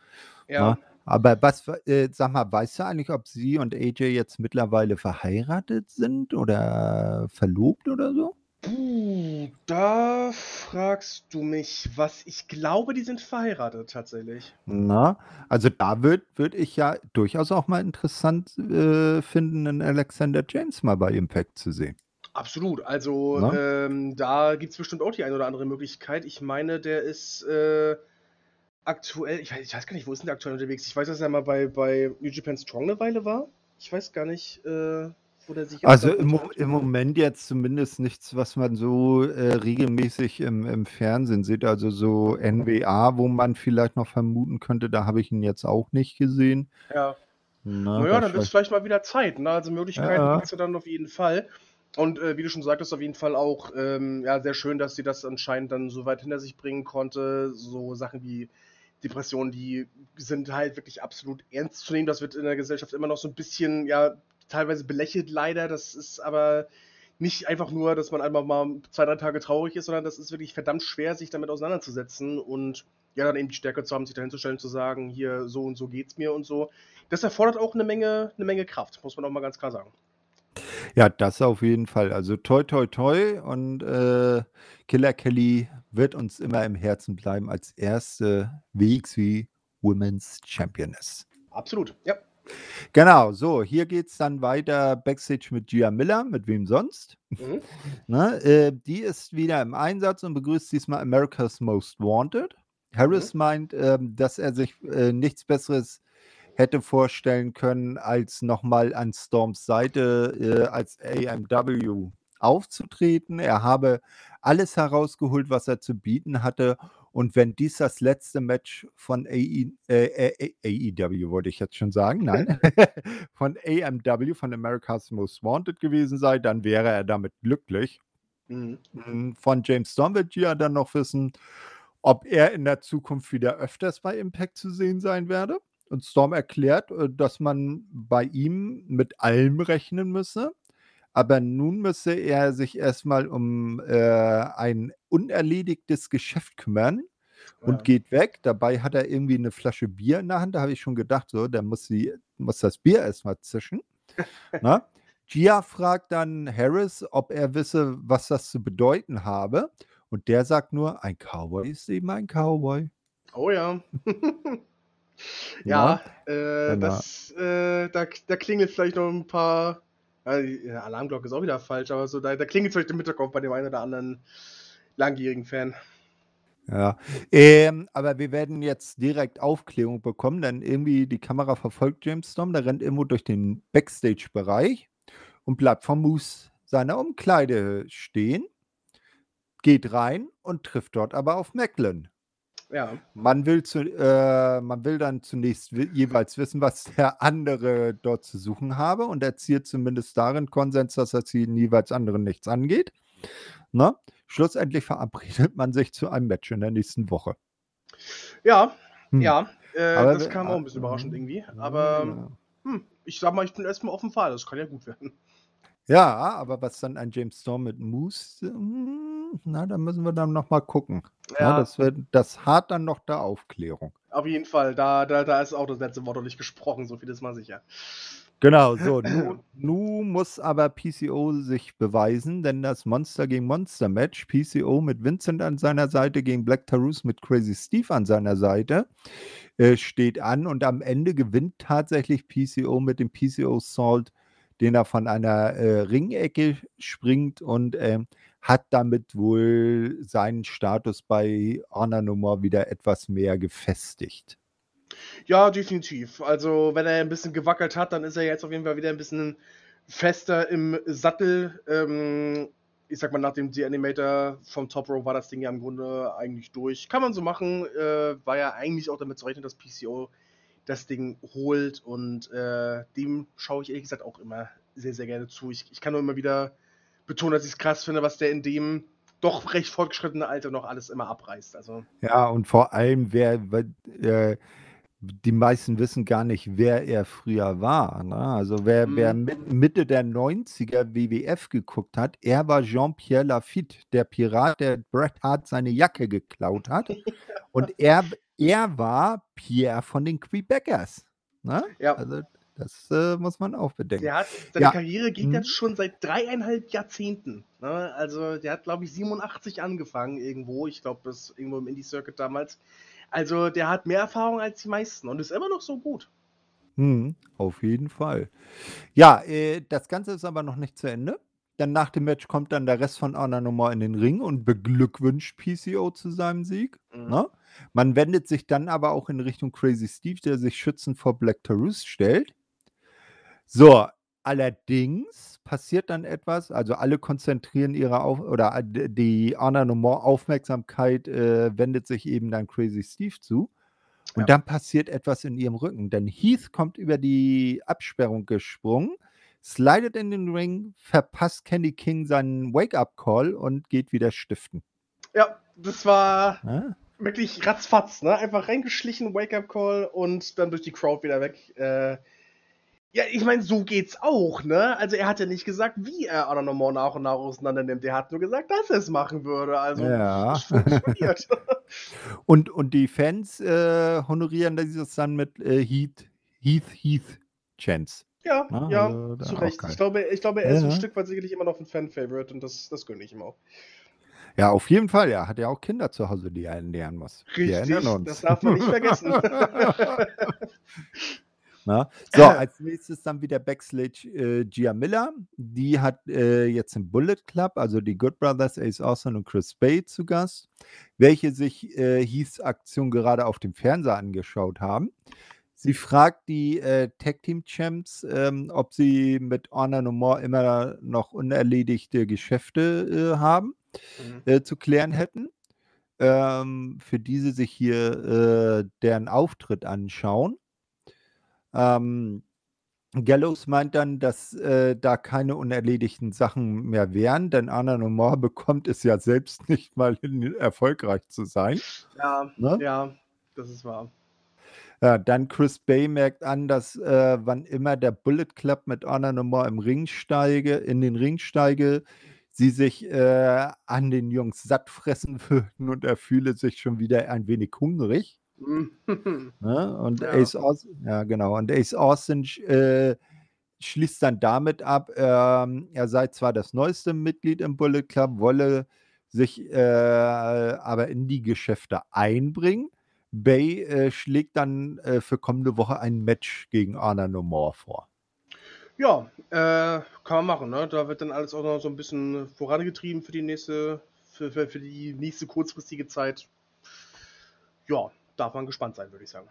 Ja. Ne? Aber was, äh, sag mal, weißt du eigentlich, ob sie und AJ jetzt mittlerweile verheiratet sind oder verlobt oder so? Puh, da fragst du mich was. Ich glaube, die sind verheiratet tatsächlich. Na, also da würde würd ich ja durchaus auch mal interessant äh, finden, einen Alexander James mal bei Impact zu sehen. Absolut. Also, ähm, da gibt es bestimmt auch die eine oder andere Möglichkeit. Ich meine, der ist äh, aktuell, ich weiß, ich weiß gar nicht, wo ist denn der aktuell unterwegs? Ich weiß, dass er mal bei, bei New Japan Strong eine Weile war. Ich weiß gar nicht, äh, wo der sich Also im, im Moment jetzt zumindest nichts, was man so äh, regelmäßig im, im Fernsehen sieht. Also so NWA, wo man vielleicht noch vermuten könnte, da habe ich ihn jetzt auch nicht gesehen. Ja. Na, naja, dann ist vielleicht mal wieder Zeit. Ne? Also Möglichkeiten ja. hast du dann auf jeden Fall. Und äh, wie du schon sagtest, auf jeden Fall auch ähm, ja, sehr schön, dass sie das anscheinend dann so weit hinter sich bringen konnte. So Sachen wie Depressionen, die sind halt wirklich absolut ernst zu nehmen. Das wird in der Gesellschaft immer noch so ein bisschen, ja, teilweise belächelt leider. Das ist aber nicht einfach nur, dass man einfach mal zwei, drei Tage traurig ist, sondern das ist wirklich verdammt schwer, sich damit auseinanderzusetzen und ja, dann eben die Stärke zu haben, sich dahin zu stellen, zu sagen, hier so und so geht's mir und so. Das erfordert auch eine Menge, eine Menge Kraft, muss man auch mal ganz klar sagen. Ja, das auf jeden Fall. Also toi, toi, toi. Und äh, Killer Kelly wird uns immer im Herzen bleiben als erste WXW Women's Championess. Absolut, ja. Genau, so, hier geht es dann weiter Backstage mit Gia Miller, mit wem sonst? Mhm. ne, äh, die ist wieder im Einsatz und begrüßt diesmal America's Most Wanted. Harris mhm. meint, äh, dass er sich äh, nichts Besseres hätte vorstellen können, als nochmal an Storms Seite äh, als AMW aufzutreten. Er habe alles herausgeholt, was er zu bieten hatte. Und wenn dies das letzte Match von AE, äh, AEW, wollte ich jetzt schon sagen, nein, von AMW, von America's Most Wanted gewesen sei, dann wäre er damit glücklich. Mhm. Hm, von James Storm wird ja dann noch wissen, ob er in der Zukunft wieder öfters bei Impact zu sehen sein werde. Und Storm erklärt, äh, dass man bei ihm mit allem rechnen müsse. Aber nun müsse er sich erstmal um äh, ein unerledigtes Geschäft kümmern und ja. geht weg. Dabei hat er irgendwie eine Flasche Bier in der Hand. Da habe ich schon gedacht, so, der muss, sie, muss das Bier erstmal zischen. Na? Gia fragt dann Harris, ob er wisse, was das zu bedeuten habe. Und der sagt nur, ein Cowboy ist eben ein Cowboy. Oh ja. Ja, äh, das, äh, da, da klingelt vielleicht noch ein paar. Ja, die Alarmglocke ist auch wieder falsch, aber so, da, da klingelt vielleicht im Hinterkopf bei dem einen oder anderen langjährigen Fan. Ja, ähm, aber wir werden jetzt direkt Aufklärung bekommen, denn irgendwie die Kamera verfolgt James Storm, der rennt irgendwo durch den Backstage-Bereich und bleibt vor Moose seiner Umkleide stehen, geht rein und trifft dort aber auf Macklin. Ja. Man will, zu, äh, man will dann zunächst jeweils wissen, was der andere dort zu suchen habe und erzielt zumindest darin Konsens, dass er den jeweils anderen nichts angeht. Na? Ne? Schlussendlich verabredet man sich zu einem Match in der nächsten Woche. Ja, hm. ja. Äh, aber, das kam auch ein bisschen überraschend irgendwie. Aber ja. hm, ich sag mal, ich bin erstmal offen Fall. Das kann ja gut werden. Ja, aber was dann ein James Storm mit Moose, hm, na, da müssen wir dann nochmal gucken. Ja. ja. das, wird, das hart dann noch der Aufklärung. Auf jeden Fall, da, da, da ist auch das letzte Wort noch nicht gesprochen, so viel ist mal sicher. Genau, so. Nu, nu, muss aber PCO sich beweisen, denn das Monster gegen Monster Match, PCO mit Vincent an seiner Seite gegen Black Tarus mit Crazy Steve an seiner Seite, äh, steht an und am Ende gewinnt tatsächlich PCO mit dem PCO Salt, den er von einer äh, Ringecke springt und äh, hat damit wohl seinen Status bei Honor Nummer wieder etwas mehr gefestigt. Ja, definitiv. Also, wenn er ein bisschen gewackelt hat, dann ist er jetzt auf jeden Fall wieder ein bisschen fester im Sattel. Ähm, ich sag mal, nach dem D-Animator vom Top Row war das Ding ja im Grunde eigentlich durch. Kann man so machen. Äh, war ja eigentlich auch damit zu rechnen, dass PCO das Ding holt. Und äh, dem schaue ich ehrlich gesagt auch immer sehr, sehr gerne zu. Ich, ich kann nur immer wieder betonen, dass ich es krass finde, was der in dem doch recht fortgeschrittenen Alter noch alles immer abreißt. Also. Ja, und vor allem, wer, äh, die meisten wissen gar nicht, wer er früher war. Ne? Also wer, mhm. wer mit, Mitte der 90er WWF geguckt hat, er war Jean-Pierre Lafitte, der Pirat, der Bret Hart seine Jacke geklaut hat. Und er, er war Pierre von den Quebecers. Ne? Ja. Also das äh, muss man auch bedenken. Hat, seine ja. Karriere geht hm. jetzt schon seit dreieinhalb Jahrzehnten. Ne? Also der hat, glaube ich, 87 angefangen irgendwo. Ich glaube, das irgendwo im Indie-Circuit damals. Also der hat mehr Erfahrung als die meisten und ist immer noch so gut. Hm, auf jeden Fall. Ja, äh, das Ganze ist aber noch nicht zu Ende. Dann nach dem Match kommt dann der Rest von Honor nochmal in den Ring und beglückwünscht PCO zu seinem Sieg. Mhm. Ne? Man wendet sich dann aber auch in Richtung Crazy Steve, der sich schützend vor Black Taurus stellt. So, allerdings passiert dann etwas, also alle konzentrieren ihre Auf oder die Honor No More Aufmerksamkeit äh, wendet sich eben dann Crazy Steve zu. Und ja. dann passiert etwas in ihrem Rücken, denn Heath kommt über die Absperrung gesprungen, slidet in den Ring, verpasst Kenny King seinen Wake-up-Call und geht wieder stiften. Ja, das war ja? wirklich ratzfatz, ne? Einfach reingeschlichen, Wake-up-Call und dann durch die Crowd wieder weg. Äh, ja, ich meine, so geht's auch, ne? Also er hat ja nicht gesagt, wie er Anonymous nach und nach auseinander nimmt. Er hat nur gesagt, dass er es machen würde. Also ja. funktioniert. und, und die Fans äh, honorieren das dann mit äh, Heath, Heath, Heath Chance. Ja, Na, ja, also, zu Recht. Ich glaube, ich glaube, er ist ja. ein Stück weit sicherlich immer noch ein Fan-Favorite und das, das gönne ich ihm auch. Ja, auf jeden Fall. Er hat ja auch Kinder zu Hause, die er ernähren muss. Richtig, das darf man nicht vergessen. Na? Ne? So, als nächstes dann wieder Backstage äh, Gia Miller. Die hat äh, jetzt im Bullet Club, also die Good Brothers, Ace Austin und Chris Bay zu Gast, welche sich äh, Heaths Aktion gerade auf dem Fernseher angeschaut haben. Sie fragt die äh, Tag Team Champs, ähm, ob sie mit Honor No More immer noch unerledigte Geschäfte äh, haben, mhm. Äh, zu klären hätten. Ähm, für diese sich hier äh, deren Auftritt anschauen. Ähm, Gallows meint dann, dass äh, da keine unerledigten Sachen mehr wären, denn Anna Nomor bekommt es ja selbst nicht mal hin, erfolgreich zu sein. Ja, ne? ja, das ist wahr. Ja, dann Chris Bay merkt an, dass äh, wann immer der Bullet Club mit Honor Nummer im Ring steige, in den Ring steige, sie sich äh, an den Jungs satt fressen würden und er fühle sich schon wieder ein wenig hungrig. Ne? Und ja. Ace Austin, ja genau, und Ace Austin äh, schließt dann damit ab, ähm, er sei zwar das neueste Mitglied im Bullet Club, wolle sich äh, aber in die Geschäfte einbringen. Bay äh, schlägt dann äh, für kommende Woche ein Match gegen Anna No More vor. Ja, äh, kann man machen. Ne? Da wird dann alles auch noch so ein bisschen vorangetrieben für die nächste, für, für, für die nächste kurzfristige Zeit. Ja, darf man gespannt sein, würde ich sagen.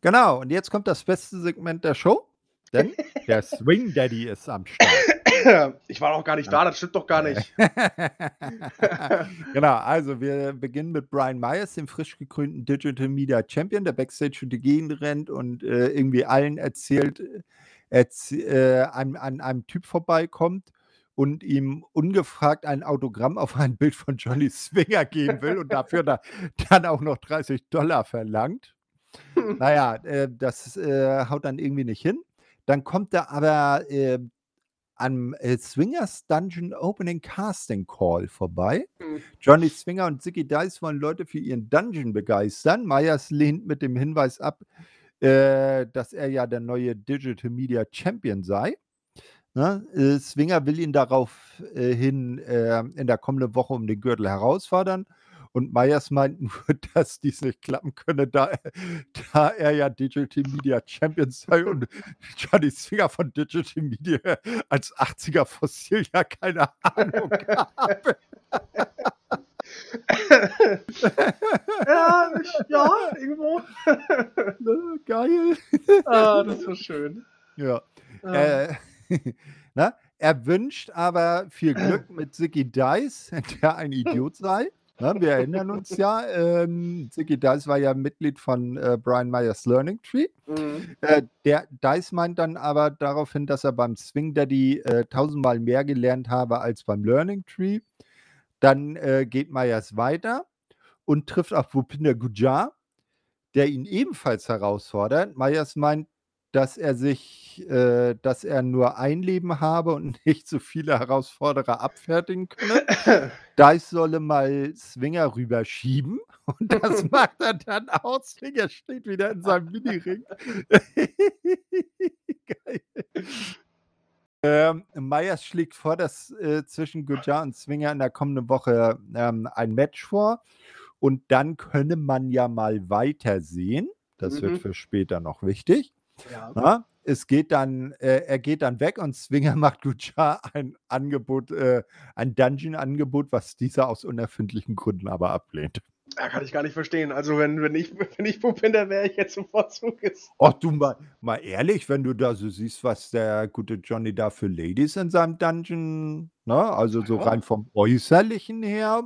Genau, und jetzt kommt das beste Segment der Show. denn der Swing Daddy ist am Start. Ich war doch gar nicht da, das stimmt doch gar nicht. genau, also wir beginnen mit Brian Myers, dem frisch gekrönten Digital Media Champion, der Backstage für die Gegend rennt und äh, irgendwie allen erzählt, erzäh äh, an, an einem Typ vorbeikommt und ihm ungefragt ein Autogramm auf ein Bild von Johnny Swinger geben will und dafür da, dann auch noch 30 Dollar verlangt. Naja, äh, das äh, haut dann irgendwie nicht hin. Dann kommt er aber äh, am Swingers Dungeon Opening Casting Call vorbei. Hm. Johnny Swinger und Ziggy Dice wollen Leute für ihren Dungeon begeistern. Myers lehnt mit dem Hinweis ab, äh, dass er ja der neue Digital Media Champion sei. Ne? Äh, Swinger will ihn daraufhin äh, in der kommenden Woche um den Gürtel herausfordern. Und Myers meint nur, dass dies nicht klappen könne, da, da er ja Digital Media Champion sei und Johnny Swinger von Digital Media als 80er Fossil ja keine Ahnung habe. ja, ja, irgendwo. Ne, Geil. Ah, das war schön. Ja. Ah. Äh, na, er wünscht aber viel Glück mit Ziggy Dice, der ein Idiot sei. Na, wir erinnern uns ja, ähm, Ziggy Dice war ja Mitglied von äh, Brian Myers Learning Tree. Mhm. Äh, der Dice meint dann aber daraufhin, dass er beim Swing Daddy äh, tausendmal mehr gelernt habe als beim Learning Tree. Dann äh, geht Myers weiter und trifft auf Wupinder Gujar, der ihn ebenfalls herausfordert. Myers meint, dass er sich, äh, dass er nur ein Leben habe und nicht so viele Herausforderer abfertigen könne. Dice solle mal Swinger rüberschieben und das macht er dann auch. Swinger steht wieder in seinem Miniring. Geil. Ähm, Myers schlägt vor, dass äh, zwischen Gujar und Swinger in der kommenden Woche ähm, ein Match vor. Und dann könne man ja mal weitersehen. Das Mhm. wird für später noch wichtig. Ja. Na, es geht dann, äh, er geht dann weg und Swinger macht Gujar ein Angebot, äh, ein Dungeon-Angebot, was dieser aus unerfindlichen Gründen aber ablehnt. ja, kann ich gar nicht verstehen. Also, wenn, wenn ich, wenn ich Pupinder wäre, ich jetzt sofort zugesetzt. Ach du mal, mal ehrlich, wenn du da so siehst, was der gute Johnny da für Ladies in seinem Dungeon, ne? Also so Ja. rein vom Äußerlichen her.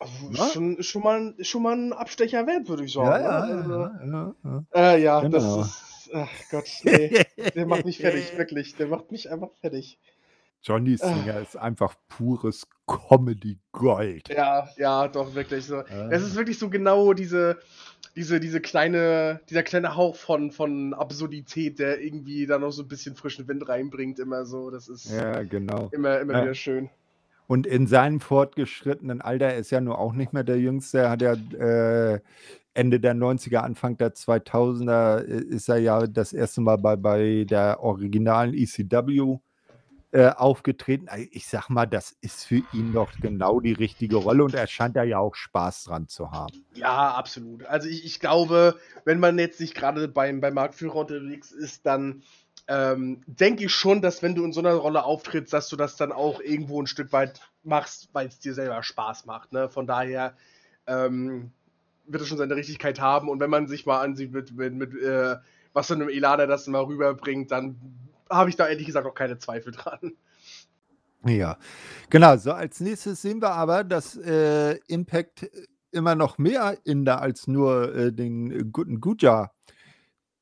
Also, Ja. ist, schon, schon mal, schon mal ein Abstecher wert, würde ich sagen. Ja, ne? ja, Also, ja, ja, Äh, ja, Genau. das ist. Ach Gott, nee. Der macht mich fertig, wirklich. Der macht mich einfach fertig. Johnny Singer ist einfach pures Comedy-Gold. Ja, ja, doch, wirklich so. Ja. Es ist wirklich so genau diese, diese, diese kleine, dieser kleine Hauch von, von Absurdität, der irgendwie da noch so ein bisschen frischen Wind reinbringt, immer so. Das ist Ja, genau. immer, immer Ja. wieder schön. Und in seinem fortgeschrittenen Alter er ist ja nur auch nicht mehr der Jüngste. Er hat ja äh, Ende der 90er, Anfang der 2000er äh, ist er ja das erste Mal bei, bei der originalen ECW äh, aufgetreten. Ich sag mal, das ist für ihn doch genau die richtige Rolle und er scheint da ja auch Spaß dran zu haben. Ja, absolut. Also ich, ich glaube, wenn man jetzt nicht gerade beim, beim Marktführer unterwegs ist, dann ähm, denke ich schon, dass wenn du in so einer Rolle auftrittst, dass du das dann auch irgendwo ein Stück weit machst, weil es dir selber Spaß macht. Ne? Von daher ähm, wird es schon seine Richtigkeit haben. Und wenn man sich mal ansieht, mit, mit, mit äh, was für einem Elan er das mal rüberbringt, dann habe ich da ehrlich gesagt auch keine Zweifel dran. Ja, genau. So als nächstes sehen wir aber, dass äh, Impact immer noch mehr Inder als nur äh, den guten Guja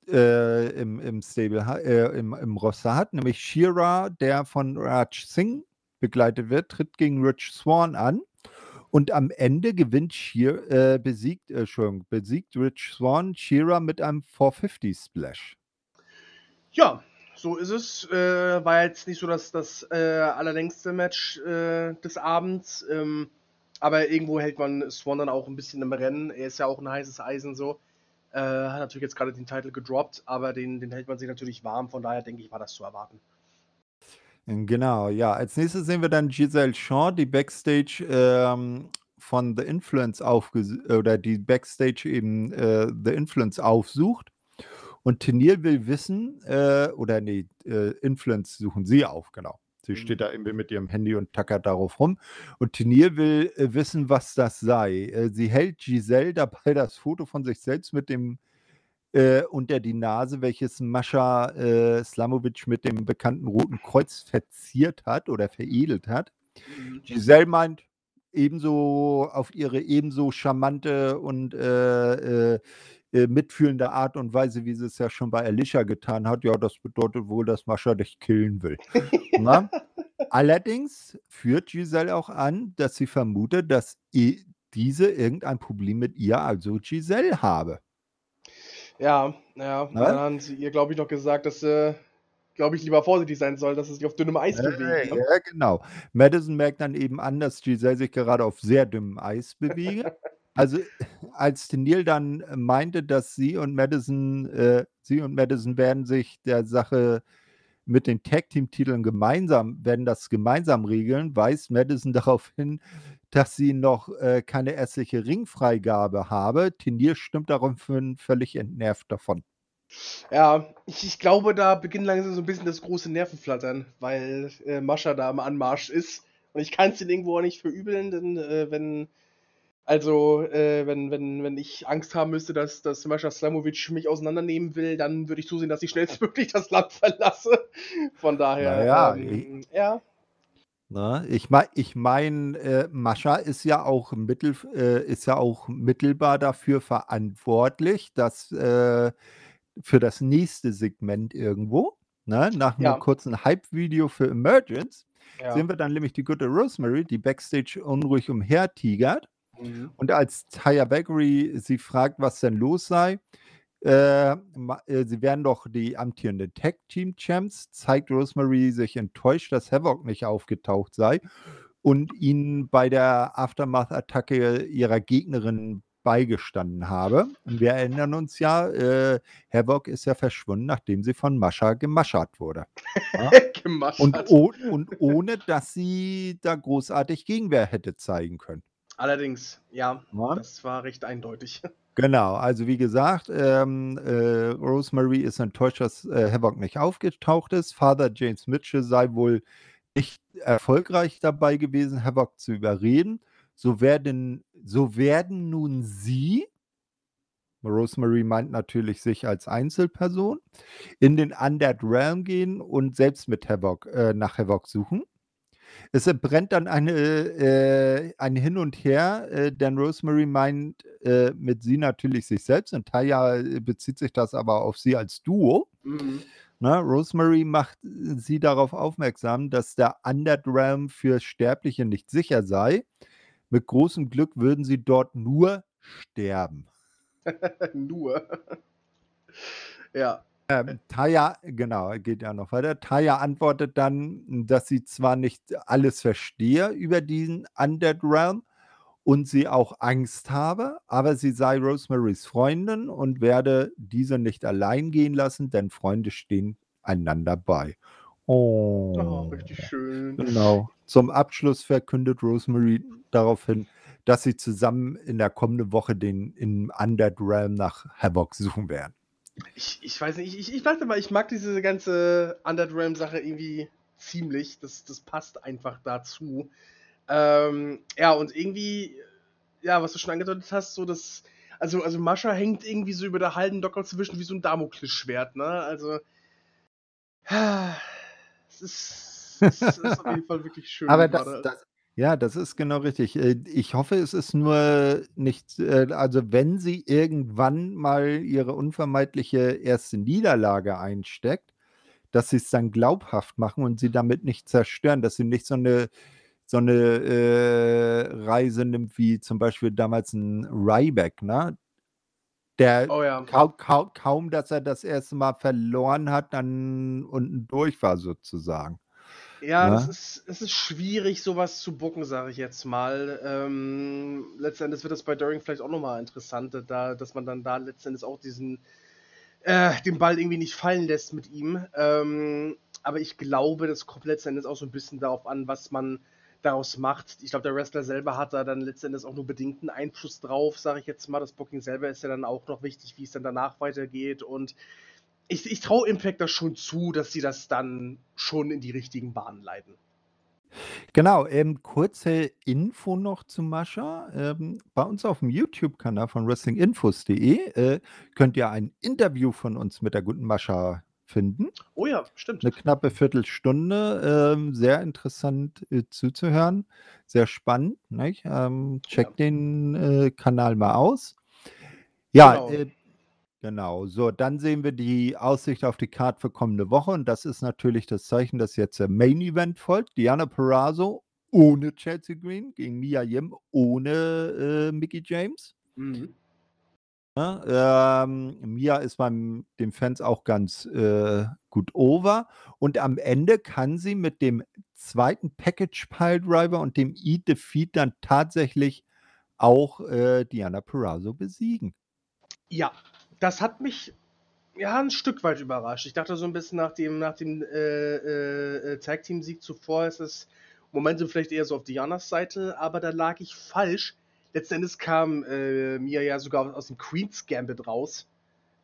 äh, im, im Stable, äh, im, im Roster hat, nämlich Shira, der von Raj Singh begleitet wird, tritt gegen Rich Swan an. Und am Ende gewinnt Sheer, äh, besiegt, äh, besiegt Rich Swan Shira mit einem 450 Splash. Ja, so ist es. Äh, war jetzt nicht so das, das äh, allerlängste Match äh, des Abends. Ähm, aber irgendwo hält man Swan dann auch ein bisschen im Rennen. Er ist ja auch ein heißes Eisen so. Äh, hat natürlich jetzt gerade den Titel gedroppt, aber den, den hält man sich natürlich warm. Von daher denke ich, war das zu erwarten. Genau, ja. Als nächstes sehen wir dann Giselle Shaw, die Backstage ähm, von The Influence aufges oder die Backstage eben äh, The Influence aufsucht. Und Tenier will wissen, äh, oder nee, äh, Influence suchen sie auf, genau. Sie Mhm. steht da irgendwie mit ihrem Handy und tackert darauf rum. Und Tenier will äh, wissen, was das sei. Äh, sie hält Giselle dabei das Foto von sich selbst mit dem äh, unter die Nase, welches Mascha äh, Slamovic mit dem bekannten Roten Kreuz verziert hat oder veredelt hat. Mhm. Giselle meint, ebenso auf ihre ebenso charmante und äh, äh, äh, mitfühlende Art und Weise, wie sie es ja schon bei Alicia getan hat. Ja, das bedeutet wohl, dass Mascha dich killen will. Allerdings führt Giselle auch an, dass sie vermutet, dass diese irgendein Problem mit ihr, also Giselle, habe. Ja, ja, dann haben sie ihr, glaube ich, noch gesagt, dass sie glaube ich, lieber vorsichtig sein soll, dass es sich auf dünnem Eis bewegt. Ne? Ja, genau. Madison merkt dann eben an, dass Giselle sich gerade auf sehr dünnem Eis bewege. also als Neil dann meinte, dass sie und Madison, äh, sie und Madison werden sich der Sache mit den Tag-Team-Titeln gemeinsam, werden das gemeinsam regeln, weist Madison darauf hin, dass sie noch äh, keine ärztliche Ringfreigabe habe. Tenier stimmt daraufhin völlig entnervt davon. Ja, ich, ich glaube, da beginnt langsam so ein bisschen das große Nervenflattern, weil äh, Mascha da am Anmarsch ist. Und ich kann es den irgendwo auch nicht verübeln, denn äh, wenn, also, äh, wenn, wenn, wenn ich Angst haben müsste, dass, dass Mascha Slamovic mich auseinandernehmen will, dann würde ich zusehen, dass ich schnellstmöglich das Land verlasse. Von daher, naja, ähm, ich, ja. Na, ich meine, ich mein, äh, Mascha ist ja auch mittel, äh, ist ja auch mittelbar dafür verantwortlich, dass äh, für das nächste Segment irgendwo. Ne? Nach einem kurzen Hype-Video für Emergence ja. sehen wir dann nämlich die gute Rosemary, die backstage unruhig umhertigert. Mhm. Und als Taya Bakery sie fragt, was denn los sei, äh, äh, sie wären doch die amtierenden Tag-Team-Champs, zeigt Rosemary sich enttäuscht, dass Havoc nicht aufgetaucht sei und ihnen bei der Aftermath-Attacke ihrer Gegnerin beigestanden habe. Und wir erinnern uns ja, äh, Havoc ist ja verschwunden, nachdem sie von Mascha gemaschert wurde. Ja? und, oh, und ohne, dass sie da großartig Gegenwehr hätte zeigen können. Allerdings, ja, ja, das war recht eindeutig. Genau, also wie gesagt, ähm, äh, Rosemary ist enttäuscht, dass äh, Havoc nicht aufgetaucht ist. Father James Mitchell sei wohl nicht erfolgreich dabei gewesen, Havoc zu überreden. So werden, so werden nun sie, Rosemary meint natürlich sich als Einzelperson, in den Undead Realm gehen und selbst mit Havoc, äh, nach Havoc suchen. Es brennt dann eine, äh, ein Hin und Her, äh, denn Rosemary meint äh, mit sie natürlich sich selbst und Taya äh, bezieht sich das aber auf sie als Duo. Mhm. Na, Rosemary macht sie darauf aufmerksam, dass der Undead Realm für Sterbliche nicht sicher sei mit großem Glück würden sie dort nur sterben. nur. ja. Ähm, Taya, genau, geht ja noch weiter. Taya antwortet dann, dass sie zwar nicht alles verstehe über diesen Undead Realm und sie auch Angst habe, aber sie sei Rosemarys Freundin und werde diese nicht allein gehen lassen, denn Freunde stehen einander bei. Oh, oh richtig schön. Genau. Zum Abschluss verkündet Rosemary daraufhin, dass sie zusammen in der kommenden Woche den in Undead Realm nach Havoc suchen werden. Ich, ich weiß nicht, ich, ich dachte mal, ich mag diese ganze Undead Realm-Sache irgendwie ziemlich. Das, das passt einfach dazu. Ähm, ja, und irgendwie, ja, was du schon angedeutet hast, so das. Also, also Mascha hängt irgendwie so über der halben Docker zwischen wie so ein Damoklesschwert, ne? Also. Es ist, es ist auf jeden Fall wirklich schön. Aber das, das, ja, das ist genau richtig. Äh, ich hoffe, es ist nur nicht, äh, also wenn sie irgendwann mal ihre unvermeidliche erste Niederlage einsteckt, dass sie es dann glaubhaft machen und sie damit nicht zerstören, dass sie nicht so eine so eine äh, Reise nimmt wie zum Beispiel damals ein Ryback, ne? Der oh ja. kaum, kaum, kaum, dass er das erste Mal verloren hat, dann unten durch war sozusagen. Ja? Es, ist, es ist schwierig, sowas zu bucken, sage ich jetzt mal. Ähm, letztendlich wird das bei During vielleicht auch nochmal interessant, da, dass man dann da letztendlich auch diesen äh, den Ball irgendwie nicht fallen lässt mit ihm. Ähm, aber ich glaube, das kommt letztendlich auch so ein bisschen darauf an, was man daraus macht. Ich glaube, der Wrestler selber hat da dann letztendlich auch nur bedingten Einfluss drauf, sage ich jetzt mal. Das Booking selber ist ja dann auch noch wichtig, wie es dann danach weitergeht und ich, ich traue Impact das schon zu, dass sie das dann schon in die richtigen Bahnen leiten. Genau, ähm, kurze Info noch zu Mascha. Ähm, bei uns auf dem YouTube-Kanal von wrestlinginfos.de äh, könnt ihr ein Interview von uns mit der guten Mascha finden. Oh ja, stimmt. Eine knappe Viertelstunde. Ähm, sehr interessant äh, zuzuhören. Sehr spannend. Nicht? Ähm, checkt ja. den äh, Kanal mal aus. Ja, genau. Genau. So, dann sehen wir die Aussicht auf die Card für kommende Woche. Und das ist natürlich das Zeichen, dass jetzt der Main Event folgt. Diana Perazzo ohne Chelsea Green gegen Mia Yim ohne äh, Mickey James. Mhm. Ja, ähm, Mia ist beim den Fans auch ganz äh, gut over. Und am Ende kann sie mit dem zweiten Package Pile Driver und dem Eat Defeat dann tatsächlich auch äh, Diana Perazzo besiegen. Ja, das hat mich ja ein Stück weit überrascht. Ich dachte so ein bisschen nach dem, nach dem äh, äh, äh Tag Team Sieg zuvor ist es Momentum vielleicht eher so auf Dianas Seite, aber da lag ich falsch letzten Endes kam äh, Mia ja sogar aus dem Queen's Gambit raus.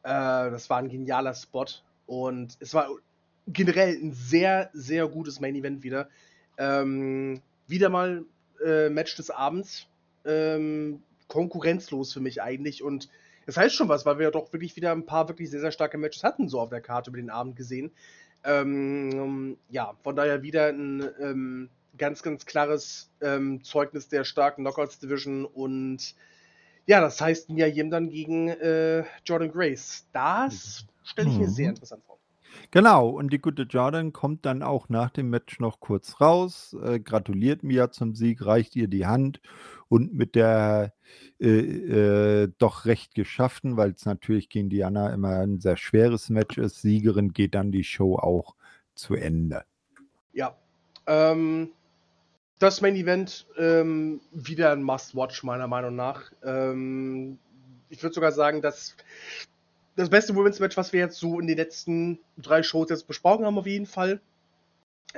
Äh, das war ein genialer Spot. Und es war generell ein sehr, sehr gutes Main Event wieder. Ähm, wieder mal äh, Match des Abends. Ähm, konkurrenzlos für mich eigentlich. Und das heißt schon was, weil wir ja doch wirklich wieder ein paar wirklich sehr, sehr starke Matches hatten, so auf der Karte über den Abend gesehen. Ähm, ja, von daher wieder ein ähm, ganz, ganz klares ähm, Zeugnis der starken Knockouts Division und ja, das heißt Mia Yim dann gegen äh, Jordan Grace. Das stelle ich mir sehr mhm. interessant vor. Genau, und die gute Jordan kommt dann auch nach dem Match noch kurz raus, äh, gratuliert Mia zum Sieg, reicht ihr die Hand und mit der äh, äh, doch recht geschafften, weil es natürlich gegen Diana immer ein sehr schweres Match ist, Siegerin geht dann die Show auch zu Ende. Ja, ähm, das Main Event ähm, wieder ein Must-Watch, meiner Meinung nach. Ähm, ich würde sogar sagen, dass das beste Women's Match, was wir jetzt so in den letzten drei Shows jetzt besprochen haben, auf jeden Fall.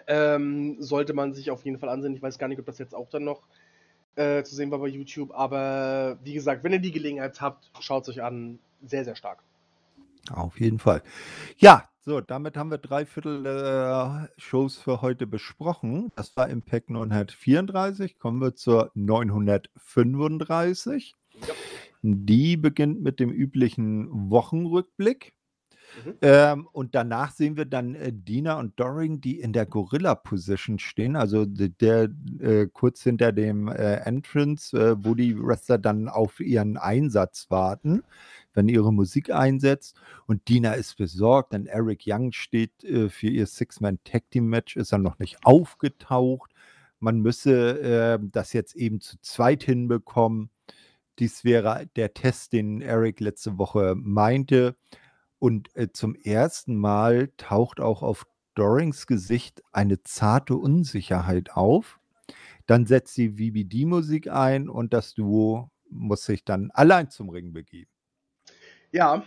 Ähm, sollte man sich auf jeden Fall ansehen. Ich weiß gar nicht, ob das jetzt auch dann noch äh, zu sehen war bei YouTube. Aber wie gesagt, wenn ihr die Gelegenheit habt, schaut es euch an. Sehr, sehr stark. Auf jeden Fall. Ja, so, damit haben wir drei Viertel der Shows für heute besprochen. Das war Impact 934. Kommen wir zur 935. Ja. Die beginnt mit dem üblichen Wochenrückblick. Mhm. Ähm, und danach sehen wir dann äh, Dina und Doring, die in der Gorilla-Position stehen, also der äh, kurz hinter dem äh, Entrance, äh, wo die Wrestler dann auf ihren Einsatz warten wenn ihre Musik einsetzt. Und Dina ist besorgt, denn Eric Young steht äh, für ihr Six-Man-Tag-Team-Match, ist er noch nicht aufgetaucht. Man müsse äh, das jetzt eben zu zweit hinbekommen. Dies wäre der Test, den Eric letzte Woche meinte. Und äh, zum ersten Mal taucht auch auf Dorings Gesicht eine zarte Unsicherheit auf. Dann setzt sie VBD-Musik ein und das Duo muss sich dann allein zum Ring begeben. Ja,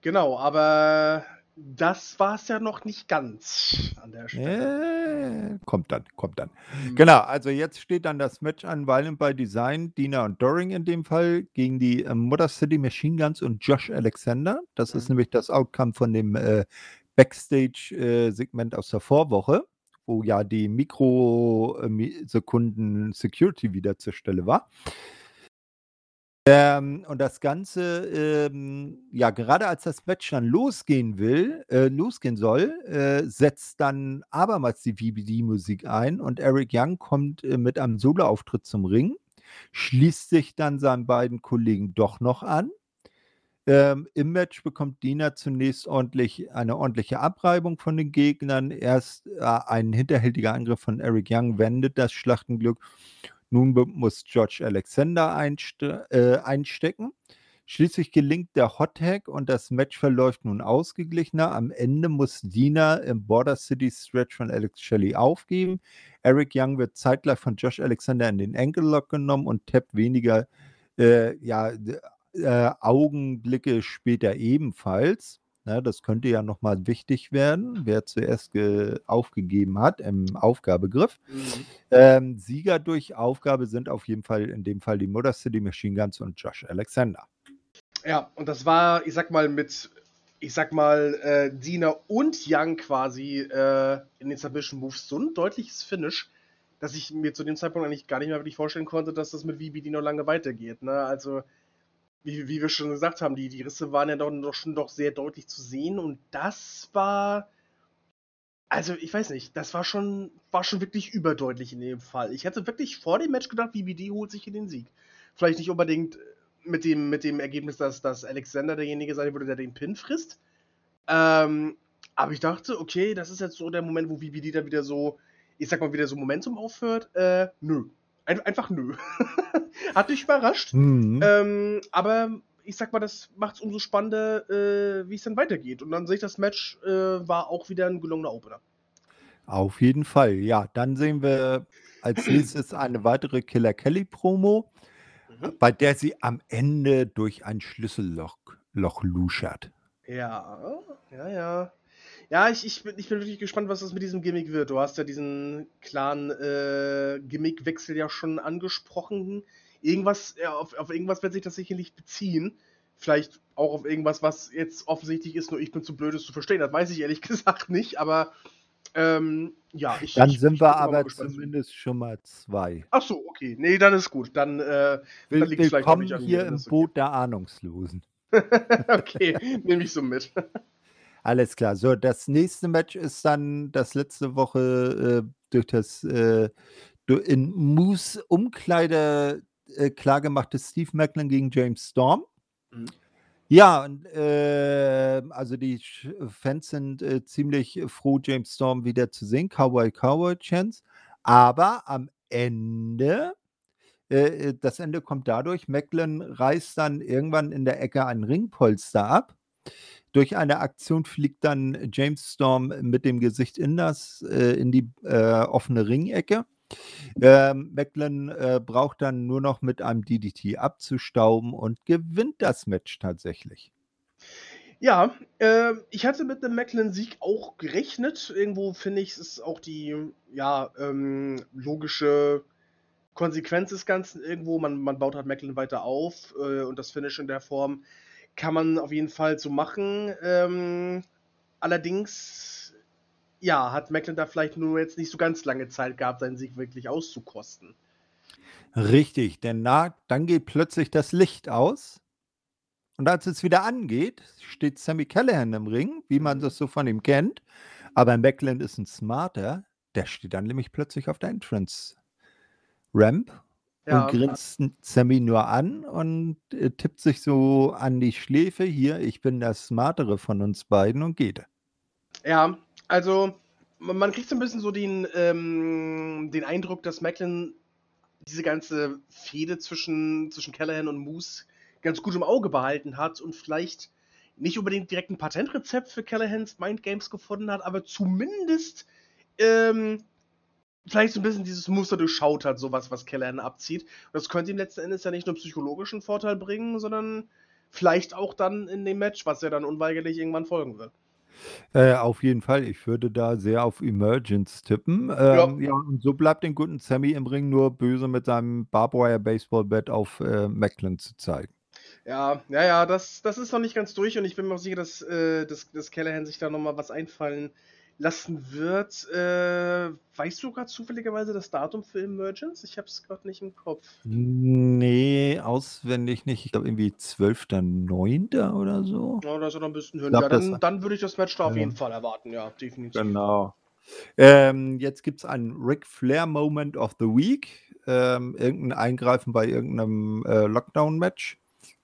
genau, aber das war es ja noch nicht ganz an der Stelle. Äh, kommt dann, kommt dann. Mhm. Genau, also jetzt steht dann das Match an Violent by Design, Dina und Doring in dem Fall, gegen die äh, Motor City Machine Guns und Josh Alexander. Das mhm. ist nämlich das Outcome von dem äh, Backstage-Segment äh, aus der Vorwoche, wo ja die Mikrosekunden Security wieder zur Stelle war. Ähm, und das Ganze, ähm, ja, gerade als das Match dann losgehen will, äh, losgehen soll, äh, setzt dann abermals die VBD-Musik ein und Eric Young kommt äh, mit einem Solo-Auftritt zum Ring, schließt sich dann seinen beiden Kollegen doch noch an. Ähm, Im Match bekommt Dina zunächst ordentlich eine ordentliche Abreibung von den Gegnern. Erst äh, ein hinterhältiger Angriff von Eric Young wendet das Schlachtenglück nun muss George Alexander einste äh, einstecken. Schließlich gelingt der Hot Tag und das Match verläuft nun ausgeglichener. Am Ende muss Dina im Border City Stretch von Alex Shelley aufgeben. Eric Young wird zeitgleich von Josh Alexander in den Ankle Lock genommen und tappt weniger äh, ja, äh, Augenblicke später ebenfalls. Ja, das könnte ja nochmal wichtig werden, wer zuerst aufgegeben hat im Aufgabegriff. Mhm. Ähm, Sieger durch Aufgabe sind auf jeden Fall in dem Fall die Motor City Machine Guns und Josh Alexander. Ja, und das war, ich sag mal, mit, ich sag mal, äh, Dina und Young quasi äh, in den Submission Moves so ein deutliches Finish, dass ich mir zu dem Zeitpunkt eigentlich gar nicht mehr wirklich vorstellen konnte, dass das mit VBD noch lange weitergeht. Ne? Also, wie, wie wir schon gesagt haben, die, die Risse waren ja doch, doch schon doch sehr deutlich zu sehen und das war. Also, ich weiß nicht, das war schon, war schon wirklich überdeutlich in dem Fall. Ich hätte wirklich vor dem Match gedacht, VBD holt sich hier den Sieg. Vielleicht nicht unbedingt mit dem, mit dem Ergebnis, dass, dass Alexander derjenige sein würde, der den Pin frisst. Ähm, aber ich dachte, okay, das ist jetzt so der Moment, wo VBD da wieder so, ich sag mal, wieder so Momentum aufhört. Äh, nö. Ein, einfach nö. Hat mich überrascht. Mhm. Ähm, aber ich sag mal, das macht es umso spannender, äh, wie es dann weitergeht. Und dann sehe ich, das Match äh, war auch wieder ein gelungener Opener. Auf jeden Fall, ja. Dann sehen wir als nächstes eine weitere Killer Kelly Promo, mhm. bei der sie am Ende durch ein Schlüsselloch Loch luschert. Ja, ja, ja. Ja, ich, ich, bin, ich bin wirklich gespannt, was das mit diesem Gimmick wird. Du hast ja diesen klaren äh, Gimmickwechsel ja schon angesprochen. Irgendwas, ja, auf, auf irgendwas wird sich das sicherlich beziehen. Vielleicht auch auf irgendwas, was jetzt offensichtlich ist, nur ich bin zu blöd, es zu verstehen. Das weiß ich ehrlich gesagt nicht, aber ähm, ja, ich. Dann ich, sind ich wir aber zumindest schon mal zwei. Ach so, okay. Nee, dann ist gut. Dann, äh, Will, dann liegt vielleicht nicht an hier im Boot okay. der Ahnungslosen. okay, nehme ich so mit. Alles klar. So, das nächste Match ist dann das letzte Woche äh, durch das äh, in Moose Umkleide äh, klargemachte Steve Macklin gegen James Storm. Mhm. Ja, und, äh, also die Fans sind äh, ziemlich froh, James Storm wieder zu sehen. Cowboy Cowboy Chance. Aber am Ende, äh, äh, das Ende kommt dadurch, Macklin reißt dann irgendwann in der Ecke ein Ringpolster ab. Durch eine Aktion fliegt dann James Storm mit dem Gesicht in das, äh, in die äh, offene Ringecke. Ähm, Macklin äh, braucht dann nur noch mit einem DDT abzustauben und gewinnt das Match tatsächlich. Ja, äh, ich hatte mit einem Macklin-Sieg auch gerechnet. Irgendwo finde ich, es ist auch die ja, ähm, logische Konsequenz des Ganzen irgendwo. Man, man baut halt Macklin weiter auf äh, und das Finish in der Form kann man auf jeden Fall so machen. Ähm, allerdings, ja, hat Macklin da vielleicht nur jetzt nicht so ganz lange Zeit gehabt, seinen Sieg wirklich auszukosten. Richtig, denn na, dann geht plötzlich das Licht aus. Und als es wieder angeht, steht Sammy Callahan im Ring, wie man das so von ihm kennt. Aber Macklin ist ein Smarter. Der steht dann nämlich plötzlich auf der Entrance Ramp ja. und grinst Sammy nur an und äh, tippt sich so an die Schläfe. Hier, ich bin der Smartere von uns beiden und geht. Ja, also man kriegt so ein bisschen so den, ähm, den Eindruck, dass Macklin diese ganze Fehde zwischen, zwischen Callahan und Moose ganz gut im Auge behalten hat und vielleicht nicht unbedingt direkt ein Patentrezept für Callahans Mind Games gefunden hat, aber zumindest ähm, vielleicht so ein bisschen dieses Muster durchschaut hat, sowas, was Callahan abzieht. Und das könnte ihm letzten Endes ja nicht nur psychologischen Vorteil bringen, sondern vielleicht auch dann in dem Match, was ja dann unweigerlich irgendwann folgen wird. Äh, auf jeden Fall. Ich würde da sehr auf Emergence tippen. Ähm, ja. ja. und so bleibt den guten Sammy im Ring nur böse mit seinem Barbwire Baseball Bat auf äh, Macklin zu zeigen. Ja, ja, ja, das, das ist noch nicht ganz durch und ich bin mir auch sicher, dass, äh, dass, dass Callahan sich da nochmal was einfallen lassen wird. Äh, weißt du gerade zufälligerweise das Datum für Emergence? Ich habe es gerade nicht im Kopf. Nee, auswendig nicht. Ich glaube irgendwie 12.09. oder so. Ja, das ist noch ein bisschen höher. Ja, dann, dann würde ich das Match da ja. auf jeden Fall erwarten, ja, definitiv. Genau. Ähm, jetzt gibt es einen Ric Flair Moment of the Week. Ähm, irgendein Eingreifen bei irgendeinem äh, Lockdown-Match.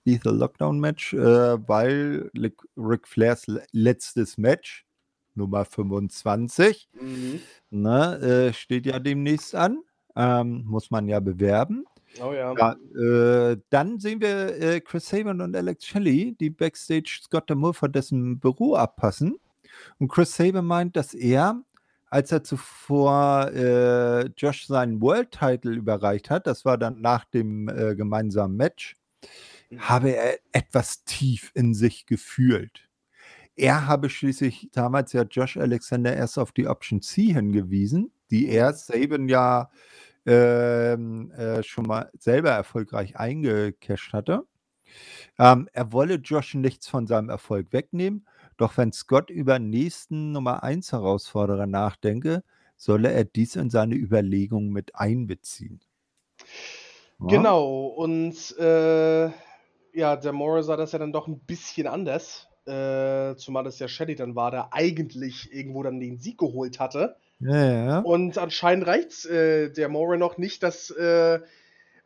Lethal Lockdown-Match, äh, weil Ric Flairs letztes Match Nummer 25. Mhm. Ne, äh, steht ja demnächst an. Ähm, muss man ja bewerben. Oh ja. ja äh, dann sehen wir äh, Chris Sabin und Alex Shelley, die Backstage Scott Demore vor dessen Büro abpassen. Und Chris Sabin meint, dass er, als er zuvor äh, Josh seinen World Title überreicht hat, das war dann nach dem äh, gemeinsamen Match, mhm. habe er etwas tief in sich gefühlt er habe schließlich damals ja Josh Alexander erst auf die Option C hingewiesen, die er mhm. Saban ja ähm, äh, schon mal selber erfolgreich eingecasht hatte. Ähm, er wolle Josh nichts von seinem Erfolg wegnehmen, doch wenn Scott über nächsten Nummer 1 Herausforderer nachdenke, solle er dies in seine Überlegungen mit einbeziehen. Ja. Genau, und äh, ja, der Moore sah das ja dann doch ein bisschen anders. Äh, zumal es ja Shelly dann war, der eigentlich irgendwo dann den Sieg geholt hatte. Ja, ja. Und anscheinend reicht äh, der Moore noch nicht, dass äh,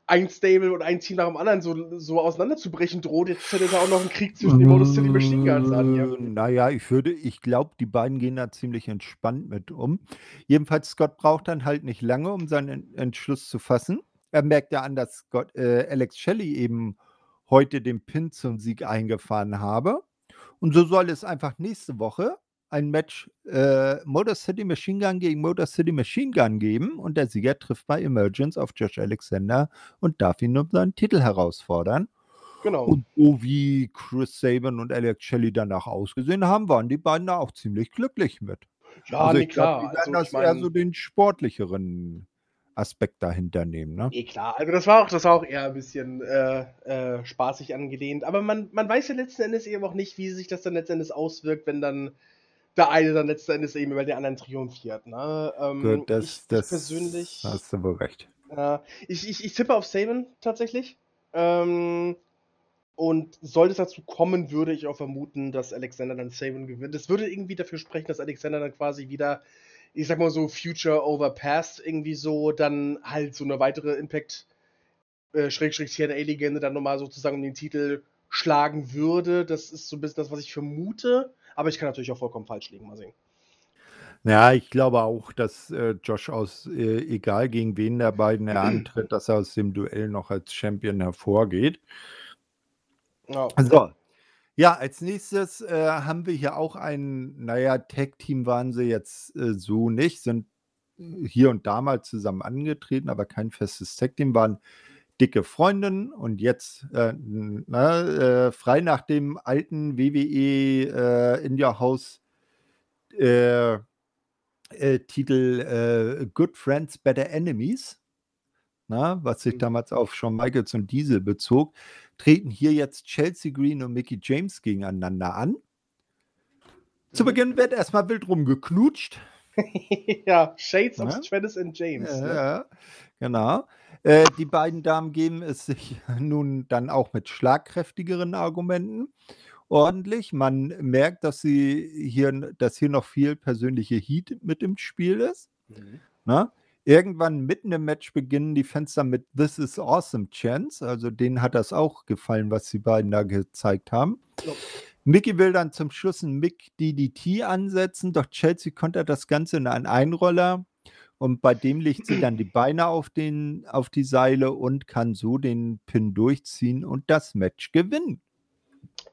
ein Stable und ein Team nach dem anderen so, so auseinanderzubrechen droht. Jetzt hätte da auch noch einen Krieg zwischen den Motor City Machine Guns an. Hier. Naja, ich würde, ich glaube, die beiden gehen da ziemlich entspannt mit um. Jedenfalls, Scott braucht dann halt nicht lange, um seinen Entschluss zu fassen. Er merkt ja an, dass Scott, äh, Alex Shelley eben heute den Pin zum Sieg eingefahren habe. Und so soll es einfach nächste Woche ein Match äh, Motor City Machine Gun gegen Motor City Machine Gun geben und der Sieger trifft bei Emergence auf Josh Alexander und darf ihn um seinen Titel herausfordern. Genau. Und so wie Chris Sabin und Alex Shelley danach ausgesehen haben, waren die beiden da auch ziemlich glücklich mit. Ja, also nee, klar. Glaub, die werden also, das eher so den sportlicheren Aspekt dahinter nehmen. Ne? Eh klar, also das war auch, das war auch eher ein bisschen äh, äh, spaßig angelehnt. Aber man, man weiß ja letzten Endes eben auch nicht, wie sich das dann letzten Endes auswirkt, wenn dann der eine dann letzten Endes eben über den anderen triumphiert. Ne? Ähm, Gut, das, ich, das persönlich. Hast du wohl recht. Äh, ich, ich, ich tippe auf Saban tatsächlich. Ähm, und sollte es dazu kommen, würde ich auch vermuten, dass Alexander dann Saban gewinnt. Das würde irgendwie dafür sprechen, dass Alexander dann quasi wieder, ich sag mal so, Future over Past irgendwie so, dann halt so eine weitere Impact, äh, Schrägstrich TNA-Legende dann nochmal sozusagen um den Titel schlagen würde. Das ist so ein bisschen das, was ich vermute. Aber ich kann natürlich auch vollkommen falsch liegen. Mal sehen. Ja, ich glaube auch, dass äh, Josh aus, äh, egal gegen wen der beiden er antritt, dass er aus dem Duell noch als Champion hervorgeht. Ja. So. Ja, als nächstes äh, haben wir hier auch ein, naja, Tag-Team waren sie jetzt äh, so nicht, sind äh, hier und da mal zusammen angetreten, aber kein festes Tag-Team, waren dicke Freundin und jetzt äh, na, äh, frei nach dem alten WWE äh, In Your House Titel Good Friends, Better Enemies, na, was sich mhm. damals auf Shawn Michaels und Diesel bezog, treten hier jetzt Chelsea Green und Mickey James gegeneinander an. Zu mhm. Beginn wird erstmal wild rumgeknutscht. ja, Shades ja? of Travis and James. Ja, ne? ja genau. Äh, die beiden Damen geben es sich nun dann auch mit schlagkräftigeren Argumenten ordentlich. Man merkt, dass sie hier, dass hier noch viel persönliche Heat mit im Spiel ist. Mhm. Na? Irgendwann mitten im Match beginnen die Fenster mit This is Awesome Chance. Also denen hat das auch gefallen, was die beiden da gezeigt haben. Ja. Mickey will dann zum Schluss einen Mick DDT ansetzen, doch Chelsea kontert das Ganze in einen Einroller und bei dem legt sie dann die Beine auf, den, auf die Seile und kann so den Pin durchziehen und das Match gewinnen.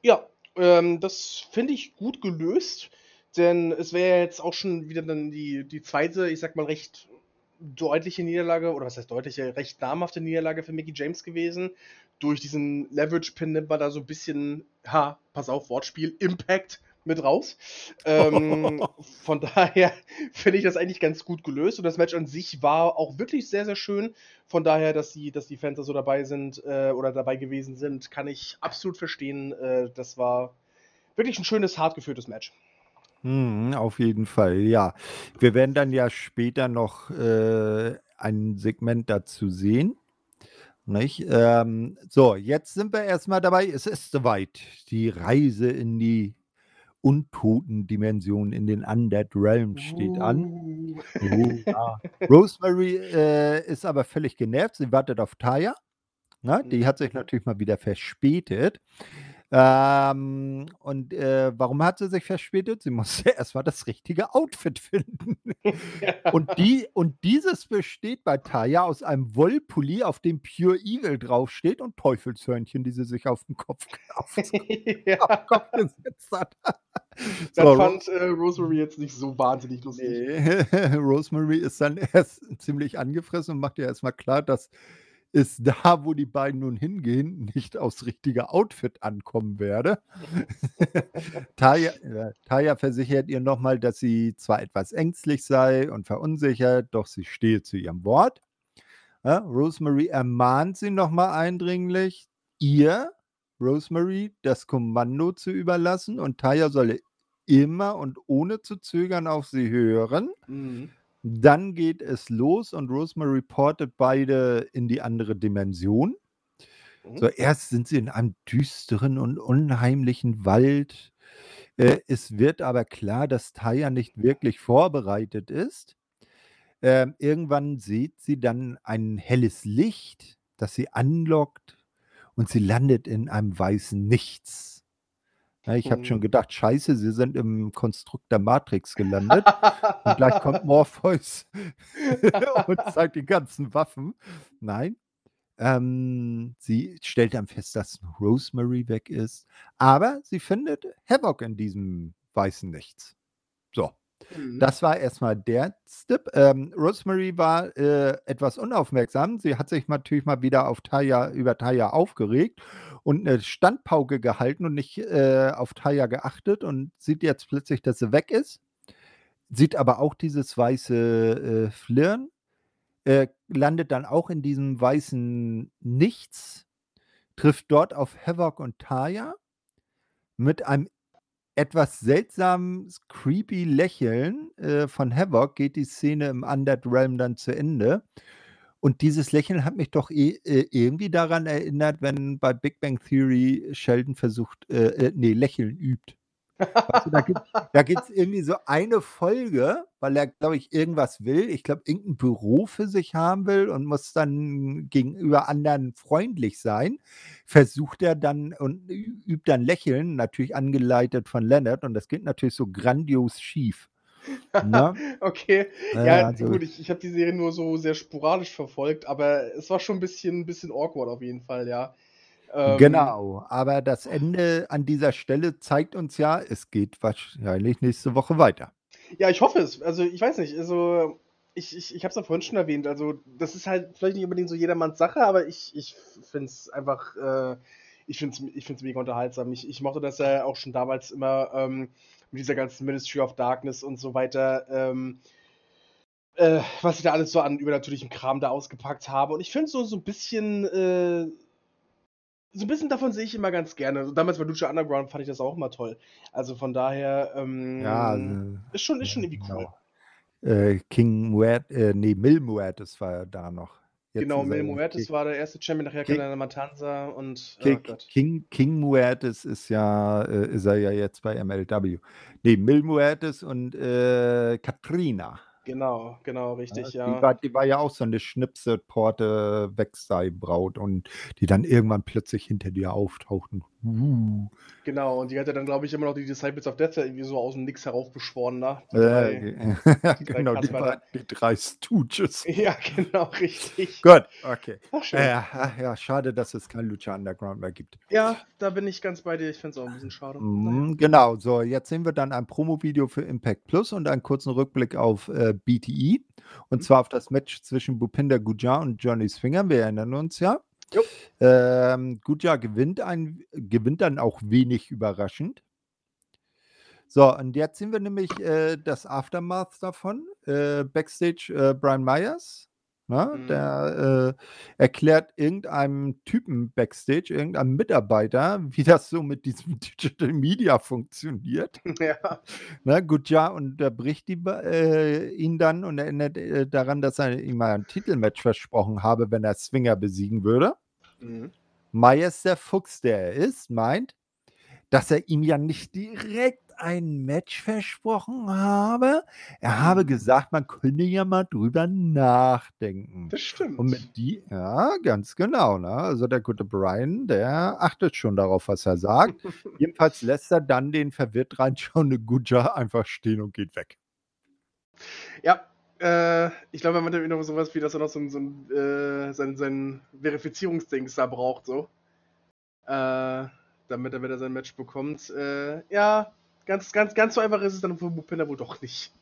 Ja, ähm, das finde ich gut gelöst, denn es wäre ja jetzt auch schon wieder dann die, die zweite, ich sag mal, recht deutliche Niederlage, oder was heißt deutliche, recht namhafte Niederlage für Mickey James gewesen. Durch diesen Leverage-Pin nimmt man da so ein bisschen, ha, pass auf, Wortspiel, Impact mit raus. Ähm, von daher finde ich das eigentlich ganz gut gelöst und das Match an sich war auch wirklich sehr, sehr schön. Von daher, dass die, dass die Fans da so dabei sind äh, oder dabei gewesen sind, kann ich absolut verstehen. Äh, das war wirklich ein schönes, hart geführtes Match. Mhm, auf jeden Fall, ja. Wir werden dann ja später noch äh, ein Segment dazu sehen. Nicht? Ähm, so, jetzt sind wir erstmal dabei. Es ist soweit. Die Reise in die Untoten-Dimension in den Undead Realm steht an. Ja. Rosemary äh, ist aber völlig genervt. Sie wartet auf Taya. Na, die hat sich mhm. natürlich mal wieder verspätet. Ähm, und äh, warum hat sie sich verspätet? Sie musste erstmal das richtige Outfit finden. und, die, und dieses besteht bei Taya aus einem Wollpulli, auf dem Pure Evil draufsteht und Teufelshörnchen, die sie sich auf den Kopf, auf, ja. auf den Kopf gesetzt hat. Das so, fand äh, Rosemary jetzt nicht so wahnsinnig lustig. Nee. Rosemary ist dann erst ziemlich angefressen und macht ja erstmal klar, dass ist da, wo die beiden nun hingehen, nicht aufs richtige Outfit ankommen werde. Taya, äh, Taya versichert ihr nochmal, dass sie zwar etwas ängstlich sei und verunsichert, doch sie stehe zu ihrem Wort. Ja, Rosemary ermahnt sie nochmal eindringlich, ihr, Rosemary, das Kommando zu überlassen und Taya solle immer und ohne zu zögern auf sie hören. Mhm. Dann geht es los und Rosemary reportet beide in die andere Dimension. So, Mhm. erst sind sie in einem düsteren und unheimlichen Wald. Äh, es wird aber klar, dass Taya nicht wirklich vorbereitet ist. Ähm, irgendwann sieht sie dann ein helles Licht, das sie anlockt und sie landet in einem weißen Nichts. Ja, ich habe schon Mhm. gedacht, scheiße, sie sind im Konstrukt der Matrix gelandet und gleich kommt Morpheus und zeigt die ganzen Waffen. Nein. Ähm, sie stellt dann fest, dass Rosemary weg ist, aber sie findet Havoc in diesem weißen Nichts. So, Mhm. das war erstmal der Step. Ähm, Rosemary war äh, etwas unaufmerksam. Sie hat sich natürlich mal wieder auf Taya, über Taya aufgeregt und eine Standpauke gehalten und nicht äh, auf Taya geachtet und sieht jetzt plötzlich, dass sie weg ist. Sieht aber auch dieses weiße äh, Flirren äh, landet dann auch in diesem weißen Nichts, trifft dort auf Havoc und Taya. Mit einem etwas seltsamen, creepy Lächeln äh, von Havoc geht die Szene im Undead Realm dann zu Ende. Und dieses Lächeln hat mich doch eh, äh, irgendwie daran erinnert, wenn bei Big Bang Theory Sheldon versucht, äh, äh, nee, Lächeln übt. Weißt du, da gibt gibt's irgendwie so eine Folge, weil er, glaube ich, irgendwas will. Ich glaube, irgendein Büro für sich haben will und muss dann gegenüber anderen freundlich sein. Versucht er dann und übt dann Lächeln, natürlich angeleitet von Leonard und das geht natürlich so grandios schief? Okay. Ja, Ja, also gut, ich ich habe die Serie nur so sehr sporadisch verfolgt, aber es war schon 'n bisschen bisschen awkward auf jeden Fall, ja. Ähm Genau, aber das Ende an dieser Stelle zeigt uns ja, es geht wahrscheinlich nächste Woche weiter. Ja, ich hoffe es. Also, ich weiß nicht, also, ich ich ich habe es ja vorhin schon erwähnt, also, das ist halt vielleicht nicht unbedingt so jedermanns Sache, aber ich ich finde es einfach, äh ich finde es ich mega unterhaltsam. Ich ich mochte das ja auch schon damals immer, ähm, mit dieser ganzen Ministry of Darkness und so weiter, ähm äh, was sie da alles so an übernatürlichem Kram da ausgepackt haben. Und ich finde so so 'n bisschen, äh so 'n bisschen davon sehe ich immer ganz gerne. Also, damals bei Lucha Underground fand ich das auch immer toll. Also, von daher, Ja, ähm, also, ist schon ist schon ja, irgendwie cool. genau. Äh, King Muert äh, ne, Mil Muertes war ja da noch. Jetzt Genau, Mil ja Muertes war der erste Champion, nachher Ki kam dann Matanza und Ki oh Gott. King King Muertes ist ja äh, ist er ja jetzt bei MLW. Ne, Mil Muertes und, äh, Katrina. Genau, genau, Ja, richtig, die ja. war die war ja auch so 'ne Schnipse-Porte Wegseil-Braut und die dann irgendwann plötzlich hinter dir auftauchten. Uh. Genau, und die hat ja dann, glaube ich, immer noch die Disciples of Death irgendwie so aus'm Nix heraufbeschworen, ne? Die Äh, 3 ge die 3 genau, die Kasper war da. die 3 Stooges. Ja, genau, richtig. Gut, okay. Ach, schön. Äh, ja, schade, dass es kein Lucha Underground mehr gibt. Ja, da bin ich ganz bei dir. Ich finde es auch 'n bisschen schade. Mhm, genau. So, jetzt sehen wir dann ein Promovideo für Impact Plus und einen kurzen Rückblick auf, äh, BTE. Und Mhm. zwar auf das Match zwischen Bhupinder Gujjar und Johnny Swinger. Wir erinnern uns ja. Ähm, Gujjar gewinnt ein gewinnt dann auch wenig überraschend. So, und jetzt sehen wir nämlich, äh, das Aftermath davon. Äh, Backstage, äh, Brian Myers, ne? Mhm. Der, äh, erklärt irgendeinem Typen Backstage, irgendeinem Mitarbeiter, wie das so mit diesem Digital Media funktioniert. Ja. Ne, Gujjar unterbricht die äh, ihn dann und erinnert, äh, daran, dass er ihm mal ein Titelmatch versprochen habe, wenn er Swinger besiegen würde. Mhm. Myers, der Fuchs, der er ist, meint, dass er ihm ja nicht direkt ein Match versprochen habe. Er habe Mhm. gesagt, man könne ja mal drüber nachdenken. Das Und stimmt. mit die ja, ganz genau, ne? Also, der gute Brian, der achtet schon darauf, was er sagt. Jedenfalls lässt er dann den verwirrt reinschauenden Gujjar einfach stehen und geht weg. Ja, äh, ich glaube, er meinte irgendwie noch so was wie, dass er noch so 'n so 'n, äh, sein sein Verifizierungsdings da braucht so. Äh, damit er wieder sein Match bekommt. Äh, ja, ganz ganz ganz so einfach ist es dann für Bhupinder wohl doch nicht.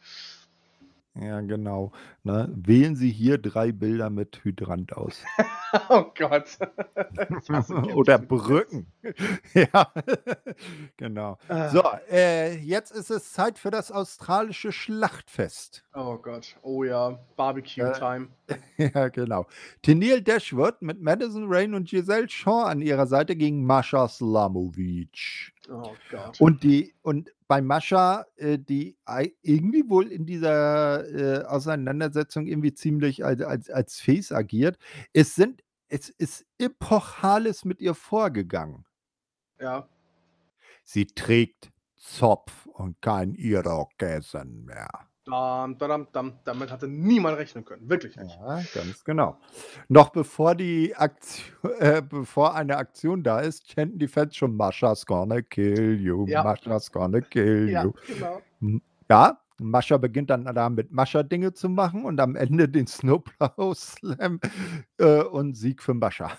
Ja, genau, ne? Wählen Sie hier 3 Bilder mit Hydrant aus. Oh Gott. Oder. Brücken. Ja, genau. So, Ah. äh, jetzt ist es Zeit für das australische Schlachtfest. Oh Gott. Oh ja, Barbecue Äh, Time. ja, genau. Tenille Dashwood mit Madison Rain und Giselle Shaw an ihrer Seite gegen Mascha Slamovic. Oh Gott. Und die und bei Mascha, äh, die irgendwie wohl in dieser äh, Auseinandersetzung irgendwie ziemlich als, als, als Face agiert. Es sind, es ist Epochales mit ihr vorgegangen. Ja. Sie trägt Zopf und kein Irokesen mehr. Dam, dam, dam, damit hatte niemand rechnen können. Wirklich nicht. Ja, ganz genau. Noch bevor die Aktion, äh, bevor eine Aktion da ist, chanten die Fans schon Mascha's gonna kill you, Ja. Mascha's gonna kill Ja, you. genau. Hm, Ja, Mascha beginnt dann da mit Mascha Dinge zu machen und am Ende den Snowplow Slam äh, und Sieg für Mascha.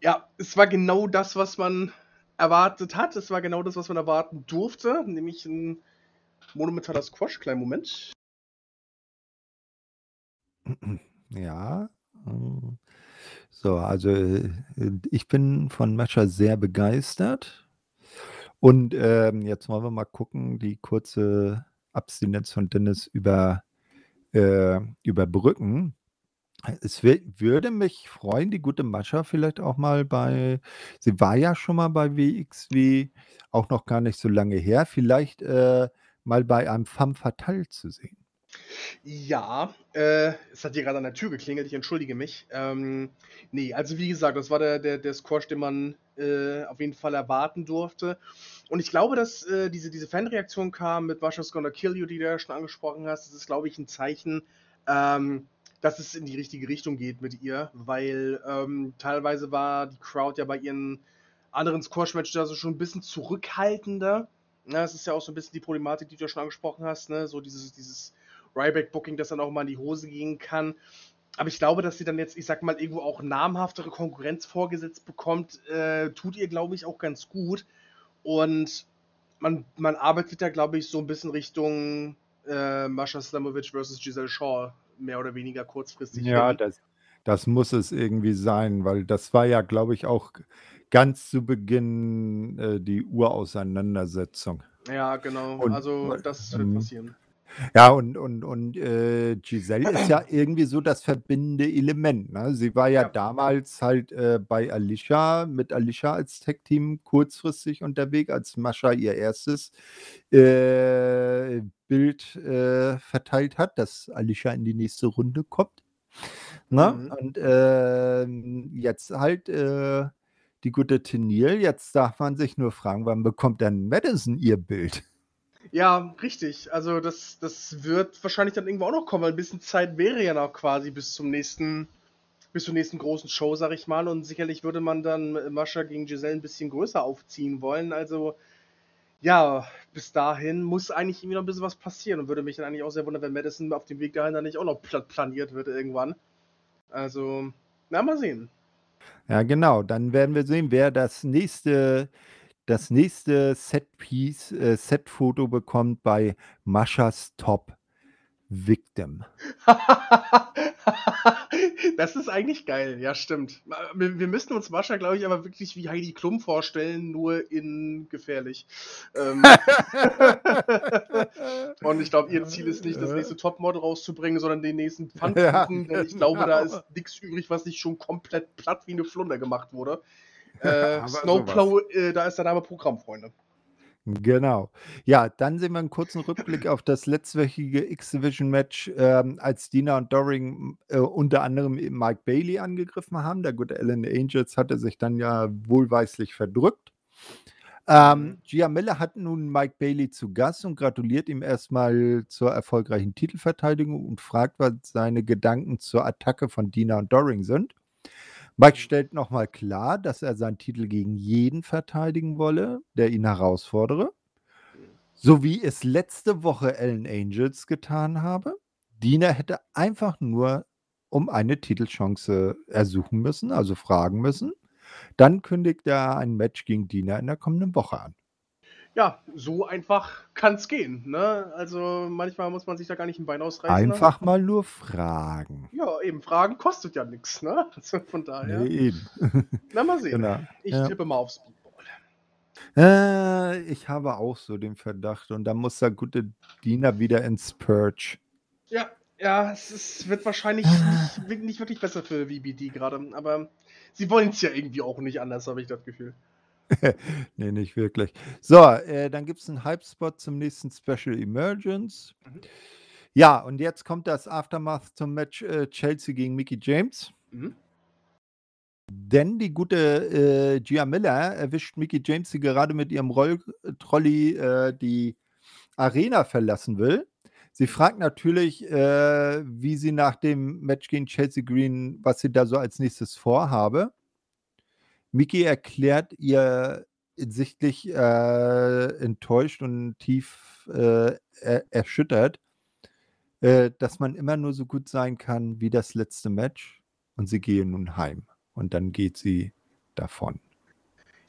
Ja, es war genau das, was man erwartet hat. Es war genau das, was man erwarten durfte. Nämlich ein monumentaler Squash. Kleinen Moment. Ja. So, also äh, ich bin von Mascha sehr begeistert. Und ähm, jetzt wollen wir mal gucken, die kurze Abstinenz von Dennis über, äh, überbrücken. Es wür- würde mich freuen, die gute Mascha vielleicht auch mal bei, sie war ja schon mal bei WXW, auch noch gar nicht so lange her, vielleicht äh, mal bei einem Femme Fatale zu sehen. Ja, äh, es hat hier gerade an der Tür geklingelt, ich entschuldige mich. Ähm, nee, also wie gesagt, das war der, der, der Squash, den man äh, auf jeden Fall erwarten durfte. Und ich glaube, dass äh, diese, diese Fanreaktion kam mit Masha's Gonna Kill You, die du ja schon angesprochen hast. Das ist, glaube ich, ein Zeichen, ähm, dass es in die richtige Richtung geht mit ihr, weil ähm, teilweise war die Crowd ja bei ihren anderen Squash-Matches also schon ein bisschen zurückhaltender. Na, das ist ja auch so ein bisschen die Problematik, die du ja schon angesprochen hast, ne? So dieses, dieses Ryback-Booking, das dann auch mal in die Hose gehen kann. Aber ich glaube, dass sie dann jetzt, ich sag mal, irgendwo auch namhaftere Konkurrenz vorgesetzt bekommt, äh, tut ihr, glaube ich, auch ganz gut. Und man, man arbeitet da, glaube ich, so ein bisschen Richtung äh, Mascha Slamovic versus Giselle Shaw, mehr oder weniger kurzfristig. Ja, das, das muss es irgendwie sein, weil das war ja, glaube ich, auch ganz zu Beginn äh, die Urauseinandersetzung. ja genau. Und- also, das wird ähm, passieren. Ja, und, und, und äh, Giselle ist ja irgendwie so das verbindende Element. Ne? Sie war ja, Ja. damals halt äh, bei Alicia, mit Alicia als Tech-Team kurzfristig unterwegs, als Mascha ihr erstes äh, Bild äh, verteilt hat, dass Alicia in die nächste Runde kommt. Ne? Mhm. Und ähm, jetzt halt äh, die gute Tennille. Jetzt darf man sich nur fragen, wann bekommt dann Madison ihr Bild? Ja, richtig. Also das, das wird wahrscheinlich dann irgendwo auch noch kommen, weil ein bisschen Zeit wäre ja noch quasi bis zum nächsten, bis zur nächsten großen Show, sag ich mal. Und sicherlich würde man dann Mascha gegen Giselle ein bisschen größer aufziehen wollen. Also ja, bis dahin muss eigentlich irgendwie noch ein bisschen was passieren und würde mich dann eigentlich auch sehr wundern, wenn Madison auf dem Weg dahin dann nicht auch noch pla planiert wird irgendwann. Also, na mal sehen. Ja, genau. Dann werden wir sehen, wer das nächste, das nächste Setpiece, äh, Setfoto bekommt bei Maschas Top Victim. das ist eigentlich geil, ja, stimmt. Wir, wir müssen uns Mascha, glaube ich, aber wirklich wie Heidi Klum vorstellen, nur in gefährlich. Ähm, und ich glaube, ihr Ziel ist nicht, das nächste Topmodel rauszubringen, sondern den nächsten Pfannkuchen, Ja, denn ich glaube, da ist nichts übrig, was nicht schon komplett platt wie eine Flunder gemacht wurde. Äh, Snowplow, äh, da ist der Name Programm, Freunde. Genau. Ja, dann sehen wir einen kurzen Rückblick auf das letztwöchige X-Division-Match, ähm, als Dina und Doring äh, unter anderem Mike Bailey angegriffen haben. Der gute Alan Angels hatte sich dann ja wohlweislich verdrückt. Ähm, Mhm. Gia Miller hat nun Mike Bailey zu Gast und gratuliert ihm erstmal zur erfolgreichen Titelverteidigung und fragt, was seine Gedanken zur Attacke von Dina und Doring sind. Mike stellt nochmal klar, dass er seinen Titel gegen jeden verteidigen wolle, der ihn herausfordere. So wie es letzte Woche Ellen Angels getan habe. Dina hätte einfach nur um eine Titelchance ersuchen müssen, also fragen müssen. Dann kündigt er ein Match gegen Dina in der kommenden Woche an. Ja, so einfach kann es gehen. Ne? Also manchmal muss man sich da gar nicht ein Bein ausreißen. Einfach mal nur fragen. Ja, eben, Fragen kostet ja nichts, ne? Also von daher. Nee, eben. Na, mal sehen. Genau. Ich Ja. tippe mal aufs Speedball. Äh, ich habe auch so den Verdacht. Und dann muss der gute Dina wieder ins Purge. Ja, ja, es ist, wird wahrscheinlich Ah. nicht, nicht wirklich besser für VBD gerade, aber sie wollen es ja irgendwie auch nicht anders, habe ich das Gefühl. nee, nicht wirklich. So, äh, dann gibt es einen Hype-Spot zum nächsten Special Emergence. Mhm. Ja, und jetzt kommt das Aftermath zum Match äh, Chelsea gegen Mickey James. Mhm. Denn die gute äh, Gia Miller erwischt Mickey James, die gerade mit ihrem Rolltrolley äh, die Arena verlassen will. Sie fragt natürlich, äh, wie sie nach dem Match gegen Chelsea Green, was sie da so als nächstes vorhabe. Mickey erklärt ihr sichtlich äh, enttäuscht und tief äh, er erschüttert, äh, dass man immer nur so gut sein kann wie das letzte Match und sie gehe nun heim. Und dann geht sie davon.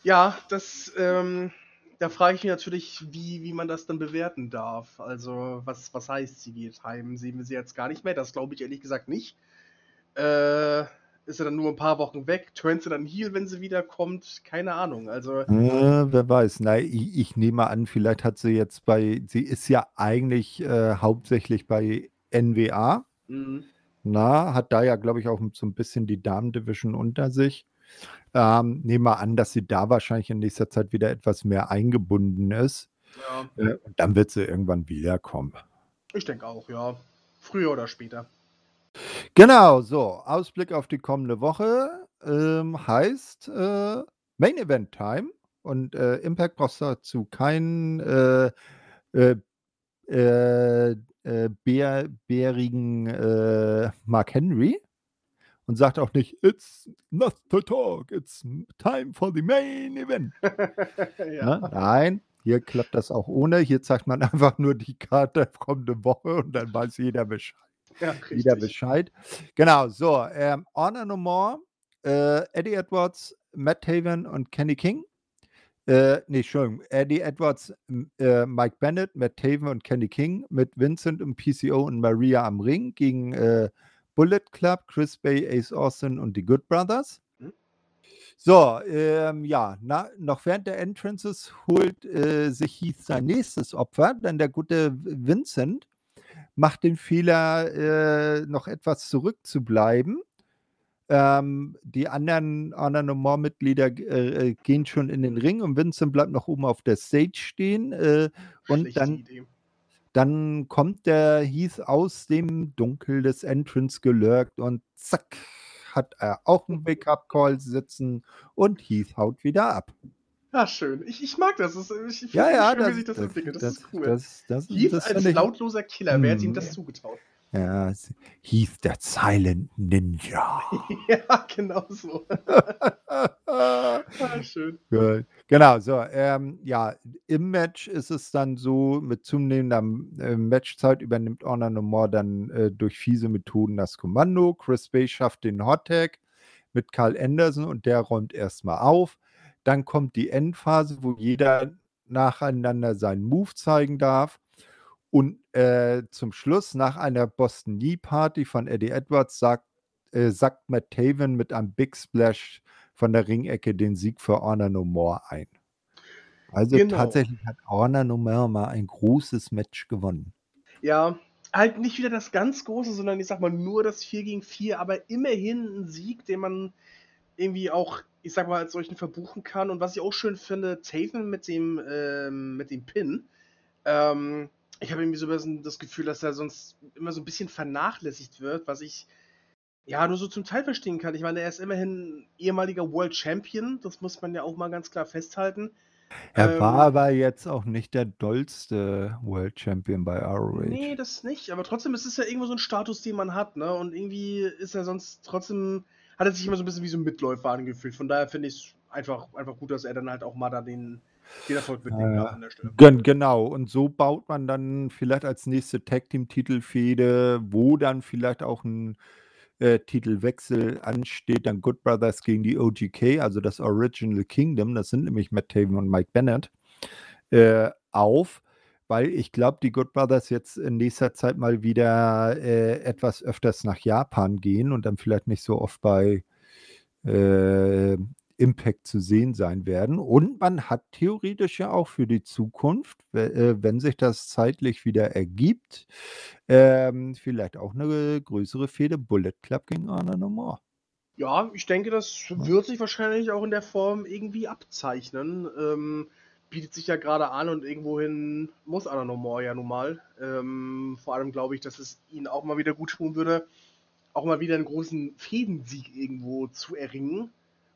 Ja, das, ähm, da frage ich mich natürlich, wie, wie man das dann bewerten darf. Also, was, was heißt, sie geht heim? Sehen wir sie jetzt gar nicht mehr? Das glaube ich ehrlich gesagt nicht. Äh, ist er dann nur ein paar Wochen weg? Turnt sie dann Heal, wenn sie wiederkommt? Keine Ahnung. Also. Äh, wer weiß. Na, ich, ich, nehme an, vielleicht hat sie jetzt bei, sie ist ja eigentlich äh, hauptsächlich bei NWA. Mhm. Na, hat da ja, glaube ich, auch so ein bisschen die Damen-Division unter sich. Ähm, nehme mal an, dass sie da wahrscheinlich in nächster Zeit wieder etwas mehr eingebunden ist. Ja. Äh, und dann wird sie irgendwann wiederkommen. Ich denke auch, ja. Früher oder später. Genau, so. Ausblick auf die kommende Woche ähm, heißt äh, Main Event Time. Und äh, Impact brauchst dazu keinen äh, äh, äh, äh, bär, bärigen äh, Mark Henry und sagt auch nicht, it's not to talk, it's time for the main event. ja. Ne? Nein, hier klappt das auch ohne. Hier zeigt man einfach nur die Karte kommende Woche und dann weiß jeder Bescheid. Ja, jeder Bescheid. Genau, so, ähm, Honor No More, äh, Eddie Edwards, Matt Taven und Kenny King äh, nee, Entschuldigung. Eddie Edwards, äh, Mike Bennett, Matt Taven und Kenny King mit Vincent im PCO und Maria am Ring gegen äh, Bullet Club, Chris Bay, Ace Austin und die Good Brothers. Mhm. So, ähm, ja, na, noch während der Entrances holt äh, sich Heath sein nächstes Opfer, denn der gute Vincent macht den Fehler, äh, noch etwas zurückzubleiben ähm, die anderen Honor No More Mitglieder äh, äh, gehen schon in den Ring und Vincent bleibt noch oben auf der Stage stehen. Äh, und dann, dann kommt der Heath aus dem Dunkel des Entrance gelurkt und zack, hat er auch einen Wake-up-Call sitzen und Heath haut wieder ab. Ja, schön. Ich, ich mag das. Ich, ich finde ja, ja, schön, das, wie sich das, das entwickelt. Das, das, ist cool. Das, das, Heath als lautloser Killer, wer hat ihm das hm. zugetraut? Ja, hieß der Silent Ninja. ja, genau so. ah, schön. Gut. Genau, so. Ähm, ja, im Match ist es dann so, mit zunehmender äh, Matchzeit übernimmt Honor No More dann äh, durch fiese Methoden das Kommando. Chris Bay schafft den Hot Tag mit Carl Anderson und der räumt erstmal auf. Dann kommt die Endphase, wo jeder nacheinander seinen Move zeigen darf. Und äh, zum Schluss, nach einer Boston Knee Party von Eddie Edwards, sagt, äh, sagt Matt Taven mit einem Big Splash von der Ringecke den Sieg für Honor No More ein. Also genau. tatsächlich hat Honor No More mal ein großes Match gewonnen. Ja, halt nicht wieder das ganz große, sondern ich sag mal nur das 4 gegen 4, aber immerhin ein Sieg, den man irgendwie auch, ich sag mal, als solchen verbuchen kann. Und was ich auch schön finde, Taven mit dem, ähm, mit dem Pin. Ähm, ich habe irgendwie so das Gefühl, dass er sonst immer so ein bisschen vernachlässigt wird, was ich ja nur so zum Teil verstehen kann. Ich meine, er ist immerhin ehemaliger World Champion, das muss man ja auch mal ganz klar festhalten. Er ähm, war aber jetzt auch nicht der dollste World Champion bei ROH. Nee, das nicht, aber trotzdem ist es ja irgendwo so ein Status, den man hat, ne? Und irgendwie ist er sonst trotzdem, hat er sich immer so ein bisschen wie so ein Mitläufer angefühlt. Von daher finde ich es einfach, einfach gut, dass er dann halt auch mal da den, den Erfolg mitnehmen darf an der Stelle. Gen genau, und so baut man dann vielleicht als nächste Tag-Team-Titelfehde, wo dann vielleicht auch ein äh, Titelwechsel ansteht, dann Good Brothers gegen die OGK, also das Original Kingdom, das sind nämlich Matt Taven und Mike Bennett, äh, auf, weil ich glaube, die Good Brothers jetzt in nächster Zeit mal wieder äh, etwas öfters nach Japan gehen und dann vielleicht nicht so oft bei äh, Impact zu sehen sein werden. Und man hat theoretisch ja auch für die Zukunft, äh, wenn sich das zeitlich wieder ergibt, ähm, vielleicht auch eine größere Fehde Bullet Club gegen Honor No More. Ja, ich denke, das wird sich wahrscheinlich auch in der Form irgendwie abzeichnen. Ähm, bietet sich ja gerade an und irgendwohin muss Anna No More ja nun mal. Ähm, vor allem glaube ich, dass es ihnen auch mal wieder gut tun würde, auch mal wieder einen großen Fädensieg irgendwo zu erringen.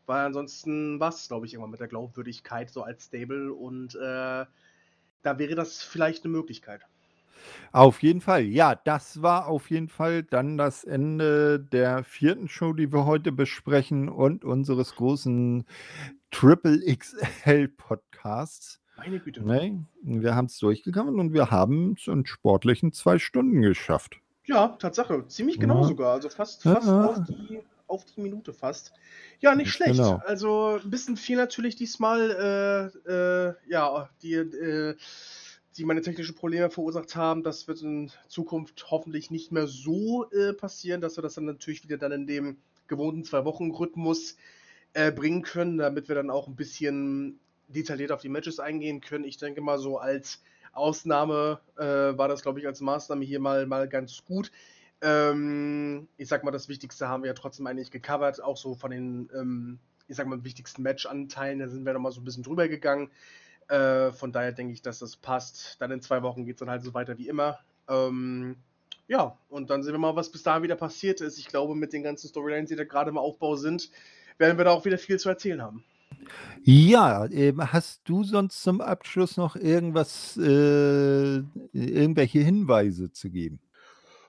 Weil ansonsten war es, glaube ich, irgendwann mit der Glaubwürdigkeit so als Stable und äh, da wäre das vielleicht eine Möglichkeit. Auf jeden Fall. Ja, das war auf jeden Fall dann das Ende der vierten Show, die wir heute besprechen und unseres großen Triple XL Podcasts. Meine Güte. Nee, wir haben es durchgekommen und wir haben es in sportlichen zwei Stunden geschafft. Ja, Tatsache. Ziemlich genau Ja. sogar. Also fast, fast Ja. auf, die, auf die Minute fast. Ja, nicht schlecht. Genau. Also ein bisschen viel natürlich diesmal. Äh, äh, ja, die, äh, die meine technischen Probleme verursacht haben. Das wird in Zukunft hoffentlich nicht mehr so äh, passieren, dass wir das dann natürlich wieder dann in dem gewohnten Zwei-Wochen-Rhythmus äh, bringen können, damit wir dann auch ein bisschen detailliert auf die Matches eingehen können. Ich denke mal so als Ausnahme äh, war das, glaube ich, als Maßnahme hier mal, mal ganz gut. Ähm, ich sag mal, das Wichtigste haben wir ja trotzdem eigentlich gecovert, auch so von den, ähm, ich sag mal, wichtigsten Match-Anteilen, da sind wir nochmal so ein bisschen drüber gegangen. Äh, von daher denke ich, dass das passt. Dann in zwei Wochen geht es dann halt so weiter wie immer. Ähm, ja, und dann sehen wir mal, was bis dahin wieder passiert ist. Ich glaube, mit den ganzen Storylines, die da gerade im Aufbau sind, werden wir da auch wieder viel zu erzählen haben. Ja, ähm, hast du sonst zum Abschluss noch irgendwas, äh, irgendwelche Hinweise zu geben?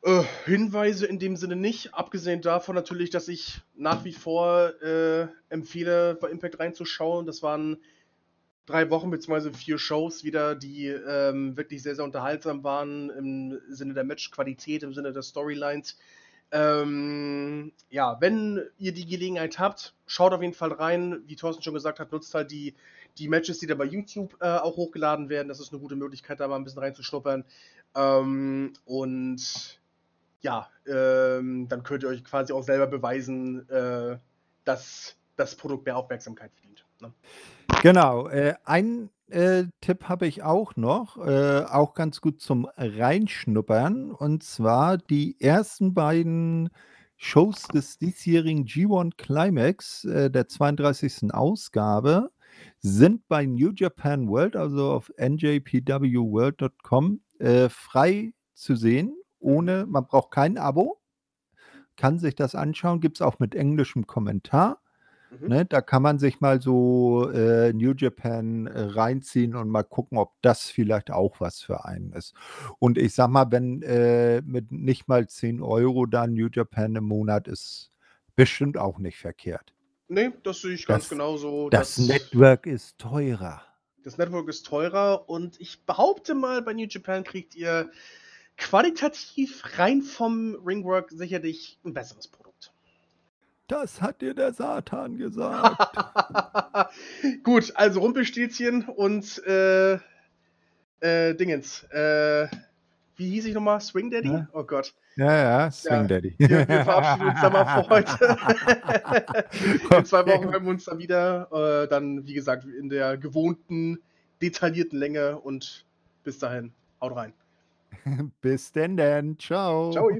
Äh, Hinweise in dem Sinne nicht, abgesehen davon natürlich, dass ich nach wie vor äh, empfehle, bei Impact reinzuschauen. Das waren drei Wochen bzw. vier Shows wieder, die ähm, wirklich sehr, sehr unterhaltsam waren im Sinne der Matchqualität, im Sinne der Storylines. Ähm, ja, wenn ihr die Gelegenheit habt, schaut auf jeden Fall rein. Wie Thorsten schon gesagt hat, nutzt halt die, die Matches, die da bei YouTube äh, auch hochgeladen werden. Das ist eine gute Möglichkeit, da mal ein bisschen reinzuschnuppern. Ähm, und ja, ähm, dann könnt ihr euch quasi auch selber beweisen, äh, dass das Produkt mehr Aufmerksamkeit verdient. Ne? Genau, äh, ein äh, Tipp habe ich auch noch, äh, auch ganz gut zum Reinschnuppern. Und zwar die ersten beiden Shows des diesjährigen G1 Climax, äh, der 32. Ausgabe, sind bei New Japan World, also auf njpwworld.com, äh, frei zu sehen. Ohne, man braucht kein Abo, kann sich das anschauen, gibt es auch mit englischem Kommentar. Mhm. Ne, da kann man sich mal so äh, New Japan äh, reinziehen und mal gucken, ob das vielleicht auch was für einen ist. Und ich sag mal, wenn äh, mit nicht mal 10 Euro da New Japan im Monat ist, bestimmt auch nicht verkehrt. Nee, das sehe ich ganz Das- genauso. Das Network ist teurer. das Network ist teurer und ich behaupte mal, bei New Japan kriegt ihr qualitativ rein vom Ringwork sicherlich ein besseres Produkt. Das hat dir der Satan gesagt. Gut, also Rumpelstilzchen und äh, äh, Dingens. Äh, wie hieß ich nochmal? Swing Daddy? Ja. Oh Gott. ja, ja, Swing Ja, Daddy. Wir, wir verabschieden uns dann mal für heute. in zwei Wochen hören wir uns dann wieder. Äh, dann, wie gesagt, in der gewohnten, detaillierten Länge und bis dahin, haut rein. Bis denn denn. Ciao. Ciao.